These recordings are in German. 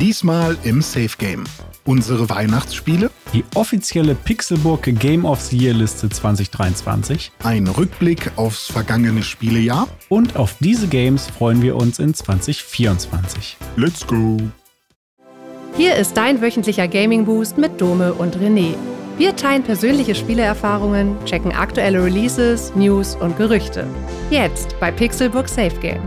Diesmal im Safe Game. Unsere Weihnachtsspiele, Die offizielle Pixelburg Game of the Year Liste 2023. ein Rückblick aufs vergangene Spielejahr. Und auf diese Games freuen wir uns in 2024. Let's go! Hier ist dein wöchentlicher Gaming Boost mit Dome und René. Wir teilen persönliche Spielerfahrungen, checken aktuelle Releases, News und Gerüchte. Jetzt bei Pixelbook Safe Game.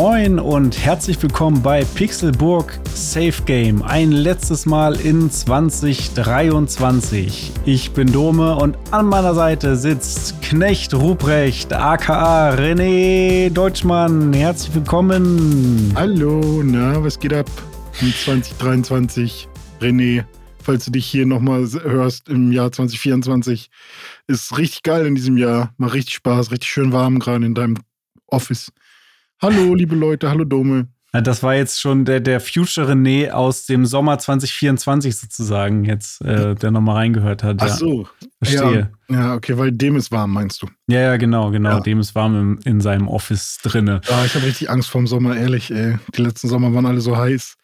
Moin und herzlich willkommen bei Pixelburg Safe Game. Ein letztes Mal in 2023. Ich bin Dome und an meiner Seite sitzt Knecht Ruprecht, aka René Deutschmann. Herzlich willkommen. Hallo, na, was geht ab in 2023? René, falls du dich hier nochmal hörst im Jahr 2024, ist richtig geil in diesem Jahr. Macht richtig Spaß, richtig schön warm gerade in deinem Office. Hallo, liebe Leute, hallo Dome. Ja, Das war jetzt schon der, der Future René aus dem Sommer 2024 sozusagen, jetzt, äh, der nochmal reingehört hat. Ach ja. so. Verstehe. Ja, ja, okay, weil dem ist warm, meinst du? Ja, ja, genau, genau. Ja. Dem ist warm im, in seinem Office drinne. Ah, ich habe richtig Angst vorm Sommer, ehrlich, ey. Die letzten Sommer waren alle so heiß.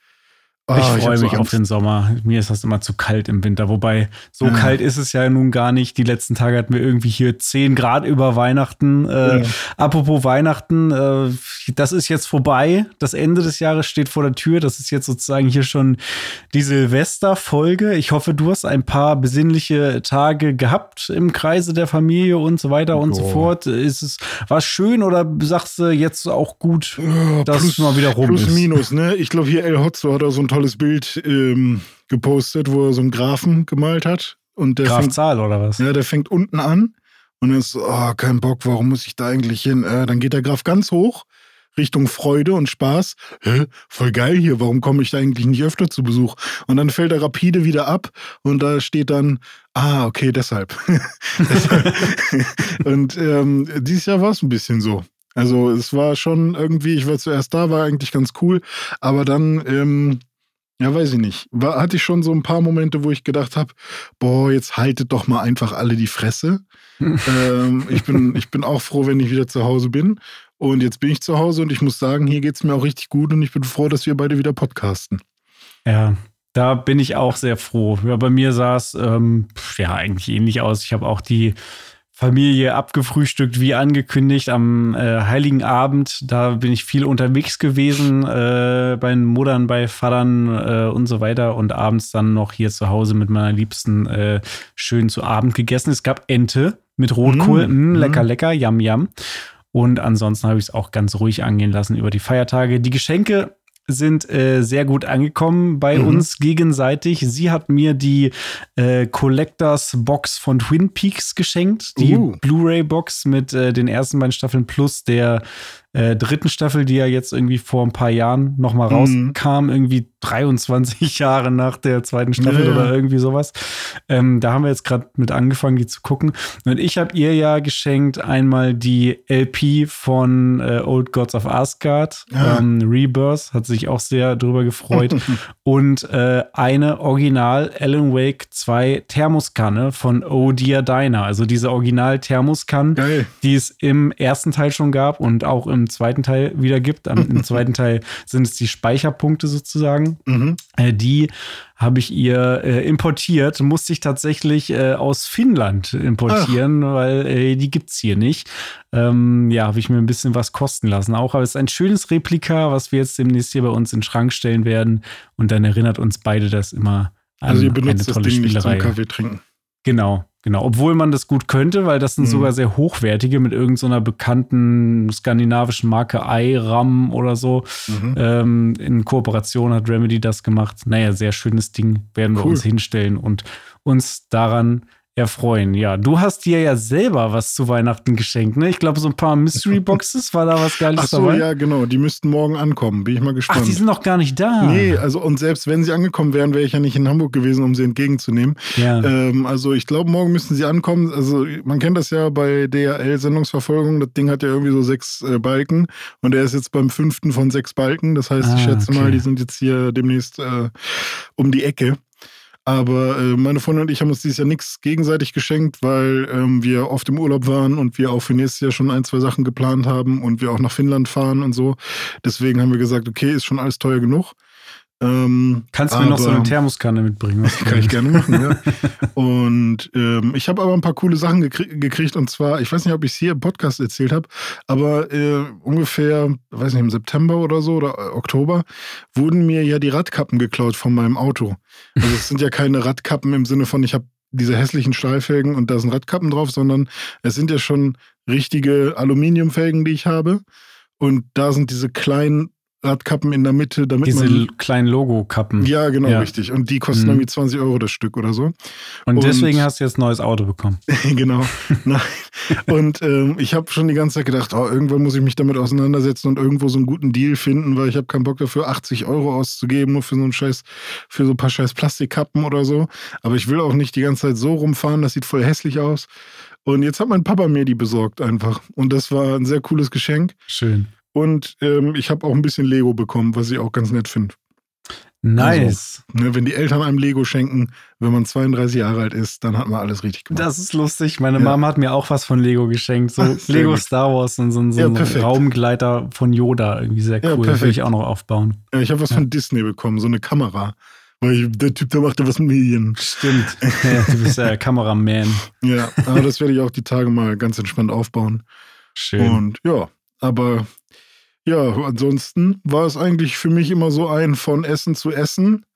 Ah, ich hab freue so mich auf Angst. den Sommer. Mir ist das immer zu kalt im Winter. Wobei, so Ja. kalt ist es ja nun gar nicht. Die letzten Tage hatten wir irgendwie hier 10 Grad über Weihnachten. Äh, Ja. Apropos Weihnachten, äh, das ist jetzt vorbei. Das Ende des Jahres steht vor der Tür. Das ist jetzt sozusagen hier schon die Silvesterfolge. Ich hoffe, du hast ein paar besinnliche Tage gehabt im Kreise der Familie und so weiter und so fort. Ist es was schön oder sagst du jetzt auch gut, Ja, dass es mal wieder rum plus ist? minus, ne? Ich glaube, hier El Hotzo hat auch so ein tolles Bild ähm, gepostet, wo er so einen Graphen gemalt hat. Und der Graf fängt, Zahl oder was? ja, der fängt unten an und dann ist so, oh, kein Bock, warum muss ich da eigentlich hin? Äh, dann geht der Graph ganz hoch Richtung Freude und Spaß. Hä? Voll geil hier, warum komme ich da eigentlich nicht öfter zu Besuch? Und dann fällt er rapide wieder ab und da steht dann, ah, okay, deshalb. und ähm, dieses Jahr war es ein bisschen so. Also es war schon irgendwie, ich war zuerst da, war eigentlich ganz cool, aber dann, ähm, ja, weiß ich nicht, war, hatte ich schon so ein paar Momente, wo ich gedacht habe, boah, jetzt haltet doch mal einfach alle die Fresse. ähm, ich, bin, ich bin auch froh, wenn ich wieder zu Hause bin. Und jetzt bin ich zu Hause und ich muss sagen, hier geht es mir auch richtig gut und ich bin froh, dass wir beide wieder podcasten. Ja, da bin ich auch sehr froh. Ja, bei mir sah es ähm, ja eigentlich ähnlich aus. Ich habe auch die Familie abgefrühstückt, wie angekündigt, am äh, Heiligen Abend. Da bin ich viel unterwegs gewesen, äh, bei den Muttern, bei Vatern äh, und so weiter. Und abends dann noch hier zu Hause mit meiner Liebsten äh, schön zu Abend gegessen. Es gab Ente mit Rotkohl. Mm, Mm, lecker, mm. lecker, yam, yam. Und ansonsten habe ich es auch ganz ruhig angehen lassen über die Feiertage. Die Geschenke sind äh, sehr gut angekommen bei Mhm. uns gegenseitig. Sie hat mir die äh, Collectors Box von Twin Peaks geschenkt, die Uh. Blu-ray-Box mit äh, den ersten beiden Staffeln plus der äh, dritten Staffel, die ja jetzt irgendwie vor ein paar Jahren noch mal Mhm. rauskam, irgendwie 23 Jahre nach der zweiten Staffel Ja, ja. oder irgendwie sowas. Ähm, da haben wir jetzt gerade mit angefangen, die zu gucken. Und ich habe ihr ja geschenkt einmal die LP von äh, Old Gods of Asgard, Ah. ähm, Rebirth, hat sich auch sehr drüber gefreut. und äh, eine Original Alan Wake 2 Thermoskanne von Oh Dear Diner, also diese Original Thermoskanne, die es im ersten Teil schon gab und auch im zweiten Teil wieder gibt. Am, Im zweiten Teil sind es die Speicherpunkte sozusagen. Mhm. Äh, die habe ich ihr äh, importiert, musste ich tatsächlich äh, aus Finnland importieren, weil äh, die gibt's hier nicht. Ähm, ja, habe ich mir ein bisschen was kosten lassen. Auch, aber es ist ein schönes Replika, was wir jetzt demnächst hier bei uns in den Schrank stellen werden. Und dann erinnert uns beide das immer an Also ihr eine benutzt das tolle Ding nicht zum Spielerei. Kaffee trinken. Genau, genau. Obwohl man das gut könnte, weil das sind Mhm. sogar sehr hochwertige mit irgendeiner bekannten skandinavischen Marke iRam oder so. Mhm. Ähm, in Kooperation hat Remedy das gemacht. Naja, sehr schönes Ding. Werden wir Cool. uns hinstellen und uns daran erfreuen. Ja, du hast dir ja selber was zu Weihnachten geschenkt, ne? Ich glaube, so ein paar Mystery Boxes war da was Geiles Ach so, dabei. ja, genau. Die müssten morgen ankommen. Bin ich mal Ach, gespannt. die sind noch gar nicht da. Nee, also und selbst wenn sie angekommen wären, wäre ich ja nicht in Hamburg gewesen, um sie entgegenzunehmen. Ja. Ähm, also ich glaube, morgen müssen sie ankommen. Also man kennt das ja bei DHL-Sendungsverfolgung. Das Ding hat ja irgendwie so sechs äh, Balken und er ist jetzt beim fünften von sechs Balken. Das heißt, ich Ah, schätze okay. mal, die sind jetzt hier demnächst äh, um die Ecke. Aber äh, meine Freundin und ich haben uns dieses Jahr nichts gegenseitig geschenkt, weil ähm, wir oft im Urlaub waren und wir auch für nächstes Jahr schon ein, zwei Sachen geplant haben und wir auch nach Finnland fahren und so. Deswegen haben wir gesagt, okay, ist schon alles teuer genug. Ähm, Kannst du mir noch so eine Thermoskanne mitbringen? kann ich gerne machen, ja. und ähm, ich habe aber ein paar coole Sachen gekrie gekriegt und zwar, ich weiß nicht, ob ich es hier im Podcast erzählt habe, aber äh, ungefähr, weiß nicht, im September oder so oder äh, Oktober wurden mir ja die Radkappen geklaut von meinem Auto. Also es sind ja keine Radkappen im Sinne von, ich habe diese hässlichen Stahlfelgen und da sind Radkappen drauf, sondern es sind ja schon richtige Aluminiumfelgen, die ich habe. Und da sind diese kleinen Radkappen in der Mitte, damit Diese man. kleinen Logo-Kappen. Ja, genau, ja. richtig. Und die kosten mhm. irgendwie 20 Euro das Stück oder so. Und, und deswegen hast du jetzt ein neues Auto bekommen. genau. Nein. Und ähm, ich habe schon die ganze Zeit gedacht, oh, irgendwann muss ich mich damit auseinandersetzen und irgendwo so einen guten Deal finden, weil ich habe keinen Bock dafür, 80 Euro auszugeben, nur für so einen Scheiß, für so ein paar Scheiß Plastikkappen oder so. Aber ich will auch nicht die ganze Zeit so rumfahren, das sieht voll hässlich aus. Und jetzt hat mein Papa mir die besorgt einfach. Und das war ein sehr cooles Geschenk. Schön. Und ähm, ich habe auch ein bisschen Lego bekommen, was ich auch ganz nett finde. Nice. Also, ne, wenn die Eltern einem Lego schenken, wenn man 32 Jahre alt ist, dann hat man alles richtig gemacht. Das ist lustig. Meine ja. Mama hat mir auch was von Lego geschenkt. So Ach, Lego gut. Star Wars und so, so ja, ein Raumgleiter von Yoda. Irgendwie sehr cool. Ja, will ich auch noch aufbauen. Ja, ich habe was von Disney bekommen, so eine Kamera. Weil der Typ, der macht ja was mit Medien. Stimmt. du bist ja Kameraman. Ja, aber das werde ich auch die Tage mal ganz entspannt aufbauen. Schön. Und ja, aber ja, ansonsten war es eigentlich für mich immer so ein von Essen zu Essen,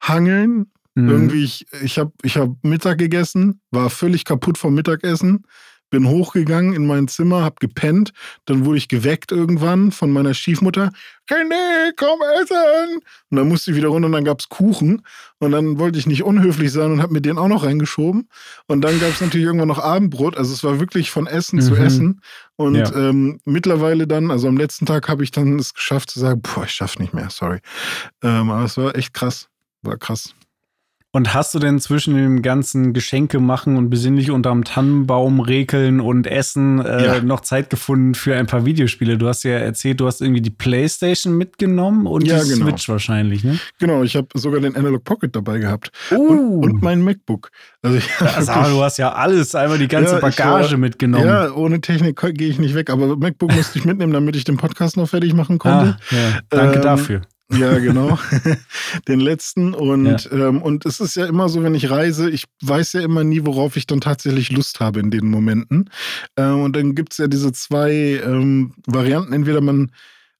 Hangeln. Mhm. Irgendwie, ich, ich habe ich hab Mittag gegessen, war völlig kaputt vom Mittagessen, bin hochgegangen in mein Zimmer, hab gepennt, dann wurde ich geweckt irgendwann von meiner Stiefmutter. René, komm essen! Und dann musste ich wieder runter und dann gab's Kuchen. Und dann wollte ich nicht unhöflich sein und hab mir den auch noch reingeschoben. Und dann gab's natürlich irgendwann noch Abendbrot. Also es war wirklich von Essen mhm. zu Essen. Und ja. ähm, mittlerweile dann, also am letzten Tag habe ich dann es geschafft zu sagen, boah, ich schaff nicht mehr, sorry. Ähm, aber es war echt krass. War krass. Und hast du denn zwischen dem ganzen Geschenke machen und besinnlich unterm Tannenbaum rekeln und essen äh, ja. noch Zeit gefunden für ein paar Videospiele? Du hast ja erzählt, du hast irgendwie die Playstation mitgenommen und ja, die genau. Switch wahrscheinlich, ne? Genau, ich habe sogar den Analog Pocket dabei gehabt. Uh. Und, und mein MacBook. Also, also du hast ja alles, einmal die ganze ja, Bagage war, mitgenommen. Ja, ohne Technik gehe ich nicht weg, aber MacBook musste ich mitnehmen, damit ich den Podcast noch fertig machen konnte. Ah. Danke ähm, dafür. Ja, genau. Den letzten. Und, ja. ähm, und es ist ja immer so, wenn ich reise, ich weiß ja immer nie, worauf ich dann tatsächlich Lust habe in den Momenten. Ähm, und dann gibt es ja diese zwei ähm, Varianten. Entweder man,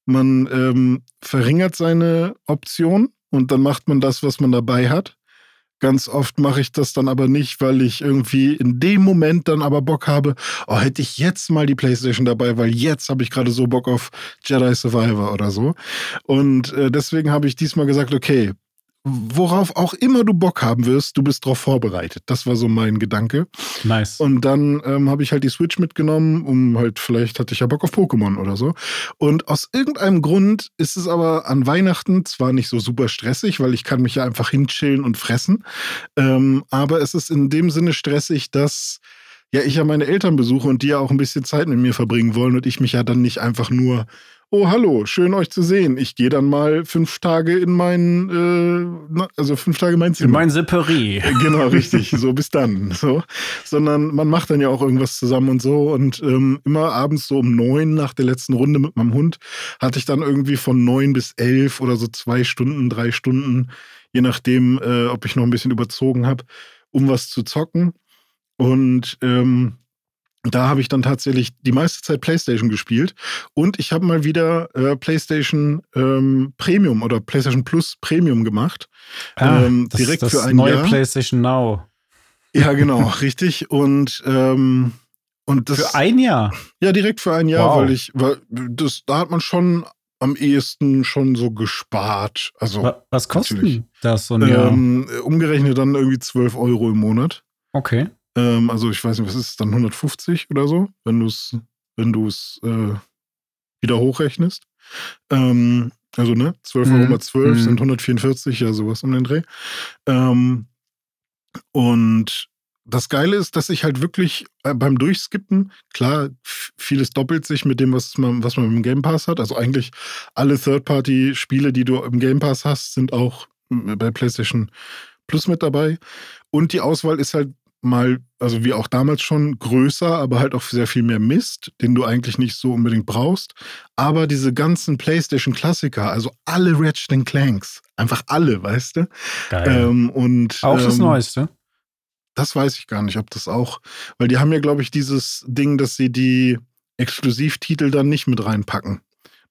man ähm, verringert seine Option und dann macht man das, was man dabei hat. Ganz oft mache ich das dann aber nicht, weil ich irgendwie in dem Moment dann aber Bock habe, oh, hätte ich jetzt mal die Playstation dabei, weil jetzt habe ich gerade so Bock auf Jedi Survivor oder so. Und äh, deswegen habe ich diesmal gesagt, okay, worauf auch immer du Bock haben wirst, du bist darauf vorbereitet. Das war so mein Gedanke. Nice. Und dann ähm, habe ich halt die Switch mitgenommen, um halt, vielleicht hatte ich ja Bock auf Pokémon oder so. Und aus irgendeinem Grund ist es aber an Weihnachten zwar nicht so super stressig, weil ich kann mich ja einfach hinchillen und fressen. Ähm, aber es ist in dem Sinne stressig, dass ja ich ja meine Eltern besuche und die ja auch ein bisschen Zeit mit mir verbringen wollen und ich mich ja dann nicht einfach nur oh hallo, schön euch zu sehen. Ich gehe dann mal fünf Tage in mein, äh, also fünf Tage mein Zimmer. In mein Separé. Genau, richtig. so bis dann. So, sondern man macht dann ja auch irgendwas zusammen und so. Und ähm, immer abends so um neun nach der letzten Runde mit meinem Hund hatte ich dann irgendwie von neun bis elf oder so zwei Stunden, drei Stunden, je nachdem, äh, ob ich noch ein bisschen überzogen habe, um was zu zocken. Und ähm, da habe ich dann tatsächlich die meiste Zeit PlayStation gespielt und ich habe mal wieder äh, PlayStation ähm, Premium oder PlayStation Plus Premium gemacht. Ah, ähm, das, direkt das für ein neue Jahr. PlayStation Now. Ja, genau, richtig. Und, ähm, und das. Für ein Jahr? Ja, direkt für ein Jahr, wow. weil ich, weil das, da hat man schon am ehesten schon so gespart. Also, Was kostet das so ein Jahr? Ähm, umgerechnet dann irgendwie 12 Euro im Monat. Okay. Ähm, also ich weiß nicht, was ist es dann 150 oder so, wenn du es wenn du es äh, wieder hochrechnest. Ähm, also ne, 12 mhm. Euro mal 12 mhm. sind 144, ja sowas um den Dreh. Ähm, und das Geile ist, dass ich halt wirklich äh, beim Durchskippen, klar, vieles doppelt sich mit dem, was man, was man im Game Pass hat. Also eigentlich alle Third-Party-Spiele, die du im Game Pass hast, sind auch bei PlayStation Plus mit dabei. Und die Auswahl ist halt mal, also wie auch damals schon, größer, aber halt auch sehr viel mehr Mist, den du eigentlich nicht so unbedingt brauchst. Aber diese ganzen PlayStation-Klassiker, also alle Ratchet Clanks, einfach alle, weißt du? Geil. Ähm, und, auch das ähm, Neueste? Das weiß ich gar nicht, ob das auch, weil die haben ja, glaube ich, dieses Ding, dass sie die Exklusivtitel dann nicht mit reinpacken.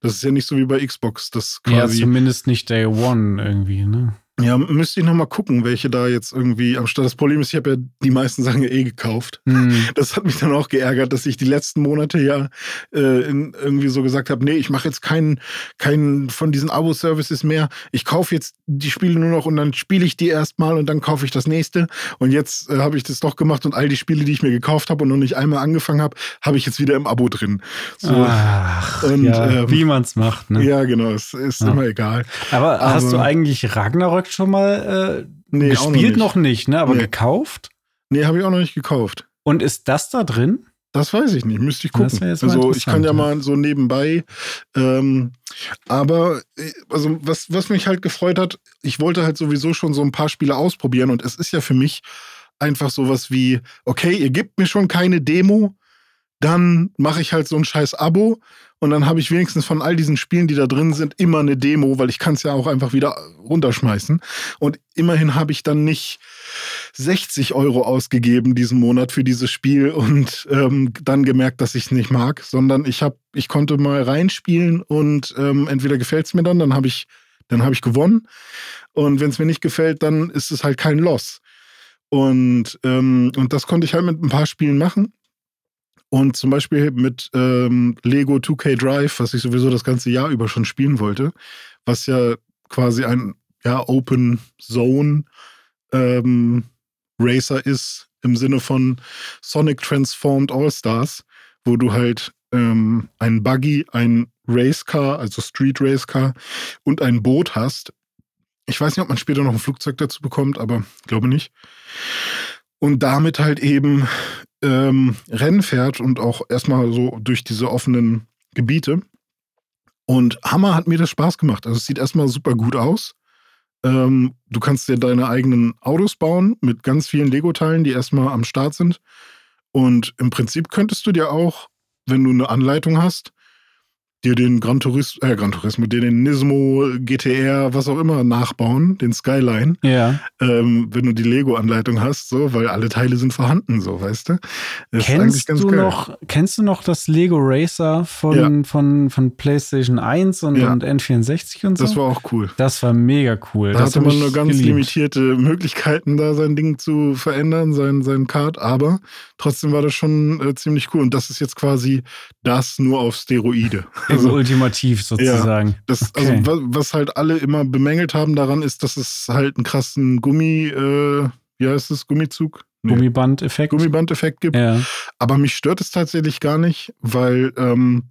Das ist ja nicht so wie bei Xbox, das Ja, quasi. zumindest nicht Day One irgendwie, ne? Ja, müsste ich nochmal gucken, welche da jetzt irgendwie am Start. Das Problem ist, ich habe ja die meisten Sachen eh gekauft. Hm. Das hat mich dann auch geärgert, dass ich die letzten Monate ja äh, in, irgendwie so gesagt habe, nee, ich mache jetzt keinen keinen von diesen Abo-Services mehr. Ich kaufe jetzt die Spiele nur noch und dann spiele ich die erstmal und dann kaufe ich das nächste. Und jetzt äh, habe ich das doch gemacht und all die Spiele, die ich mir gekauft habe und noch nicht einmal angefangen habe, habe ich jetzt wieder im Abo drin. So. Ach, Und, ja, ähm, wie man's macht, ne? Ja, genau, es ist Ja. immer egal. Aber, hast Aber- du eigentlich Ragnarök schon mal äh, Nee, auch noch gespielt? nicht. noch nicht, ne? Aber Nee. gekauft? Nee, habe ich auch noch nicht gekauft. Und ist das da drin? Das weiß ich nicht, müsste ich gucken. Also ich kann ja mal so nebenbei. Ähm, aber äh, also was, was mich halt gefreut hat, ich wollte halt sowieso schon so ein paar Spiele ausprobieren und es ist ja für mich einfach sowas wie, okay, ihr gebt mir schon keine Demo, dann mache ich halt so ein scheiß Abo und dann habe ich wenigstens von all diesen Spielen, die da drin sind, immer eine Demo, weil ich kann es ja auch einfach wieder runterschmeißen. Und immerhin habe ich dann nicht 60 Euro ausgegeben diesen Monat für dieses Spiel und ähm, dann gemerkt, dass ich es nicht mag, sondern ich habe, ich konnte mal reinspielen und ähm, entweder gefällt es mir dann, dann habe ich, dann habe ich gewonnen. Und wenn es mir nicht gefällt, dann ist es halt kein Loss. Und, ähm, und das konnte ich halt mit ein paar Spielen machen. Und zum Beispiel mit ähm, Lego 2K Drive, was ich sowieso das ganze Jahr über schon spielen wollte, was ja quasi ein ja, Open Zone ähm, Racer ist im Sinne von Sonic Transformed All-Stars, wo du halt ähm, ein Buggy, ein Racecar, also Street Racecar und ein Boot hast. Ich weiß nicht, ob man später noch ein Flugzeug dazu bekommt, aber glaube nicht. Und damit halt eben ähm, Rennen fährt und auch erstmal so durch diese offenen Gebiete. Und Hammer hat mir das Spaß gemacht. Also es sieht erstmal super gut aus. Ähm, du kannst dir deine eigenen Autos bauen mit ganz vielen Lego-Teilen, die erstmal am Start sind. Und im Prinzip könntest du dir auch, wenn du eine Anleitung hast, dir den Gran Turismo, äh, Gran Turismo, dir den Nismo, GTR, was auch immer nachbauen, den Skyline, Ja. ähm, wenn du die Lego-Anleitung hast, so, weil alle Teile sind vorhanden, so, weißt du? Das Kennst du, geil. noch, kennst du noch das Lego Racer von, von, von PlayStation 1 und, Ja. und N64 und so? Das war auch cool. das war mega cool. Da das hatte man nur ganz geliebt. limitierte Möglichkeiten, da sein Ding zu verändern, sein, sein Card, aber trotzdem war das schon äh, ziemlich cool. Und das ist jetzt quasi das nur auf Steroide. Also ultimativ sozusagen. Das, Okay. also, was, halt alle immer bemängelt haben daran, ist, dass es halt einen krassen Gummi, äh, wie heißt es, Gummizug? Nee, Gummiband-Effekt. Gummiband-Effekt gibt. Ja. Aber mich stört es tatsächlich gar nicht, weil, ähm,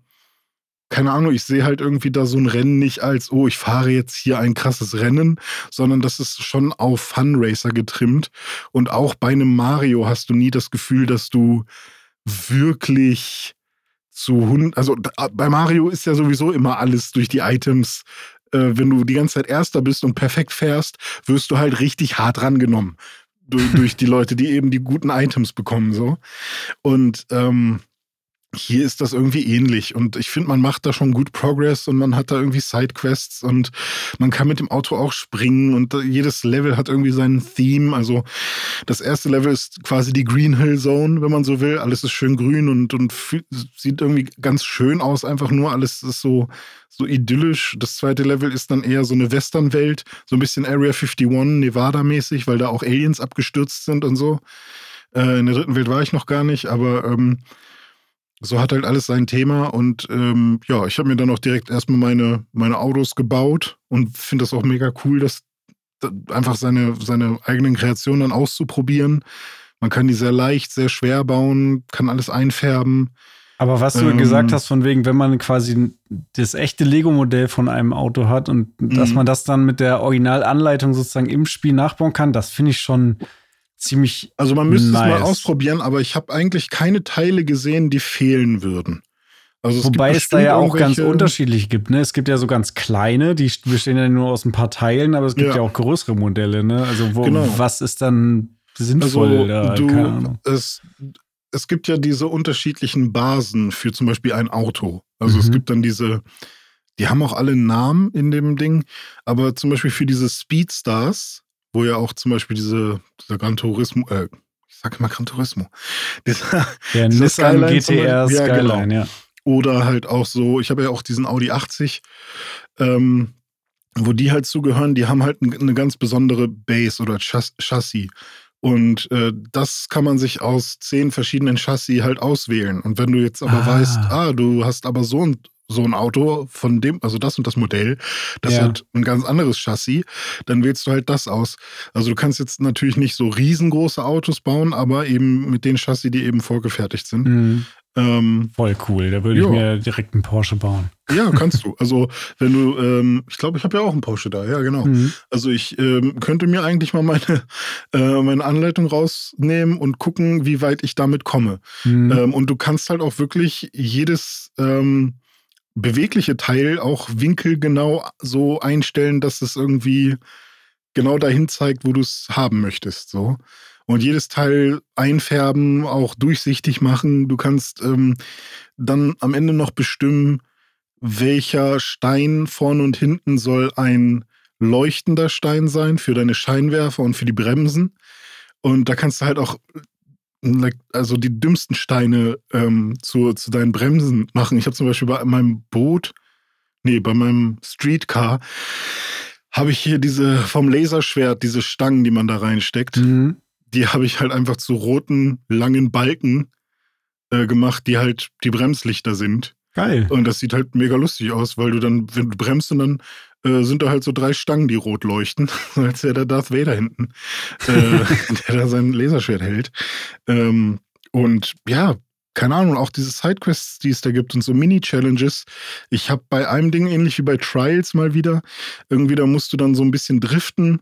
keine Ahnung, ich sehe halt irgendwie da so ein Rennen nicht als, oh, ich fahre jetzt hier ein krasses Rennen, sondern das ist schon auf Fun Racer getrimmt. Und auch bei einem Mario hast du nie das Gefühl, dass du wirklich zu Hund, also da- bei Mario ist ja sowieso immer alles durch die Items. Äh, wenn du die ganze Zeit Erster bist und perfekt fährst, wirst du halt richtig hart rangenommen. Durch, durch die Leute, die eben die guten Items bekommen, so. Und ähm, hier ist das irgendwie ähnlich. Und ich finde, man macht da schon gut Progress und man hat da irgendwie Sidequests und man kann mit dem Auto auch springen und jedes Level hat irgendwie seinen Theme. Also das erste Level ist quasi die Green Hill Zone, wenn man so will. Alles ist schön grün und, und sieht irgendwie ganz schön aus, einfach nur. Alles ist so, so idyllisch. Das zweite Level ist dann eher so eine Westernwelt, so ein bisschen Area 51, Nevada-mäßig, weil da auch Aliens abgestürzt sind und so. Äh, in der dritten Welt war ich noch gar nicht, aber ähm, so hat halt alles sein Thema und ähm, ja, ich habe mir dann auch direkt erstmal meine, meine Autos gebaut und finde das auch mega cool, das da- einfach seine, seine eigenen Kreationen dann auszuprobieren. Man kann die sehr leicht, sehr schwer bauen, kann alles einfärben. Aber was du Ähm, gesagt hast, von wegen, wenn man quasi das echte Lego-Modell von einem Auto hat und dass Mhm. man das dann mit der Originalanleitung sozusagen im Spiel nachbauen kann, das finde ich schon ziemlich. Also man müsste es mal Nice. ausprobieren, aber ich habe eigentlich keine Teile gesehen, die fehlen würden. Also es Wobei es da ja auch ganz unterschiedlich gibt. Ne? Es gibt ja so ganz kleine, die bestehen ja nur aus ein paar Teilen, aber es gibt ja, Ja. auch größere Modelle. Ne? Also wo, Genau. was ist dann sinnvoll? Also du, es, es gibt ja diese unterschiedlichen Basen für zum Beispiel ein Auto. Also es Mhm. gibt dann diese, die haben auch alle einen Namen in dem Ding, aber zum Beispiel für diese Speedstars, wo ja auch zum Beispiel diese, dieser Gran Turismo, äh, ich sag immer Gran Turismo, dieser, Der diese Nissan Skyline GTR Beispiel- ja, genau. Skyline, ja. oder halt auch so, ich habe ja auch diesen Audi 80, ähm, wo die halt zugehören, die haben halt eine ganz besondere Base oder Chass Chassis. Und äh, das kann man sich aus zehn verschiedenen Chassis halt auswählen. Und wenn du jetzt aber Ah. weißt, ah, du hast aber so ein, so ein Auto von dem, also das und das Modell, das Ja. hat ein ganz anderes Chassis, dann wählst du halt das aus. Also du kannst jetzt natürlich nicht so riesengroße Autos bauen, aber eben mit den Chassis, die eben vorgefertigt sind. Mhm. Ähm, Voll cool. Da würde ich Ja. mir direkt einen Porsche bauen. ja, kannst du. Also, wenn du, ähm, ich glaube, ich habe ja auch einen Porsche da, ja, genau. Mhm. Also ich ähm, könnte mir eigentlich mal meine, äh, meine Anleitung rausnehmen und gucken, wie weit ich damit komme. Mhm. Ähm, und du kannst halt auch wirklich jedes ähm, bewegliche Teil auch winkelgenau so einstellen, dass es irgendwie genau dahin zeigt, wo du es haben möchtest. So. Und jedes Teil einfärben, auch durchsichtig machen. Du kannst ähm, dann am Ende noch bestimmen, welcher Stein vorne und hinten soll ein leuchtender Stein sein für deine Scheinwerfer und für die Bremsen. Und da kannst du halt auch also die dümmsten Steine ähm, zu, zu deinen Bremsen machen. Ich habe zum Beispiel bei meinem Boot, nee, bei meinem Streetcar, habe ich hier diese vom Laserschwert, diese Stangen, die man da reinsteckt, Mhm. die habe ich halt einfach zu roten, langen Balken äh, gemacht, die halt die Bremslichter sind. Geil. Und das sieht halt mega lustig aus, weil du dann, wenn du bremst und dann äh, sind da halt so drei Stangen, die rot leuchten, als wäre der Darth Vader hinten, äh, der da sein Laserschwert hält. Ähm, und ja, keine Ahnung, auch diese Sidequests, die es da gibt und so Mini-Challenges. Ich habe bei einem Ding, ähnlich wie bei Trials mal wieder, irgendwie da musst du dann so ein bisschen driften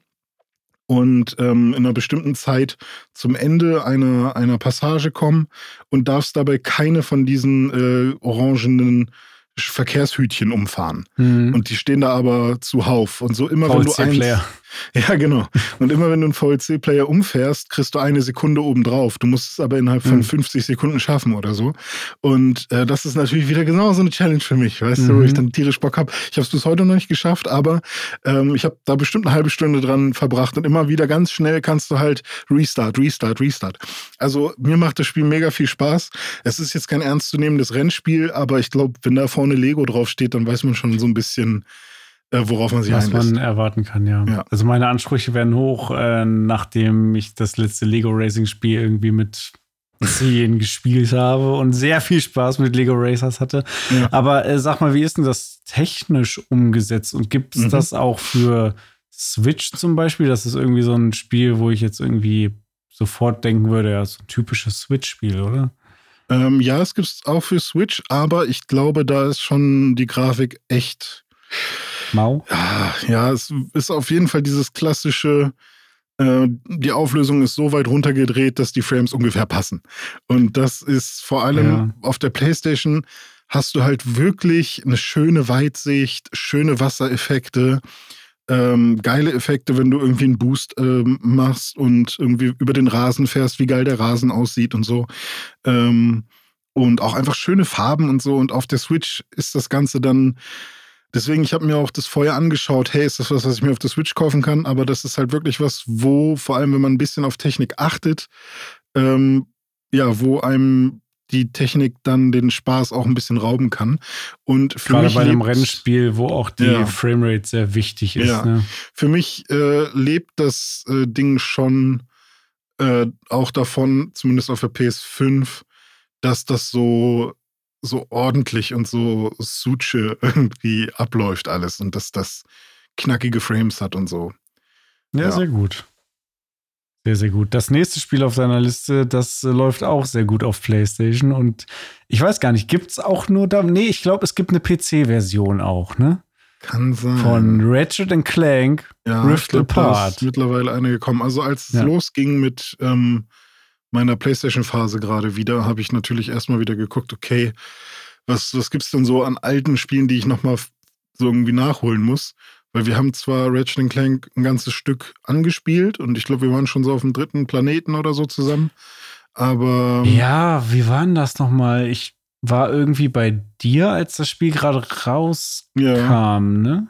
und ähm, in einer bestimmten Zeit zum Ende einer, einer Passage kommen und darfst dabei keine von diesen äh, orangenen Verkehrshütchen umfahren. Mhm. Und die stehen da aber zuhauf. Und so immer, wenn du eins. ja, genau. Und immer wenn du einen VLC-Player umfährst, kriegst du eine Sekunde obendrauf. Du musst es aber innerhalb von Mhm. 50 Sekunden schaffen oder so. Und äh, das ist natürlich wieder genau so eine Challenge für mich, weißt du, wo Mhm. ich dann tierisch Bock habe. Ich habe es bis heute noch nicht geschafft, aber ähm, ich habe da bestimmt eine halbe Stunde dran verbracht und immer wieder ganz schnell kannst du halt Restart, Restart, Restart. Also mir macht das Spiel mega viel Spaß. Es ist jetzt kein ernstzunehmendes Rennspiel, aber ich glaube, wenn da vorne Lego draufsteht, dann weiß man schon so ein bisschen, äh, worauf man sich was einlässt. man erwarten kann, ja. Ja. Also meine Ansprüche werden hoch, äh, nachdem ich das letzte Lego Racing Spiel irgendwie mit 10 gespielt habe und sehr viel Spaß mit Lego Racers hatte. Ja. Aber äh, sag mal, wie ist denn das technisch umgesetzt und gibt es Mhm. das auch für Switch zum Beispiel? Das ist irgendwie so ein Spiel, wo ich jetzt irgendwie sofort denken würde, ja, so ein typisches Switch-Spiel, oder? Ähm, ja, es gibt es auch für Switch, aber ich glaube, da ist schon die Grafik echt. Mau? Ja, es ist auf jeden Fall dieses klassische. Äh, die Auflösung ist so weit runtergedreht, dass die Frames ungefähr passen. Und das ist vor allem Ja. auf der PlayStation hast du halt wirklich eine schöne Weitsicht, schöne Wassereffekte, ähm, geile Effekte, wenn du irgendwie einen Boost ähm, machst und irgendwie über den Rasen fährst, wie geil der Rasen aussieht und so. Ähm, und auch einfach schöne Farben und so. Und auf der Switch ist das Ganze dann. Deswegen, ich habe mir auch das vorher angeschaut, hey, ist das was, was ich mir auf der Switch kaufen kann? Aber das ist halt wirklich was, wo, vor allem wenn man ein bisschen auf Technik achtet, ähm, ja, wo einem die Technik dann den Spaß auch ein bisschen rauben kann. Und für Gerade mich bei einem lebt- Rennspiel, wo auch die Ja. Framerate sehr wichtig ist. Ja. Ne? Für mich äh, lebt das äh, Ding schon äh, auch davon, zumindest auf der PS5, dass das so, so ordentlich und so suche irgendwie abläuft alles und dass das knackige Frames hat und so. Ja, Ja. sehr gut. Sehr, sehr gut. Das nächste Spiel auf deiner Liste, das äh, läuft auch sehr gut auf PlayStation. Und ich weiß gar nicht, gibt es auch nur da. Nee, ich glaube, es gibt eine PC-Version auch, ne? Kann sein. Von Ratchet Clank. ja, Rift glaub, da Apart. ist mittlerweile eine gekommen. Also als es Ja. losging mit ähm, meiner PlayStation-Phase gerade wieder, habe ich natürlich erstmal wieder geguckt, okay, Was, was gibt's denn so an alten Spielen, die ich nochmal so irgendwie nachholen muss? Weil wir haben zwar Ratchet Clank ein ganzes Stück angespielt und ich glaube, wir waren schon so auf dem dritten Planeten oder so zusammen. Aber. Ja, wie war denn das nochmal? Ich war irgendwie bei dir, als das Spiel gerade rauskam, ja. ne?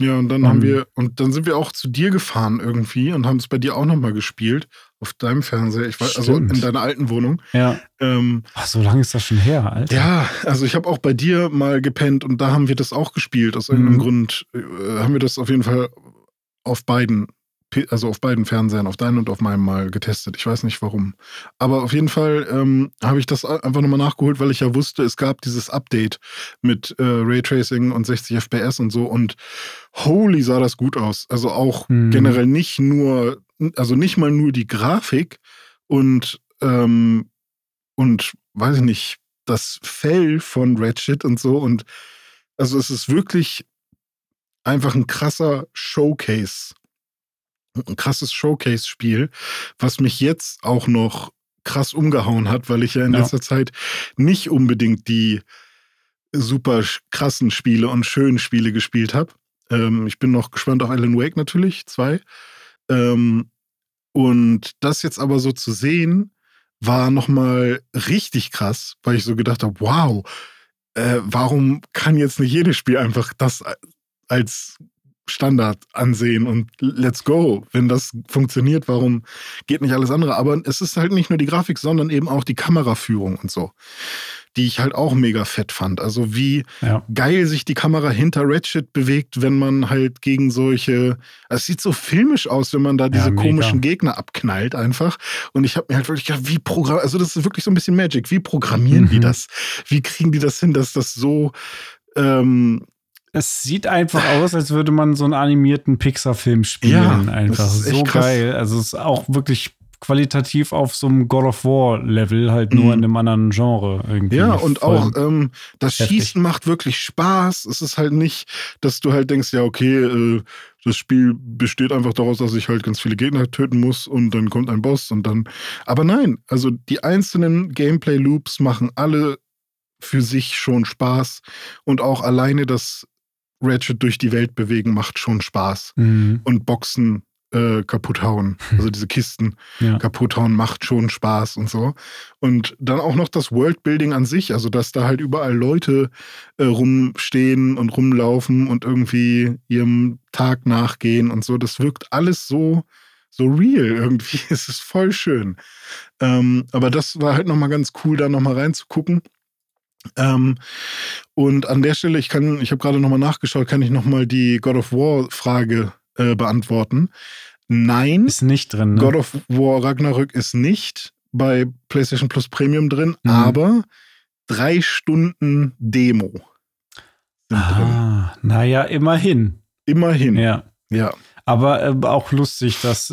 Ja, und dann um. haben ähm. wir, und dann sind wir auch zu dir gefahren irgendwie und haben es bei dir auch nochmal gespielt. Auf deinem Fernseher, ich weiß, also in deiner alten Wohnung. Ja. Ähm, Ach, so lange ist das schon her, Alter. Ja, also ich habe auch bei dir mal gepennt und da haben wir das auch gespielt. Aus irgendeinem mhm. Grund äh, haben wir das auf jeden Fall auf beiden also auf beiden Fernsehern, auf deinen und auf meinem mal getestet. Ich weiß nicht warum. Aber auf jeden Fall ähm, habe ich das einfach nochmal nachgeholt, weil ich ja wusste, es gab dieses Update mit äh, Raytracing und 60 FPS und so. Und holy sah das gut aus. Also auch mhm. generell nicht nur, also nicht mal nur die Grafik und, ähm, und weiß ich nicht, das Fell von Ratchet und so. Und also es ist wirklich einfach ein krasser Showcase ein krasses Showcase-Spiel, was mich jetzt auch noch krass umgehauen hat, weil ich ja in ja. letzter Zeit nicht unbedingt die super krassen Spiele und schönen Spiele gespielt habe. Ähm, ich bin noch gespannt auf Alan Wake natürlich, zwei. Ähm, und das jetzt aber so zu sehen, war nochmal richtig krass, weil ich so gedacht habe, wow, äh, warum kann jetzt nicht jedes Spiel einfach das als Standard ansehen und let's go. Wenn das funktioniert, warum geht nicht alles andere? Aber es ist halt nicht nur die Grafik, sondern eben auch die Kameraführung und so, die ich halt auch mega fett fand. Also wie ja. geil sich die Kamera hinter Ratchet bewegt, wenn man halt gegen solche, es sieht so filmisch aus, wenn man da diese ja, komischen Gegner abknallt einfach. Und ich habe mir halt wirklich gedacht, wie programmieren, also das ist wirklich so ein bisschen Magic. Wie programmieren mhm. die das? Wie kriegen die das hin, dass das so ähm, es sieht einfach aus, als würde man so einen animierten Pixar-Film spielen. Ja, einfach so geil. Also es ist auch wirklich qualitativ auf so einem God of War-Level, halt nur mhm. in einem anderen Genre irgendwie. Ja, und auch ähm, das heftig. Schießen macht wirklich Spaß. Es ist halt nicht, dass du halt denkst, ja, okay, äh, das Spiel besteht einfach daraus, dass ich halt ganz viele Gegner töten muss und dann kommt ein Boss und dann. Aber nein, also die einzelnen Gameplay-Loops machen alle für sich schon Spaß und auch alleine das Ratchet durch die Welt bewegen macht schon Spaß. Mhm. Und Boxen äh, kaputt hauen, also diese Kisten ja. kaputt hauen, macht schon Spaß und so. Und dann auch noch das Worldbuilding an sich, also dass da halt überall Leute äh, rumstehen und rumlaufen und irgendwie ihrem Tag nachgehen und so. Das wirkt alles so, so real irgendwie. es ist voll schön. Ähm, aber das war halt nochmal ganz cool, da nochmal reinzugucken. Ähm, und an der Stelle, ich kann, ich habe gerade nochmal nachgeschaut, kann ich nochmal die God of War-Frage äh, beantworten. Nein. Ist nicht drin. Ne? God of War Ragnarök ist nicht bei PlayStation Plus Premium drin, mhm. aber drei Stunden Demo sind ah. Naja, immerhin. Immerhin. Ja. Ja. Aber äh, auch lustig, dass,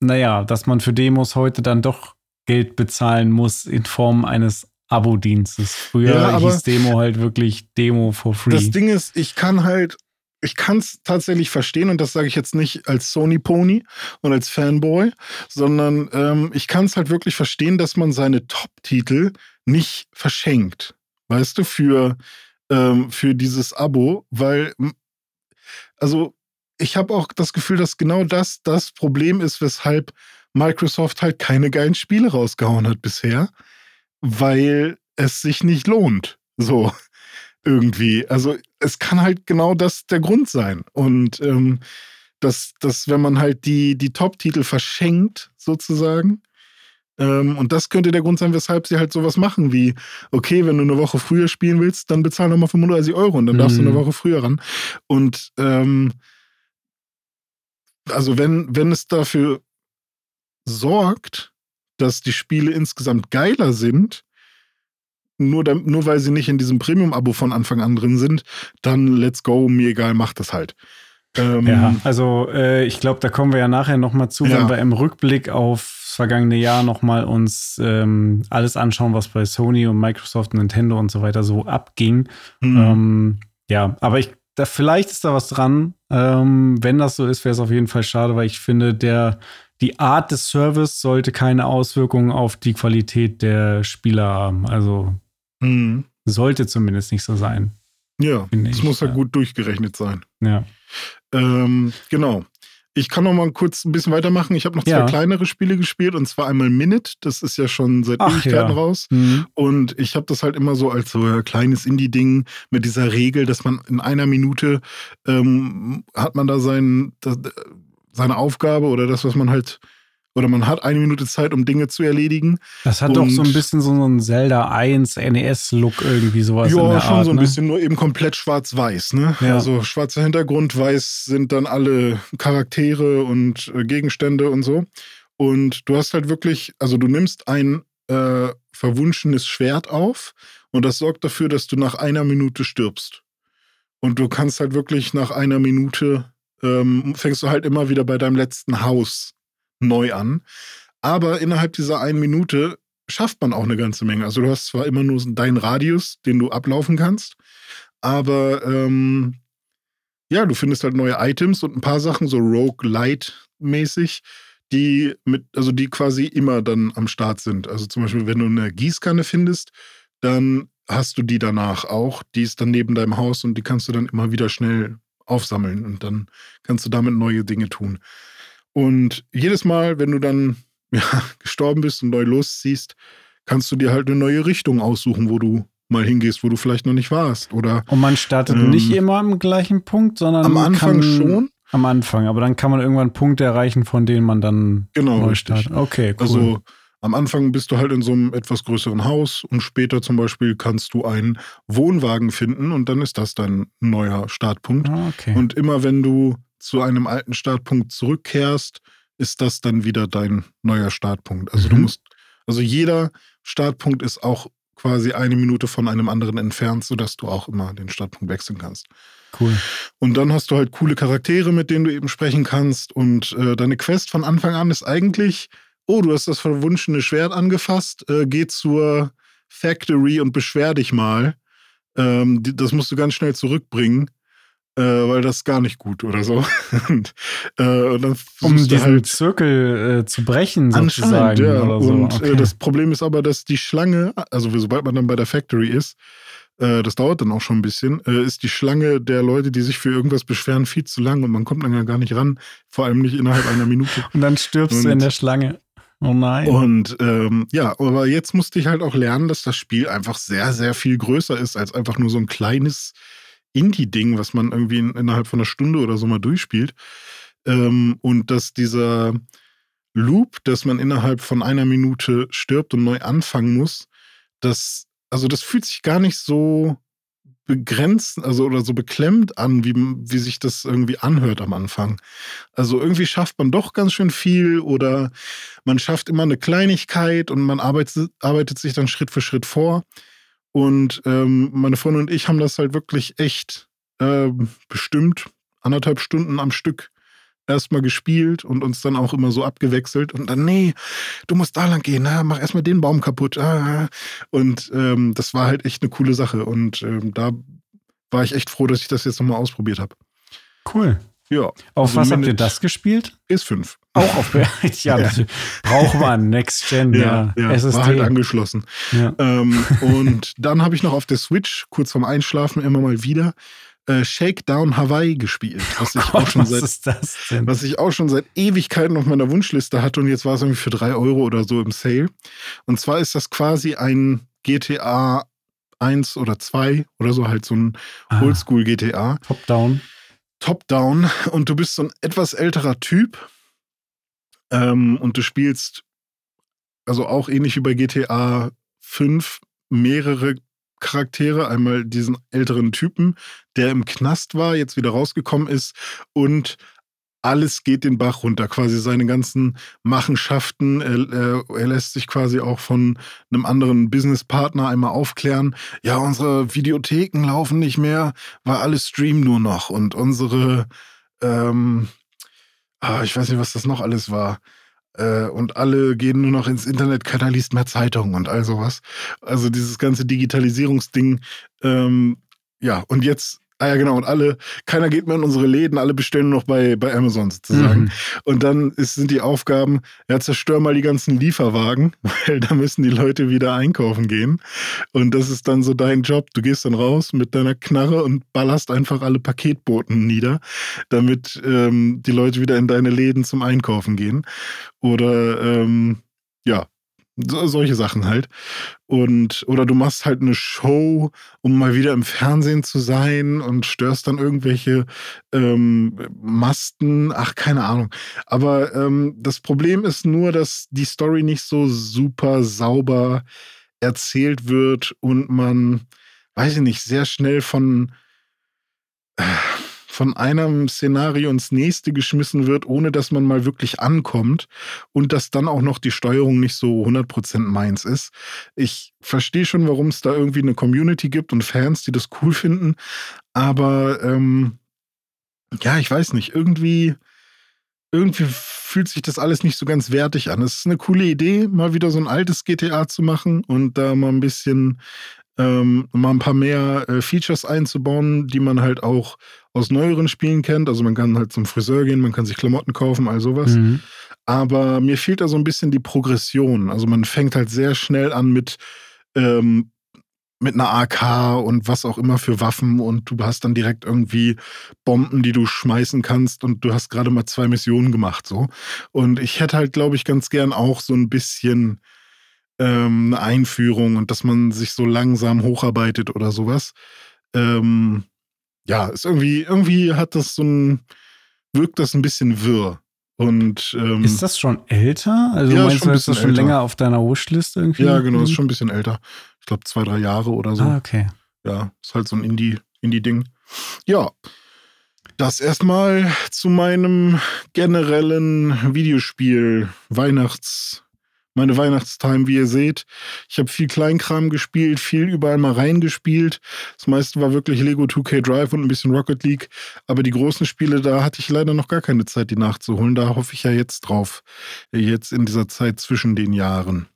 naja, dass man für Demos heute dann doch Geld bezahlen muss in Form eines Abo-Dienstes. Früher ja, hieß Demo halt wirklich Demo for free. Das Ding ist, ich kann halt, ich kann es tatsächlich verstehen und das sage ich jetzt nicht als Sony Pony und als Fanboy, sondern ähm, ich kann es halt wirklich verstehen, dass man seine Top-Titel nicht verschenkt. Weißt du, für, ähm, für dieses Abo, weil, also ich habe auch das Gefühl, dass genau das das Problem ist, weshalb Microsoft halt keine geilen Spiele rausgehauen hat bisher weil es sich nicht lohnt. So irgendwie. Also es kann halt genau das der Grund sein. Und ähm, dass, dass wenn man halt die, die Top-Titel verschenkt, sozusagen, ähm, und das könnte der Grund sein, weshalb sie halt sowas machen wie, okay, wenn du eine Woche früher spielen willst, dann bezahl nochmal 35 Euro und dann darfst mhm. du eine mhm. Woche früher ran. Und ähm, also wenn, wenn es dafür sorgt, dass die Spiele insgesamt geiler sind, nur, nur weil sie nicht in diesem Premium-Abo von Anfang an drin sind, dann let's go, mir egal, mach das halt. Ähm, ja, also äh, ich glaube, da kommen wir ja nachher nochmal zu, ja. wenn wir im Rückblick aufs vergangene Jahr nochmal uns ähm, alles anschauen, was bei Sony und Microsoft und Nintendo und so weiter so abging. Mhm. Ähm, ja, aber ich, da, vielleicht ist da was dran. Ähm, wenn das so ist, wäre es auf jeden Fall schade, weil ich finde, der die Art des Service sollte keine Auswirkungen auf die Qualität der Spieler haben. Also mhm. sollte zumindest nicht so sein. Ja, es muss halt ja. gut durchgerechnet sein. Ja. Ähm, genau. Ich kann noch mal kurz ein bisschen weitermachen. Ich habe noch zwei ja. kleinere Spiele gespielt und zwar einmal Minute. Das ist ja schon seit Ach, Ewigkeiten ja. raus. Mhm. Und ich habe das halt immer so als so ein kleines Indie-Ding mit dieser Regel, dass man in einer Minute ähm, hat man da sein, das, seine Aufgabe oder das, was man halt oder man hat eine Minute Zeit, um Dinge zu erledigen. Das hat und doch so ein bisschen so einen Zelda 1 NES-Look irgendwie sowas. Ja, schon Art, so ein ne? bisschen, nur eben komplett schwarz-weiß. Ne? Ja. Also schwarzer Hintergrund, weiß sind dann alle Charaktere und äh, Gegenstände und so. Und du hast halt wirklich, also du nimmst ein äh, verwunschenes Schwert auf und das sorgt dafür, dass du nach einer Minute stirbst. Und du kannst halt wirklich nach einer Minute, ähm, fängst du halt immer wieder bei deinem letzten Haus neu an. Aber innerhalb dieser einen Minute schafft man auch eine ganze Menge. Also du hast zwar immer nur deinen Radius, den du ablaufen kannst, aber ähm, ja, du findest halt neue Items und ein paar Sachen, so Rogue-Light-mäßig, die mit, also die quasi immer dann am Start sind. Also zum Beispiel, wenn du eine Gießkanne findest, dann hast du die danach auch. Die ist dann neben deinem Haus und die kannst du dann immer wieder schnell aufsammeln und dann kannst du damit neue Dinge tun. Und jedes Mal, wenn du dann ja, gestorben bist und neu losziehst, kannst du dir halt eine neue Richtung aussuchen, wo du mal hingehst, wo du vielleicht noch nicht warst. Oder, und man startet ähm, nicht immer am gleichen Punkt, sondern am Anfang kann, schon. Am Anfang, aber dann kann man irgendwann Punkte erreichen, von denen man dann genau, neu startet. Okay, cool. Also am Anfang bist du halt in so einem etwas größeren Haus und später zum Beispiel kannst du einen Wohnwagen finden und dann ist das dein neuer Startpunkt. Ah, okay. Und immer wenn du zu einem alten Startpunkt zurückkehrst, ist das dann wieder dein neuer Startpunkt. Also mhm. du musst, also jeder Startpunkt ist auch quasi eine Minute von einem anderen entfernt, sodass du auch immer den Startpunkt wechseln kannst. Cool. Und dann hast du halt coole Charaktere, mit denen du eben sprechen kannst. Und äh, deine Quest von Anfang an ist eigentlich, oh, du hast das verwunschene Schwert angefasst, äh, geh zur Factory und beschwer dich mal. Ähm, das musst du ganz schnell zurückbringen äh, weil das gar nicht gut oder so. und, äh, und dann um diesen halt Zirkel äh, zu brechen, sozusagen. Ja. Oder so. Und äh, okay. das Problem ist aber, dass die Schlange, also sobald man dann bei der Factory ist, äh, das dauert dann auch schon ein bisschen, äh, ist die Schlange der Leute, die sich für irgendwas beschweren, viel zu lang und man kommt dann ja gar nicht ran, vor allem nicht innerhalb einer Minute. und dann stirbst und, du in der Schlange. Oh nein. Und ähm, ja, aber jetzt musste ich halt auch lernen, dass das Spiel einfach sehr, sehr viel größer ist als einfach nur so ein kleines Indie-Ding, was man irgendwie in, innerhalb von einer Stunde oder so mal durchspielt. Ähm, und dass dieser Loop, dass man innerhalb von einer Minute stirbt und neu anfangen muss, das, also das fühlt sich gar nicht so begrenzt, also oder so beklemmt an, wie, wie sich das irgendwie anhört am Anfang. Also irgendwie schafft man doch ganz schön viel oder man schafft immer eine Kleinigkeit und man arbeitet, arbeitet sich dann Schritt für Schritt vor. Und ähm, meine Freundin und ich haben das halt wirklich echt äh, bestimmt anderthalb Stunden am Stück erstmal gespielt und uns dann auch immer so abgewechselt und dann, nee, du musst da lang gehen, na, mach erstmal den Baum kaputt. Ah. Und ähm, das war halt echt eine coole Sache. Und ähm, da war ich echt froh, dass ich das jetzt nochmal ausprobiert habe. Cool. Ja. Auf also was habt ihr das gespielt? Ist 5 Auch auf ja, ja. braucht man Next Gen, ja, ja, SSD. War halt angeschlossen. Ja. Ähm, und dann habe ich noch auf der Switch kurz vorm Einschlafen immer mal wieder äh, Shakedown Hawaii gespielt, was ich, oh Gott, auch schon seit, was ich auch schon seit Ewigkeiten auf meiner Wunschliste hatte und jetzt war es irgendwie für drei Euro oder so im Sale. Und zwar ist das quasi ein GTA 1 oder 2 oder so, halt so ein ah. Oldschool GTA. Top-Down. Top-Down und du bist so ein etwas älterer Typ ähm, und du spielst, also auch ähnlich wie bei GTA 5, mehrere Charaktere. Einmal diesen älteren Typen, der im Knast war, jetzt wieder rausgekommen ist und alles geht den Bach runter, quasi seine ganzen Machenschaften. Er, er, lässt sich quasi auch von einem anderen Businesspartner einmal aufklären. Ja, unsere Videotheken laufen nicht mehr, weil alles streamen nur noch und unsere, ähm, ah, ich weiß nicht, was das noch alles war. Äh, und alle gehen nur noch ins Internet, keiner liest mehr Zeitungen und all sowas. Also dieses ganze Digitalisierungsding. Ähm, ja, und jetzt Ah ja, genau. Und alle, keiner geht mehr in unsere Läden, alle bestellen nur noch bei, bei Amazon sozusagen. Mhm. Und dann ist, sind die Aufgaben, ja, zerstör mal die ganzen Lieferwagen, weil da müssen die Leute wieder einkaufen gehen. Und das ist dann so dein Job. Du gehst dann raus mit deiner Knarre und ballerst einfach alle Paketboten nieder, damit ähm, die Leute wieder in deine Läden zum Einkaufen gehen. Oder ähm, ja, so, solche Sachen halt. Und, oder du machst halt eine Show, um mal wieder im Fernsehen zu sein und störst dann irgendwelche ähm, Masten. Ach, keine Ahnung. Aber ähm, das Problem ist nur, dass die Story nicht so super sauber erzählt wird und man, weiß ich nicht, sehr schnell von. Äh, von einem Szenario ins nächste geschmissen wird, ohne dass man mal wirklich ankommt und dass dann auch noch die Steuerung nicht so 100% meins ist. Ich verstehe schon, warum es da irgendwie eine Community gibt und Fans, die das cool finden, aber ähm, ja, ich weiß nicht, irgendwie irgendwie fühlt sich das alles nicht so ganz wertig an. Es ist eine coole Idee, mal wieder so ein altes GTA zu machen und da mal ein bisschen ähm, mal ein paar mehr äh, Features einzubauen, die man halt auch aus neueren Spielen kennt. Also man kann halt zum Friseur gehen, man kann sich Klamotten kaufen, all sowas. Mhm. Aber mir fehlt da so ein bisschen die Progression. Also man fängt halt sehr schnell an mit, ähm, mit einer AK und was auch immer für Waffen und du hast dann direkt irgendwie Bomben, die du schmeißen kannst und du hast gerade mal zwei Missionen gemacht so. Und ich hätte halt, glaube ich, ganz gern auch so ein bisschen ähm, eine Einführung und dass man sich so langsam hocharbeitet oder sowas. Ähm, ja, ist irgendwie, irgendwie hat das so ein, wirkt das ein bisschen wirr. Und, ähm, ist das schon älter? Also ja, meinst du, ist das schon älter. länger auf deiner Wishlist irgendwie? Ja, genau, ist schon ein bisschen älter. Ich glaube zwei, drei Jahre oder so. Ah, okay. Ja, ist halt so ein Indie, Indie-Ding. Ja. Das erstmal zu meinem generellen Videospiel-Weihnachts- meine Weihnachtstime, wie ihr seht. Ich habe viel Kleinkram gespielt, viel überall mal reingespielt. Das meiste war wirklich Lego 2K Drive und ein bisschen Rocket League. Aber die großen Spiele, da hatte ich leider noch gar keine Zeit, die nachzuholen. Da hoffe ich ja jetzt drauf. Jetzt in dieser Zeit zwischen den Jahren.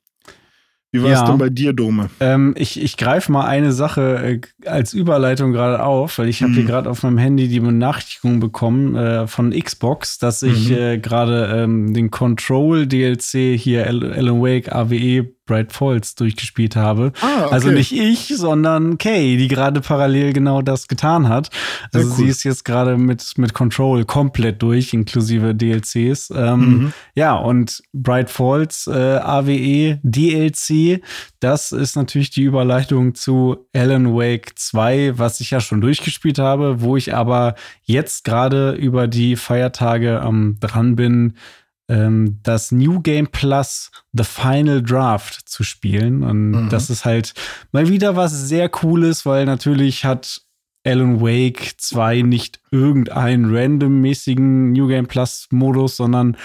Wie war es ja. denn bei dir, Dome? Ähm, ich ich greife mal eine Sache äh, als Überleitung gerade auf, weil ich habe mhm. hier gerade auf meinem Handy die Benachrichtigung bekommen äh, von Xbox, dass ich mhm. äh, gerade ähm, den Control DLC hier Alan Wake AWE Bright Falls durchgespielt habe. Ah, okay. Also nicht ich, sondern Kay, die gerade parallel genau das getan hat. Also cool. sie ist jetzt gerade mit, mit Control komplett durch, inklusive DLCs. Ähm, mhm. Ja, und Bright Falls äh, AWE DLC, das ist natürlich die Überleitung zu Alan Wake 2, was ich ja schon durchgespielt habe, wo ich aber jetzt gerade über die Feiertage ähm, dran bin, ähm, das New Game Plus The Final Draft zu spielen. Und mhm. das ist halt mal wieder was sehr Cooles, weil natürlich hat Alan Wake 2 nicht irgendeinen randommäßigen New Game Plus Modus, sondern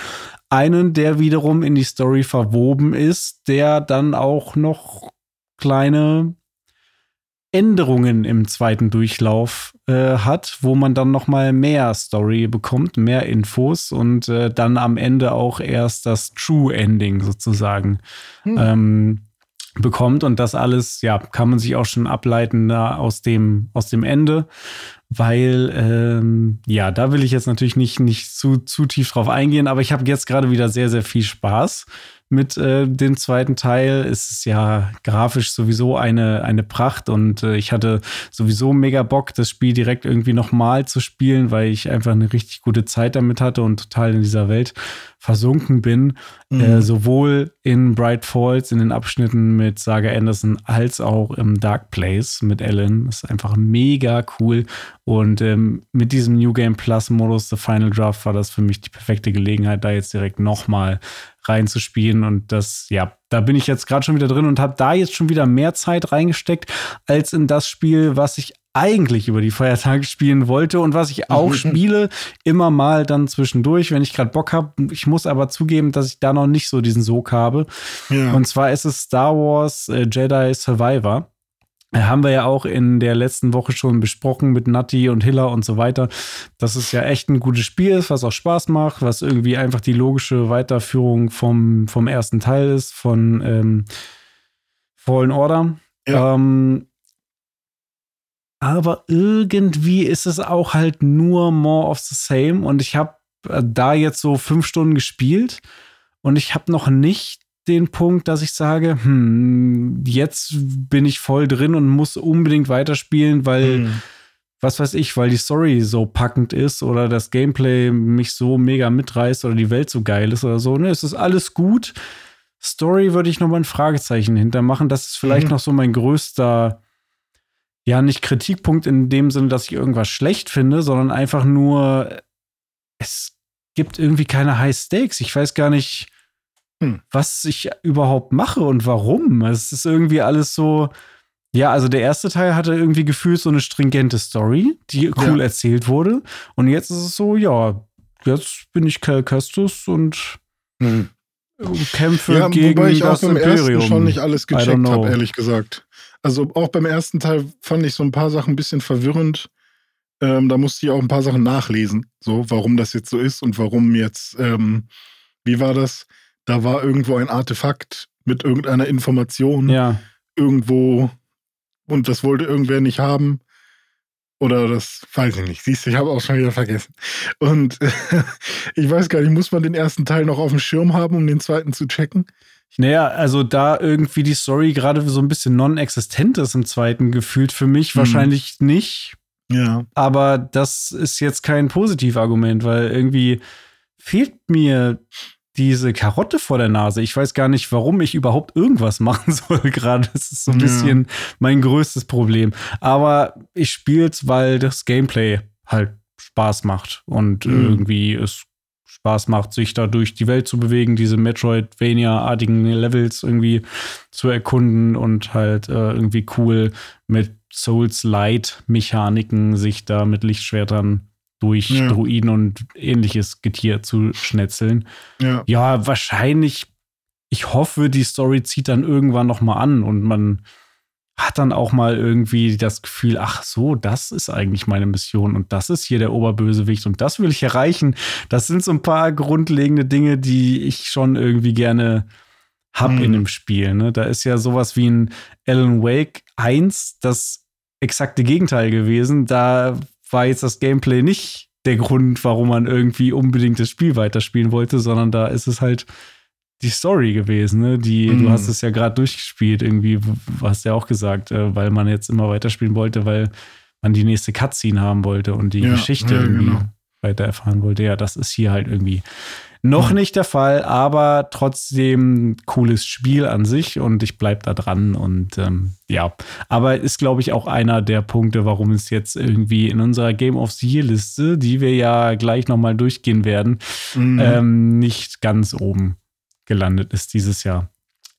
einen, der wiederum in die Story verwoben ist, der dann auch noch kleine Änderungen im zweiten Durchlauf äh, hat, wo man dann noch mal mehr Story bekommt, mehr Infos und äh, dann am Ende auch erst das True Ending sozusagen hm. ähm, bekommt und das alles, ja, kann man sich auch schon ableiten da aus dem aus dem Ende, weil ähm, ja, da will ich jetzt natürlich nicht nicht zu zu tief drauf eingehen, aber ich habe jetzt gerade wieder sehr sehr viel Spaß mit äh, dem zweiten Teil. Es ist ja grafisch sowieso eine, eine Pracht und äh, ich hatte sowieso mega Bock, das Spiel direkt irgendwie nochmal zu spielen, weil ich einfach eine richtig gute Zeit damit hatte und total in dieser Welt versunken bin. Mhm. Äh, sowohl in Bright Falls, in den Abschnitten mit Saga Anderson, als auch im Dark Place mit Ellen. Das ist einfach mega cool. Und ähm, mit diesem New Game Plus Modus, The Final Draft, war das für mich die perfekte Gelegenheit, da jetzt direkt nochmal reinzuspielen. Und das, ja, da bin ich jetzt gerade schon wieder drin und habe da jetzt schon wieder mehr Zeit reingesteckt als in das Spiel, was ich eigentlich über die Feiertage spielen wollte und was ich auch spiele, immer mal dann zwischendurch, wenn ich gerade Bock habe. Ich muss aber zugeben, dass ich da noch nicht so diesen Sog habe. Ja. Und zwar ist es Star Wars äh, Jedi Survivor. Haben wir ja auch in der letzten Woche schon besprochen mit Natti und Hiller und so weiter, dass es ja echt ein gutes Spiel ist, was auch Spaß macht, was irgendwie einfach die logische Weiterführung vom, vom ersten Teil ist, von ähm, Fallen Order. Ja. Ähm, aber irgendwie ist es auch halt nur more of the same. Und ich habe äh, da jetzt so fünf Stunden gespielt und ich habe noch nicht den Punkt, dass ich sage, hm, jetzt bin ich voll drin und muss unbedingt weiterspielen, weil, mhm. was weiß ich, weil die Story so packend ist oder das Gameplay mich so mega mitreißt oder die Welt so geil ist oder so. Ne, es ist alles gut. Story würde ich noch mal ein Fragezeichen hintermachen. Das ist vielleicht mhm. noch so mein größter, ja, nicht Kritikpunkt in dem Sinne, dass ich irgendwas schlecht finde, sondern einfach nur, es gibt irgendwie keine High Stakes. Ich weiß gar nicht, hm. was ich überhaupt mache und warum. Es ist irgendwie alles so. Ja, also der erste Teil hatte irgendwie gefühlt so eine stringente Story, die cool ja. erzählt wurde. Und jetzt ist es so, ja, jetzt bin ich Cal Kestus und hm. kämpfe ja, gegen wobei ich das auch beim Imperium. ersten schon nicht alles gecheckt habe, ehrlich gesagt. Also auch beim ersten Teil fand ich so ein paar Sachen ein bisschen verwirrend. Ähm, da musste ich auch ein paar Sachen nachlesen, so warum das jetzt so ist und warum jetzt, ähm, wie war das? Da war irgendwo ein Artefakt mit irgendeiner Information ja. irgendwo und das wollte irgendwer nicht haben. Oder das weiß ich nicht. Siehst du, ich habe auch schon wieder vergessen. Und ich weiß gar nicht, muss man den ersten Teil noch auf dem Schirm haben, um den zweiten zu checken? Naja, also da irgendwie die Story gerade so ein bisschen non-existent ist im zweiten gefühlt für mich, mhm. wahrscheinlich nicht. Ja. Aber das ist jetzt kein Positivargument, weil irgendwie fehlt mir diese Karotte vor der Nase. Ich weiß gar nicht, warum ich überhaupt irgendwas machen soll gerade. Das ist so ein ja. bisschen mein größtes Problem. Aber ich spiele es, weil das Gameplay halt Spaß macht und mhm. irgendwie es Spaß macht, sich da durch die Welt zu bewegen, diese Metroidvania-artigen Levels irgendwie zu erkunden und halt äh, irgendwie cool mit Souls-Light-Mechaniken sich da mit Lichtschwertern durch ja. Druiden und ähnliches Getier zu schnetzeln. Ja. ja, wahrscheinlich, ich hoffe, die Story zieht dann irgendwann noch mal an und man hat dann auch mal irgendwie das Gefühl, ach so, das ist eigentlich meine Mission und das ist hier der Oberbösewicht und das will ich erreichen. Das sind so ein paar grundlegende Dinge, die ich schon irgendwie gerne hab hm. in dem Spiel. Ne? Da ist ja sowas wie ein Alan Wake 1, das exakte Gegenteil gewesen. Da war jetzt das Gameplay nicht der Grund, warum man irgendwie unbedingt das Spiel weiterspielen wollte, sondern da ist es halt die Story gewesen, ne? Die, mm. du hast es ja gerade durchgespielt, irgendwie, hast ja auch gesagt, äh, weil man jetzt immer weiterspielen wollte, weil man die nächste Cutscene haben wollte und die ja, Geschichte ja, irgendwie genau. weiter erfahren wollte. Ja, das ist hier halt irgendwie noch hm. nicht der Fall, aber trotzdem cooles Spiel an sich und ich bleibe da dran und ähm, ja, aber ist glaube ich auch einer der Punkte, warum es jetzt irgendwie in unserer Game of the Year Liste, die wir ja gleich nochmal durchgehen werden, mhm. ähm, nicht ganz oben gelandet ist dieses Jahr.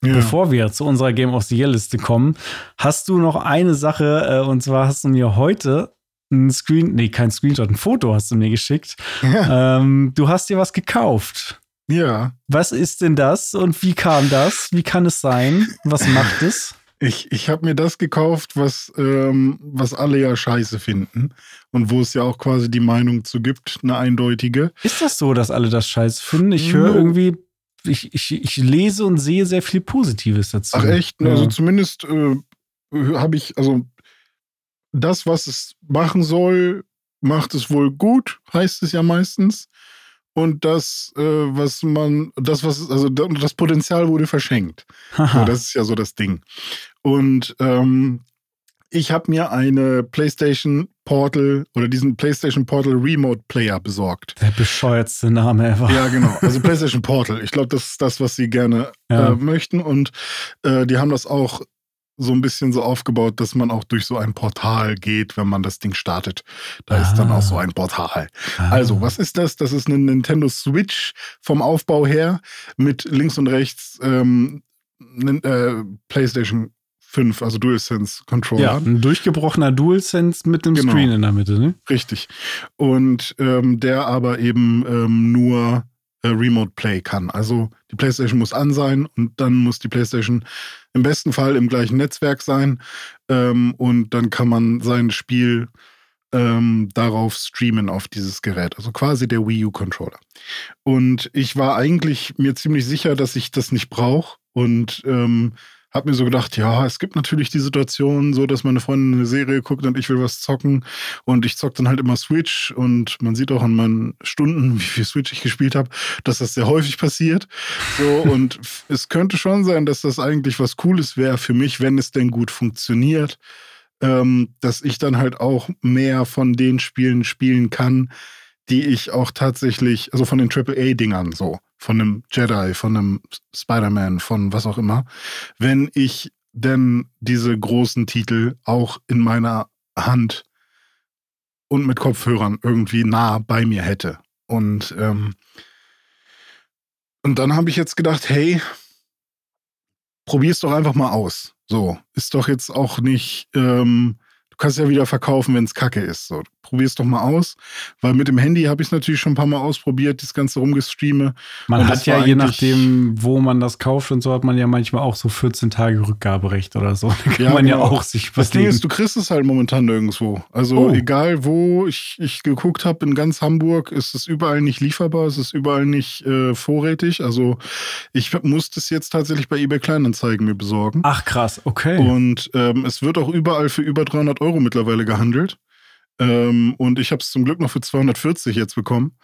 Ja. Bevor wir zu unserer Game of the Year Liste kommen, hast du noch eine Sache äh, und zwar hast du mir heute ein Screen, nee, kein Screenshot, ein Foto hast du mir geschickt. Ja. Ähm, du hast dir was gekauft. Ja. Was ist denn das und wie kam das? Wie kann es sein? Was macht es? Ich, ich habe mir das gekauft, was, ähm, was alle ja scheiße finden und wo es ja auch quasi die Meinung zu gibt, eine eindeutige. Ist das so, dass alle das scheiße finden? Ich höre irgendwie, ich, ich, ich lese und sehe sehr viel Positives dazu. Ach echt? Ja. Also zumindest äh, habe ich, also das, was es machen soll, macht es wohl gut, heißt es ja meistens. Und das, äh, was man, das, was, also das Potenzial wurde verschenkt. So, das ist ja so das Ding. Und ähm, ich habe mir eine PlayStation Portal oder diesen PlayStation Portal Remote Player besorgt. Der bescheuertste Name ever. Ja, genau. Also PlayStation Portal. Ich glaube, das ist das, was sie gerne ja. äh, möchten. Und äh, die haben das auch so ein bisschen so aufgebaut, dass man auch durch so ein Portal geht, wenn man das Ding startet. Da ah. ist dann auch so ein Portal. Ah. Also, was ist das? Das ist eine Nintendo Switch vom Aufbau her mit links und rechts ähm, äh, PlayStation 5, also DualSense Controller. Ja, ein durchgebrochener DualSense mit dem genau. Screen in der Mitte, ne? Richtig. Und ähm, der aber eben ähm, nur äh, Remote Play kann. Also die PlayStation muss an sein und dann muss die PlayStation im besten Fall im gleichen Netzwerk sein ähm, und dann kann man sein Spiel ähm, darauf streamen auf dieses Gerät. Also quasi der Wii U-Controller. Und ich war eigentlich mir ziemlich sicher, dass ich das nicht brauche und ähm, habe mir so gedacht, ja, es gibt natürlich die Situation, so dass meine Freundin eine Serie guckt und ich will was zocken und ich zock dann halt immer Switch und man sieht auch an meinen Stunden, wie viel Switch ich gespielt habe, dass das sehr häufig passiert. So und es könnte schon sein, dass das eigentlich was Cooles wäre für mich, wenn es denn gut funktioniert, ähm, dass ich dann halt auch mehr von den Spielen spielen kann, die ich auch tatsächlich, also von den AAA-Dingern so von einem Jedi, von einem Spider-Man, von was auch immer, wenn ich denn diese großen Titel auch in meiner Hand und mit Kopfhörern irgendwie nah bei mir hätte. Und, ähm, und dann habe ich jetzt gedacht, hey, probier's doch einfach mal aus. So, ist doch jetzt auch nicht, ähm, du kannst ja wieder verkaufen, wenn es kacke ist. So, probier's doch mal aus. Weil mit dem Handy habe ich es natürlich schon ein paar Mal ausprobiert, das Ganze rumgestreame. Man hat ja je nachdem, wo man das kauft und so, hat man ja manchmal auch so 14 Tage Rückgaberecht oder so. Da kann ja, man genau. ja auch sich Das Ding ist, du kriegst es halt momentan nirgendwo. Also oh. egal wo ich, ich geguckt habe, in ganz Hamburg ist es überall nicht lieferbar, es ist überall nicht äh, vorrätig. Also ich muss das jetzt tatsächlich bei eBay Kleinanzeigen mir besorgen. Ach krass, okay. Und ähm, es wird auch überall für über 300 Euro mittlerweile gehandelt. Ähm, und ich habe es zum Glück noch für 240 jetzt bekommen.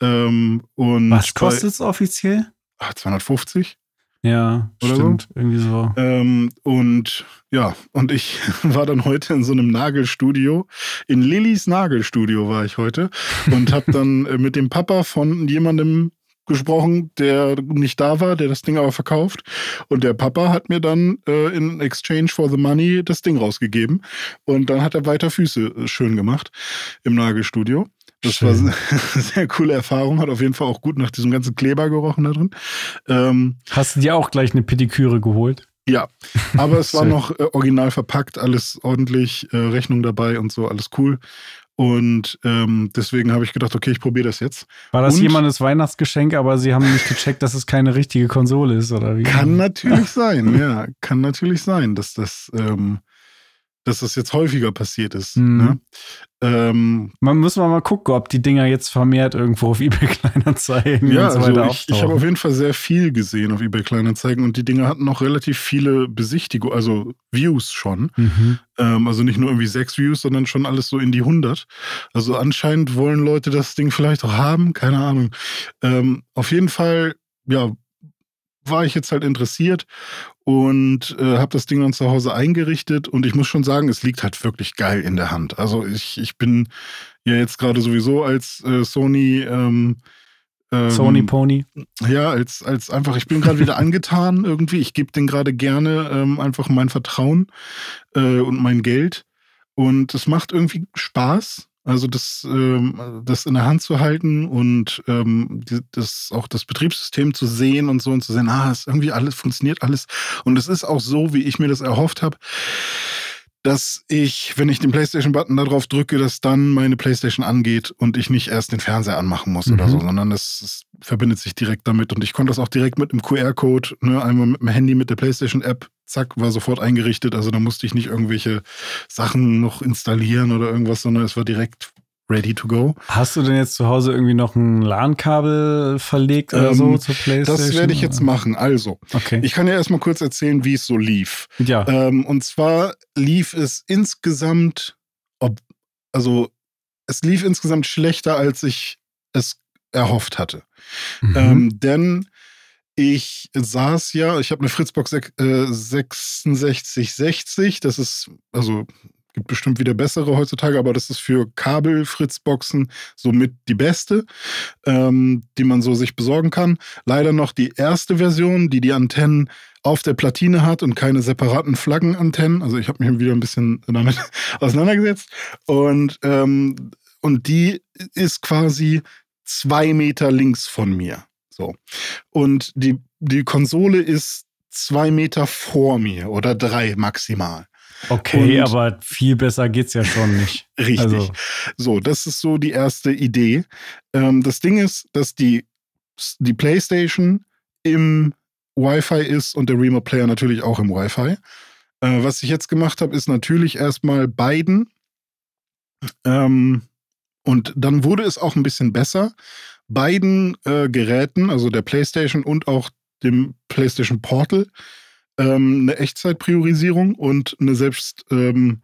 Ähm, und Was kostet es offiziell? Ach, 250. Ja, Oder stimmt, so? irgendwie so. Ähm, und ja, und ich war dann heute in so einem Nagelstudio. In Lillys Nagelstudio war ich heute und habe dann äh, mit dem Papa von jemandem gesprochen, der nicht da war, der das Ding aber verkauft. Und der Papa hat mir dann äh, in Exchange for the Money das Ding rausgegeben. Und dann hat er weiter Füße äh, schön gemacht im Nagelstudio. Das Schön. war eine sehr coole Erfahrung, hat auf jeden Fall auch gut nach diesem ganzen Kleber gerochen da drin. Ähm, Hast du dir auch gleich eine Pediküre geholt? Ja, aber es war noch äh, original verpackt, alles ordentlich, äh, Rechnung dabei und so, alles cool. Und ähm, deswegen habe ich gedacht, okay, ich probiere das jetzt. War das und, jemandes Weihnachtsgeschenk, aber sie haben nicht gecheckt, dass es keine richtige Konsole ist, oder wie? Kann natürlich sein, ja. Kann natürlich sein, dass das ähm, dass das jetzt häufiger passiert ist. Mhm. Ne? Ähm, man muss mal gucken, ob die Dinger jetzt vermehrt irgendwo auf eBay Kleinanzeigen ja, und so weiter also ich, ich habe auf jeden Fall sehr viel gesehen auf eBay Kleinanzeigen und die Dinger hatten noch relativ viele Besichtigungen, also Views schon. Mhm. Ähm, also nicht nur irgendwie sechs Views, sondern schon alles so in die 100. Also anscheinend wollen Leute das Ding vielleicht auch haben, keine Ahnung. Ähm, auf jeden Fall, ja, war ich jetzt halt interessiert und äh, habe das Ding dann zu Hause eingerichtet und ich muss schon sagen, es liegt halt wirklich geil in der Hand. Also ich, ich bin ja jetzt gerade sowieso als äh, Sony ähm, ähm, Sony Pony. Ja, als, als einfach, ich bin gerade wieder angetan irgendwie. Ich gebe den gerade gerne ähm, einfach mein Vertrauen äh, und mein Geld. Und es macht irgendwie Spaß. Also das, ähm, das in der Hand zu halten und ähm, das auch das Betriebssystem zu sehen und so und zu sehen, ah, es irgendwie alles funktioniert alles und es ist auch so, wie ich mir das erhofft habe dass ich, wenn ich den PlayStation-Button da drauf drücke, dass dann meine PlayStation angeht und ich nicht erst den Fernseher anmachen muss mhm. oder so, sondern es, es, verbindet sich direkt damit. Und ich konnte das auch direkt mit einem QR-Code, ne, einmal mit dem Handy, mit der PlayStation-App, zack, war sofort eingerichtet. Also da musste ich nicht irgendwelche Sachen noch installieren oder irgendwas, sondern es war direkt ready to go. Hast du denn jetzt zu Hause irgendwie noch ein LAN-Kabel verlegt oder ähm, so zur PlayStation? Das werde ich jetzt machen. Also, okay. ich kann ja erstmal kurz erzählen, wie es so lief. Ja. Ähm, und zwar lief es insgesamt, ob, also es lief insgesamt schlechter, als ich es erhofft hatte. Mhm. Ähm, denn ich saß ja, ich habe eine Fritzbox äh, 6660, das ist also Gibt bestimmt wieder bessere heutzutage, aber das ist für Kabel-Fritzboxen somit die beste, ähm, die man so sich besorgen kann. Leider noch die erste Version, die die Antennen auf der Platine hat und keine separaten Flaggenantennen. Also ich habe mich wieder ein bisschen damit auseinandergesetzt. Und, ähm, und die ist quasi zwei Meter links von mir. So. Und die, die Konsole ist zwei Meter vor mir oder drei maximal. Okay, und aber viel besser geht's ja schon nicht. Richtig. Also. So, das ist so die erste Idee. Ähm, das Ding ist, dass die, die PlayStation im Wi-Fi ist und der Remote Player natürlich auch im Wi-Fi. Äh, was ich jetzt gemacht habe, ist natürlich erstmal beiden. Ähm, und dann wurde es auch ein bisschen besser. Beiden äh, Geräten, also der PlayStation und auch dem PlayStation Portal, ähm, eine Echtzeitpriorisierung und eine selbst, ähm,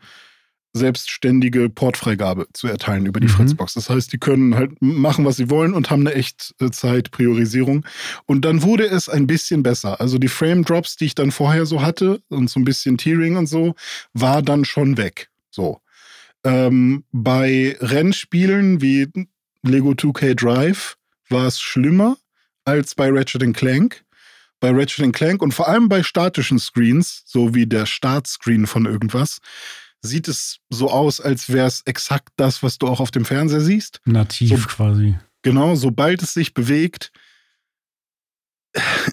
selbstständige Portfreigabe zu erteilen über die Mhm. Fritzbox. Das heißt, die können halt machen, was sie wollen und haben eine Echtzeitpriorisierung. Und dann wurde es ein bisschen besser. Also die Frame Drops, die ich dann vorher so hatte und so ein bisschen Tearing und so, war dann schon weg. So. Ähm, bei Rennspielen wie Lego 2K Drive war es schlimmer als bei Ratchet Clank. Bei Ratchet Clank und vor allem bei statischen Screens, so wie der Startscreen von irgendwas, sieht es so aus, als wäre es exakt das, was du auch auf dem Fernseher siehst. Nativ So- quasi. Genau, sobald es sich bewegt,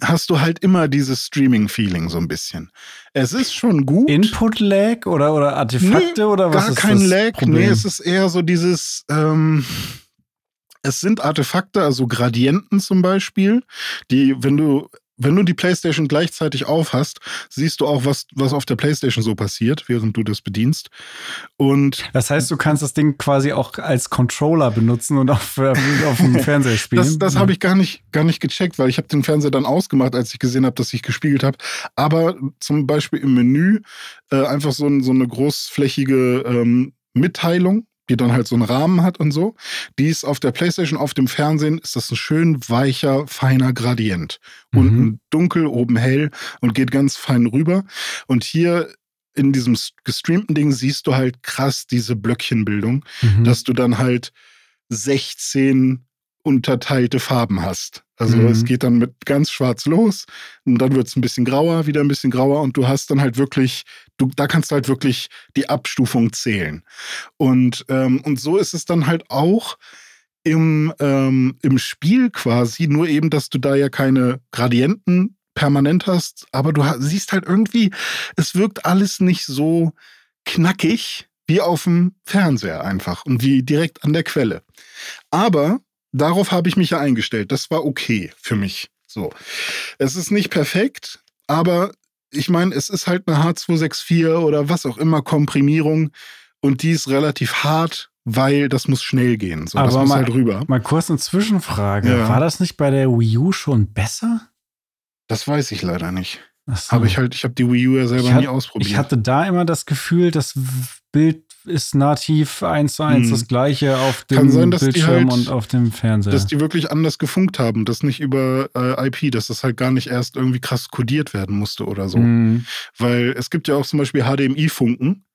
hast du halt immer dieses Streaming-Feeling so ein bisschen. Es ist schon gut. Input-Lag oder, oder Artefakte oder was Gar ist kein das Lag. Problem? Nee, es ist eher so dieses, ähm, es sind Artefakte, also Gradienten zum Beispiel, die, wenn du, wenn du die Playstation gleichzeitig aufhast, siehst du auch, was, was auf der Playstation so passiert, während du das bedienst. Und das heißt, du kannst das Ding quasi auch als Controller benutzen und auf, äh, auf dem Fernseher spielen. Das, das habe ich gar nicht, gar nicht gecheckt, weil ich habe den Fernseher dann ausgemacht, als ich gesehen habe, dass ich gespiegelt habe. Aber zum Beispiel im Menü äh, einfach so, ein, so eine großflächige ähm, Mitteilung, die dann halt so einen Rahmen hat und so. Die ist auf der Playstation, auf dem Fernsehen, ist das ein schön weicher, feiner Gradient. Mhm. Unten dunkel, oben hell und geht ganz fein rüber. Und hier in diesem gestreamten Ding siehst du halt krass diese Blöckchenbildung Mhm. dass du dann halt 16 unterteilte Farben hast. Also Mhm. es geht dann mit ganz schwarz los und dann wird es ein bisschen grauer, wieder ein bisschen grauer und du hast dann halt wirklich, du, da kannst du halt wirklich die Abstufung zählen. Und, ähm, und so ist es dann halt auch im, ähm, im Spiel quasi, nur eben, dass du da ja keine Gradienten permanent hast, aber du siehst halt irgendwie, es wirkt alles nicht so knackig wie auf dem Fernseher einfach und wie direkt an der Quelle. Aber darauf habe ich mich ja eingestellt. Das war okay für mich. So. Es ist nicht perfekt, aber ich meine, es ist halt eine H264 oder was auch immer Komprimierung und die ist relativ hart, weil das muss schnell gehen. So, das Aber muss mal- halt rüber. Mal kurz eine Zwischenfrage. Ja. War das nicht bei der Wii U schon besser? Das weiß ich leider nicht. So. Habe ich halt, ich habe die Wii U ja selber Ich hat- nie ausprobiert. Ich hatte da immer das Gefühl, das Bild ist nativ eins zu eins Hm. das gleiche auf dem Kann sein, dass die Bildschirm halt- und auf dem Fernseher. dass die wirklich anders gefunkt haben, das nicht über äh, IP, dass das halt gar nicht erst irgendwie krass kodiert werden musste oder so. Mhm. Weil es gibt ja auch zum Beispiel HDMI-Funken.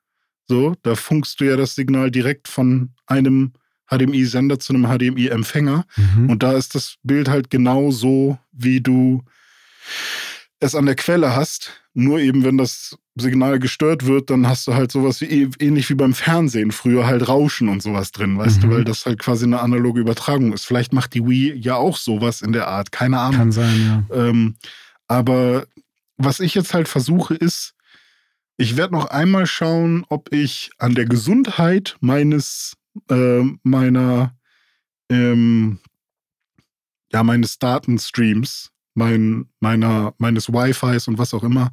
So, da funkst du ja das Signal direkt von einem HDMI-Sender zu einem HDMI-Empfänger. Mhm. Und da ist das Bild halt genau so, wie du es an der Quelle hast. Nur eben, wenn das Signal gestört wird, dann hast du halt sowas wie ähnlich wie beim Fernsehen früher halt Rauschen und sowas drin, weißt Mhm. du, weil das halt quasi eine analoge Übertragung ist. Vielleicht macht die Wii ja auch sowas in der Art, keine Ahnung. Kann sein, ja. Ähm, aber was ich jetzt halt versuche, ist, ich werde noch einmal schauen, ob ich an der Gesundheit meines, äh, meiner, ähm, ja, meines Datenstreams, mein, meiner, meines Wi-Fis und was auch immer,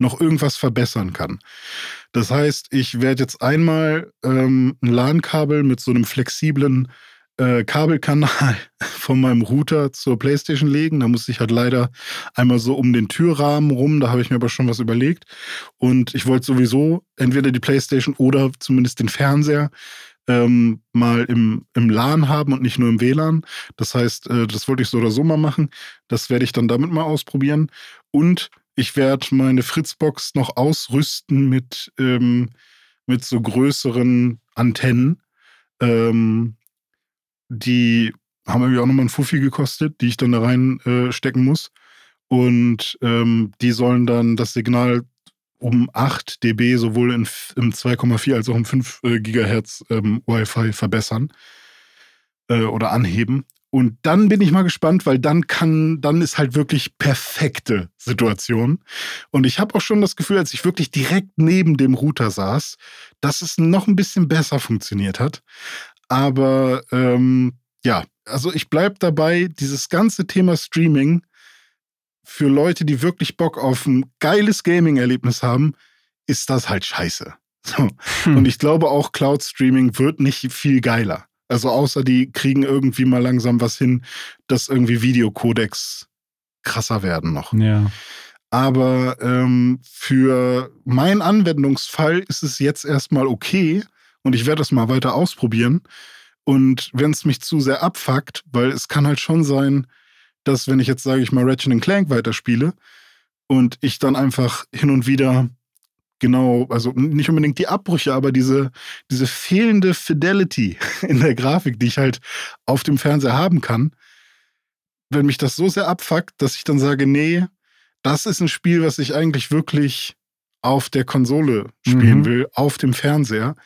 noch irgendwas verbessern kann. Das heißt, ich werde jetzt einmal ähm, ein LAN-Kabel mit so einem flexiblen äh, Kabelkanal von meinem Router zur Playstation legen. Da muss ich halt leider einmal so um den Türrahmen rum. Da habe ich mir aber schon was überlegt. Und ich wollte sowieso entweder die Playstation oder zumindest den Fernseher ähm, mal im, im LAN haben und nicht nur im WLAN. Das heißt, äh, das wollte ich so oder so mal machen. Das werde ich dann damit mal ausprobieren. Und ich werde meine Fritzbox noch ausrüsten mit, ähm, mit so größeren Antennen. Ähm, die haben irgendwie auch nochmal ein Fuffi gekostet, die ich dann da reinstecken äh, muss. Und ähm, die sollen dann das Signal um 8 dB sowohl in, im 2,4 als auch im 5 äh, Gigahertz ähm, Wi-Fi verbessern äh, oder anheben. Und dann bin ich mal gespannt, weil dann kann, dann ist halt wirklich perfekte Situation. Und ich habe auch schon das Gefühl, als ich wirklich direkt neben dem Router saß, dass es noch ein bisschen besser funktioniert hat. Aber ähm, ja, also ich bleibe dabei, dieses ganze Thema Streaming für Leute, die wirklich Bock auf ein geiles Gaming-Erlebnis haben, ist das halt scheiße. So. Hm. Und ich glaube auch, Cloud-Streaming wird nicht viel geiler. Also außer die kriegen irgendwie mal langsam was hin, dass irgendwie Videocodecs krasser werden noch. ja. Aber ähm, für meinen Anwendungsfall ist es jetzt erstmal okay und ich werde das mal weiter ausprobieren. Und wenn es mich zu sehr abfuckt, weil es kann halt schon sein, dass wenn ich jetzt, sage ich mal, Ratchet Clank weiterspiele und ich dann einfach hin und wieder genau, also nicht unbedingt die Abbrüche, aber diese, diese fehlende Fidelity in der Grafik, die ich halt auf dem Fernseher haben kann, wenn mich das so sehr abfuckt, dass ich dann sage, nee, das ist ein Spiel, was ich eigentlich wirklich auf der Konsole spielen mhm. will, auf dem Fernseher,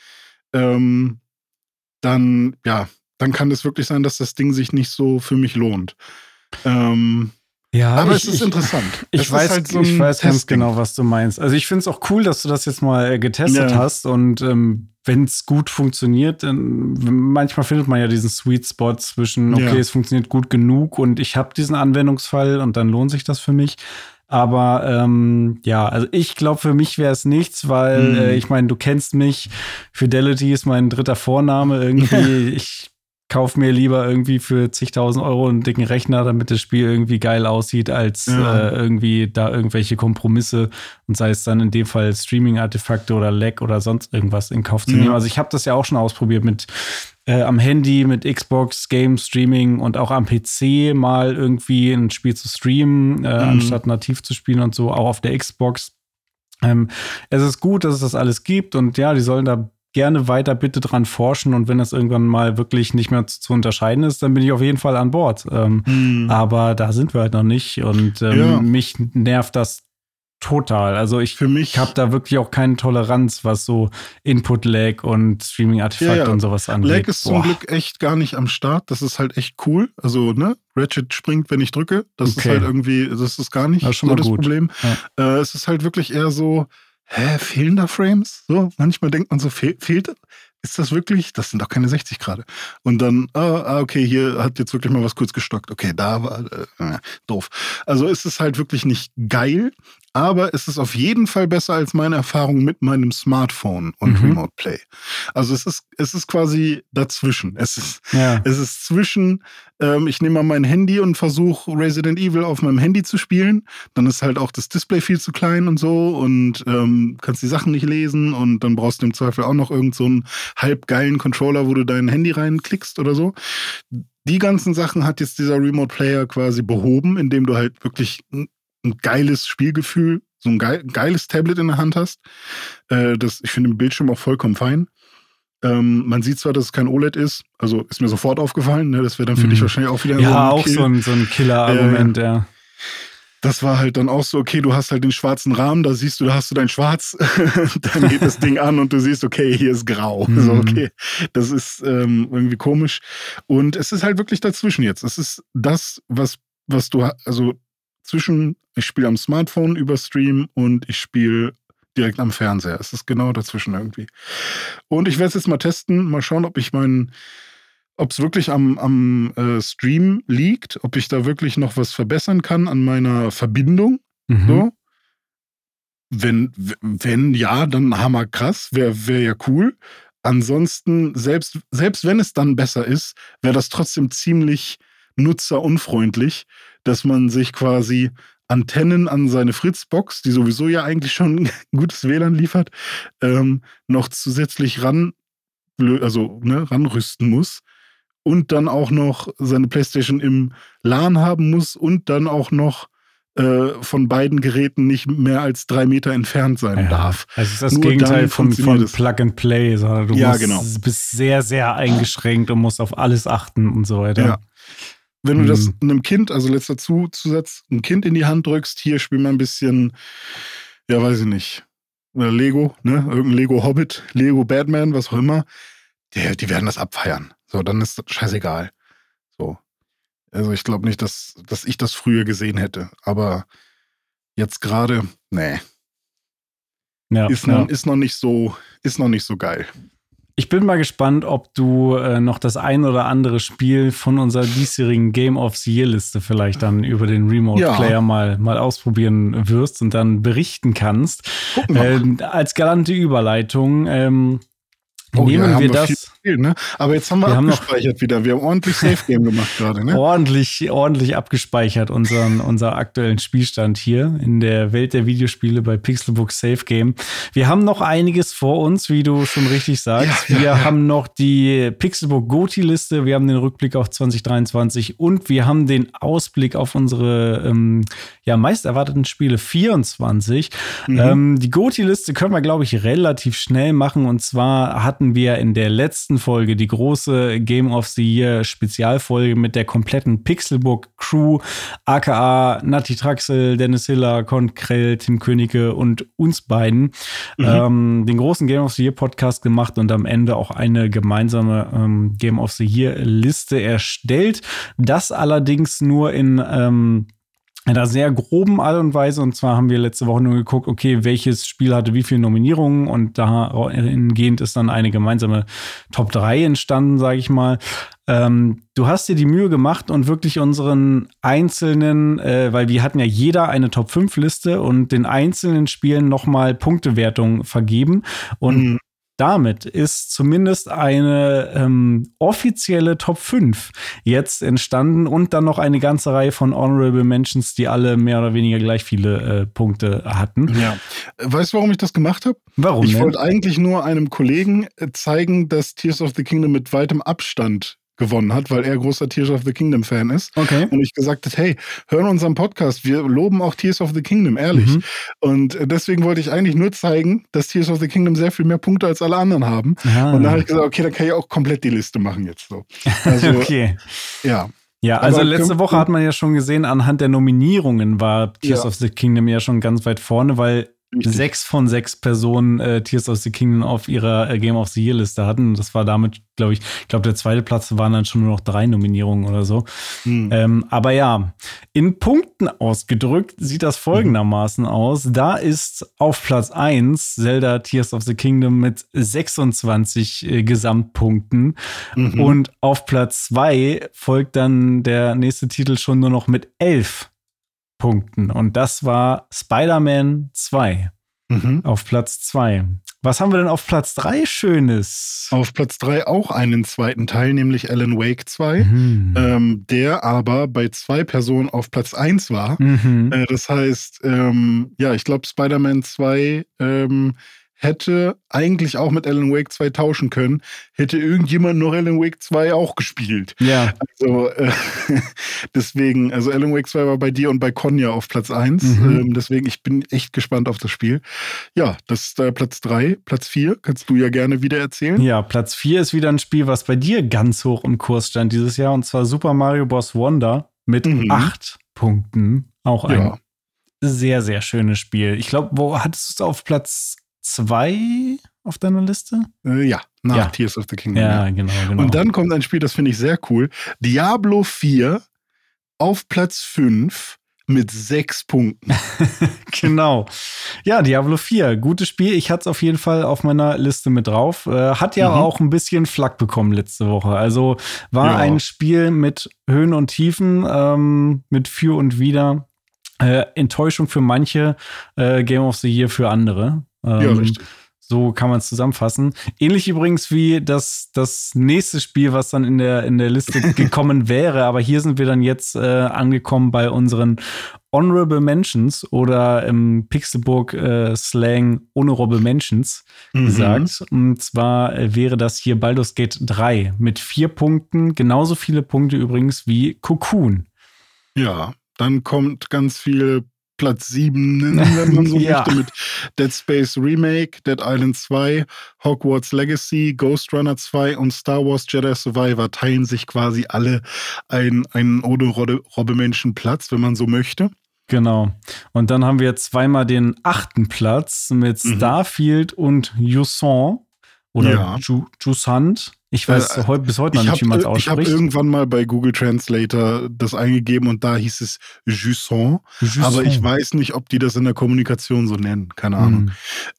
ähm, dann, ja, dann kann es wirklich sein, dass das Ding sich nicht so für mich lohnt. Ähm, ja, aber ich, es ist ich, interessant. Ich es weiß, halt so ich weiß ganz genau, was du meinst. Also ich finde es auch cool, dass du das jetzt mal äh, getestet Ja. hast und ähm, wenn es gut funktioniert, dann manchmal findet man ja diesen Sweet Spot zwischen, okay, Ja. es funktioniert gut genug und ich habe diesen Anwendungsfall und dann lohnt sich das für mich. Aber ähm, ja, also ich glaube, für mich wäre es nichts, weil Mhm. äh, ich meine, du kennst mich. Fidelity ist mein dritter Vorname irgendwie. ich kaufe mir lieber irgendwie für zigtausend Euro einen dicken Rechner, damit das Spiel irgendwie geil aussieht, als Ja. äh, irgendwie da irgendwelche Kompromisse und sei es dann in dem Fall Streaming-Artefakte oder Lag oder sonst irgendwas in Kauf zu Ja. nehmen. Also ich habe das ja auch schon ausprobiert mit äh, am Handy, mit Xbox, Game Streaming und auch am PC mal irgendwie ein Spiel zu streamen, äh, Mhm. anstatt nativ zu spielen und so, auch auf der Xbox. Ähm, es ist gut, dass es das alles gibt und ja, die sollen da gerne weiter bitte dran forschen und wenn das irgendwann mal wirklich nicht mehr zu, zu unterscheiden ist, dann bin ich auf jeden Fall an Bord. Ähm, Mhm. aber da sind wir halt noch nicht und ähm, Ja. mich nervt das total. Also ich Für mich, ich habe da wirklich auch keine Toleranz, was so Input-Lag und Streaming-Artefakte Ja, ja. und sowas angeht. Lag ist zum Boah. Glück echt gar nicht am Start. Das ist halt echt cool. Also, ne, Ratchet springt, wenn ich drücke. Das ist Okay. halt irgendwie, das ist gar nicht Das ist schon so das gut. Problem. Äh, es ist halt wirklich eher so, hä, fehlen da Frames? So, manchmal denkt man so, fehl, fehlt, ist das wirklich? Das sind doch keine 60 gerade. Und dann, ah, ah, okay, hier hat jetzt wirklich mal was kurz gestockt. Okay, da war, äh, doof. Also ist es halt wirklich nicht geil, aber es ist auf jeden Fall besser als meine Erfahrung mit meinem Smartphone und Mhm. Remote Play. Also es ist, es ist quasi dazwischen. Es ist, Ja. es ist zwischen, ähm, ich nehme mal mein Handy und versuche Resident Evil auf meinem Handy zu spielen. Dann ist halt auch das Display viel zu klein und so und ähm, kannst die Sachen nicht lesen und dann brauchst du im Zweifel auch noch irgend so einen halb geilen Controller, wo du dein Handy reinklickst oder so. Die ganzen Sachen hat jetzt dieser Remote Player quasi behoben, indem du halt wirklich ein, ein geiles Spielgefühl, so ein geil, geiles Tablet in der Hand hast. Äh, das, ich finde den Bildschirm auch vollkommen fein. Ähm, man sieht zwar, dass es kein OLED ist, also ist mir sofort aufgefallen, ne? das wäre dann für Mhm. dich wahrscheinlich auch wieder so Ja, ein auch Kill. so ein, so ein Killer-Argument, ja. Das war halt dann auch so, okay, du hast halt den schwarzen Rahmen, da siehst du, da hast du dein Schwarz, dann geht das Ding an und du siehst, okay, hier ist grau. Mhm. So, okay, das ist ähm, irgendwie komisch. Und es ist halt wirklich dazwischen jetzt. Es ist das, was, was du, also zwischen, ich spiele am Smartphone über Stream und ich spiele direkt am Fernseher. Es ist genau dazwischen irgendwie. Und ich werde es jetzt mal testen, mal schauen, ob ich meinen ob es wirklich am, am äh, Stream liegt, ob ich da wirklich noch was verbessern kann an meiner Verbindung. Mhm. So. Wenn, wenn ja, dann hammer krass, wäre wär ja cool. Ansonsten, selbst, selbst wenn es dann besser ist, wäre das trotzdem ziemlich nutzerunfreundlich, dass man sich quasi Antennen an seine Fritzbox, die sowieso ja eigentlich schon gutes WLAN liefert, ähm, noch zusätzlich ran, also ne, ranrüsten muss und dann auch noch seine Playstation im LAN haben muss und dann auch noch äh, von beiden Geräten nicht mehr als drei Meter entfernt sein Ja. darf. Also es ist das Nur Gegenteil von, von. Plug and Play, sondern du Ja, musst, genau. bist sehr, sehr eingeschränkt und musst auf alles achten und so weiter. Ja. Wenn du das Mhm. einem Kind, also letzter Zu Zusatz, ein Kind in die Hand drückst, hier spiel mal ein bisschen, ja, weiß ich nicht, äh, Lego, ne? Irgendein Lego Hobbit, Lego Batman, was auch immer, die, die werden das abfeiern. So, dann ist das scheißegal. So. Also ich glaube nicht, dass, dass ich das früher gesehen hätte. Aber jetzt gerade, nee, Ja, ist, ja. noch, ist noch nicht so, ist noch nicht so geil. Ich bin mal gespannt, ob du äh, noch das ein oder andere Spiel von unserer diesjährigen Game of the Year Liste vielleicht dann über den Remote Ja. Player mal, mal ausprobieren wirst und dann berichten kannst. Ähm, als galante Überleitung ähm, Oh, ja, nehmen haben wir wir das. Viel- ne? Aber jetzt haben wir, Wir haben abgespeichert wieder. Wir haben ordentlich Safe Game gemacht gerade, ne? ordentlich, ordentlich abgespeichert, unseren, unser aktuellen Spielstand hier in der Welt der Videospiele bei Pixelbook Safe Game. Wir haben noch einiges vor uns, wie du schon richtig sagst. Ja, ja, wir ja. haben noch die Pixelbook Goti-Liste, wir haben den Rückblick auf 2023 und wir haben den Ausblick auf unsere ähm, ja, meist erwarteten Spiele 24. Mhm. Ähm, die Goti-Liste können wir, glaube ich, relativ schnell machen. Und zwar hatten wir in der letzten Folge die große Game of the Year Spezialfolge mit der kompletten Pixelbook Crew, aka Nati Traxel, Dennis Hiller, Con Krell, Tim Königke und uns beiden. Mhm. Ähm, den großen Game of the Year Podcast gemacht und am Ende auch eine gemeinsame ähm, Game of the Year Liste erstellt. Das allerdings nur in ähm, einer sehr groben Art und Weise. Und zwar haben wir letzte Woche nur geguckt, okay, welches Spiel hatte wie viele Nominierungen und dahingehend ist dann eine gemeinsame Top 3 entstanden, sage ich mal. Ähm, du hast dir die Mühe gemacht und wirklich unseren einzelnen, äh, weil wir hatten ja jeder eine Top 5 Liste und den einzelnen Spielen nochmal Punktewertung vergeben. Und Mhm. Damit ist zumindest eine ähm, offizielle Top 5 jetzt entstanden und dann noch eine ganze Reihe von Honorable Mentions, die alle mehr oder weniger gleich viele äh, Punkte hatten. Ja. Weißt du, warum ich das gemacht habe? Warum? Ich wollte eigentlich nur einem Kollegen äh, zeigen, dass Tears of the Kingdom mit weitem Abstand gewonnen hat, weil er großer Tears of the Kingdom Fan ist. Okay. Und ich gesagt habe, hey, hören unseren Podcast, wir loben auch Tears of the Kingdom, ehrlich. Mhm. Und äh, deswegen wollte ich eigentlich nur zeigen, dass Tears of the Kingdom sehr viel mehr Punkte als alle anderen haben. Ah. Und dann habe ich gesagt, okay, dann kann ich auch komplett die Liste machen jetzt so. Also, okay. ja. Ja, also Aber letzte Woche hat man ja schon gesehen, anhand der Nominierungen war Tears Ja. of the Kingdom ja schon ganz weit vorne, weil Richtig. sechs von sechs Personen äh, Tears of the Kingdom auf ihrer äh, Game of the Year Liste hatten. Das war damit, glaube ich, ich glaube, der zweite Platz waren dann schon nur noch drei Nominierungen oder so. Hm. Ähm, aber ja, in Punkten ausgedrückt sieht das folgendermaßen aus. Da ist auf Platz 1 Zelda Tears of the Kingdom mit 26 äh, Gesamtpunkten. Mhm. Und auf Platz 2 folgt dann der nächste Titel schon nur noch mit 11 Punkten. Und das war Spider-Man 2 Mhm. auf Platz 2. Was haben wir denn auf Platz 3 Schönes? Auf Platz 3 auch einen zweiten Teil, nämlich Alan Wake 2, Mhm. ähm, der aber bei zwei Personen auf Platz 1 war. Mhm. Äh, das heißt, ähm, ja, ich glaube, Spider-Man 2 ähm, hätte eigentlich auch mit Alan Wake 2 tauschen können, hätte irgendjemand noch Alan Wake 2 auch gespielt. Ja. Also äh, deswegen, also Alan Wake 2 war bei dir und bei Konya auf Platz 1. Mhm. Ähm, deswegen, ich bin echt gespannt auf das Spiel. Ja, das ist äh, Platz 3. Platz 4 kannst du ja gerne wieder erzählen. Ja, Platz 4 ist wieder ein Spiel, was bei dir ganz hoch im Kurs stand dieses Jahr, und zwar Super Mario Bros. Wonder mit Mhm. acht Punkten. Auch ein Ja. sehr, sehr schönes Spiel. Ich glaube, wo hattest du es auf Platz 2 auf deiner Liste? Äh, ja, nach Ja. Tears of the Kingdom. Ja, ja. genau, genau. Und dann kommt ein Spiel, das finde ich sehr cool. Diablo 4 auf Platz 5 mit sechs Punkten. genau. Ja, Diablo 4, gutes Spiel. Ich hatte es auf jeden Fall auf meiner Liste mit drauf. Äh, hat ja Mhm. auch ein bisschen Flack bekommen letzte Woche. Also war Ja. ein Spiel mit Höhen und Tiefen, ähm, mit für und wider. Äh, Enttäuschung für manche, äh, Game of the Year für andere. Ähm, ja, richtig. So kann man es zusammenfassen. Ähnlich übrigens wie das, das nächste Spiel, was dann in der, in der Liste gekommen wäre. Aber hier sind wir dann jetzt äh, angekommen bei unseren Honorable Mentions oder im Pixelburg äh, Slang Honorable Mentions Mhm. gesagt. Und zwar wäre das hier Baldur's Gate 3 mit vier Punkten. Genauso viele Punkte übrigens wie Cocoon. Ja, dann kommt ganz viel Platz 7, wenn man so Ja. möchte, mit Dead Space Remake, Dead Island 2, Hogwarts Legacy, Ghost Runner 2 und Star Wars Jedi Survivor teilen sich quasi alle einen, einen Robbe-Menschen Platz, wenn man so möchte. Genau. Und dann haben wir zweimal den achten Platz mit Mhm. Starfield und Jusant oder Ja. Ju Jusant. Ich weiß Äh, bis heute noch Ich nicht, wie man es habe hab ausspricht. irgendwann mal bei Google Translator das eingegeben und da hieß es Jusson. Aber ich weiß nicht, ob die das in der Kommunikation so nennen. Keine Ahnung. Hm.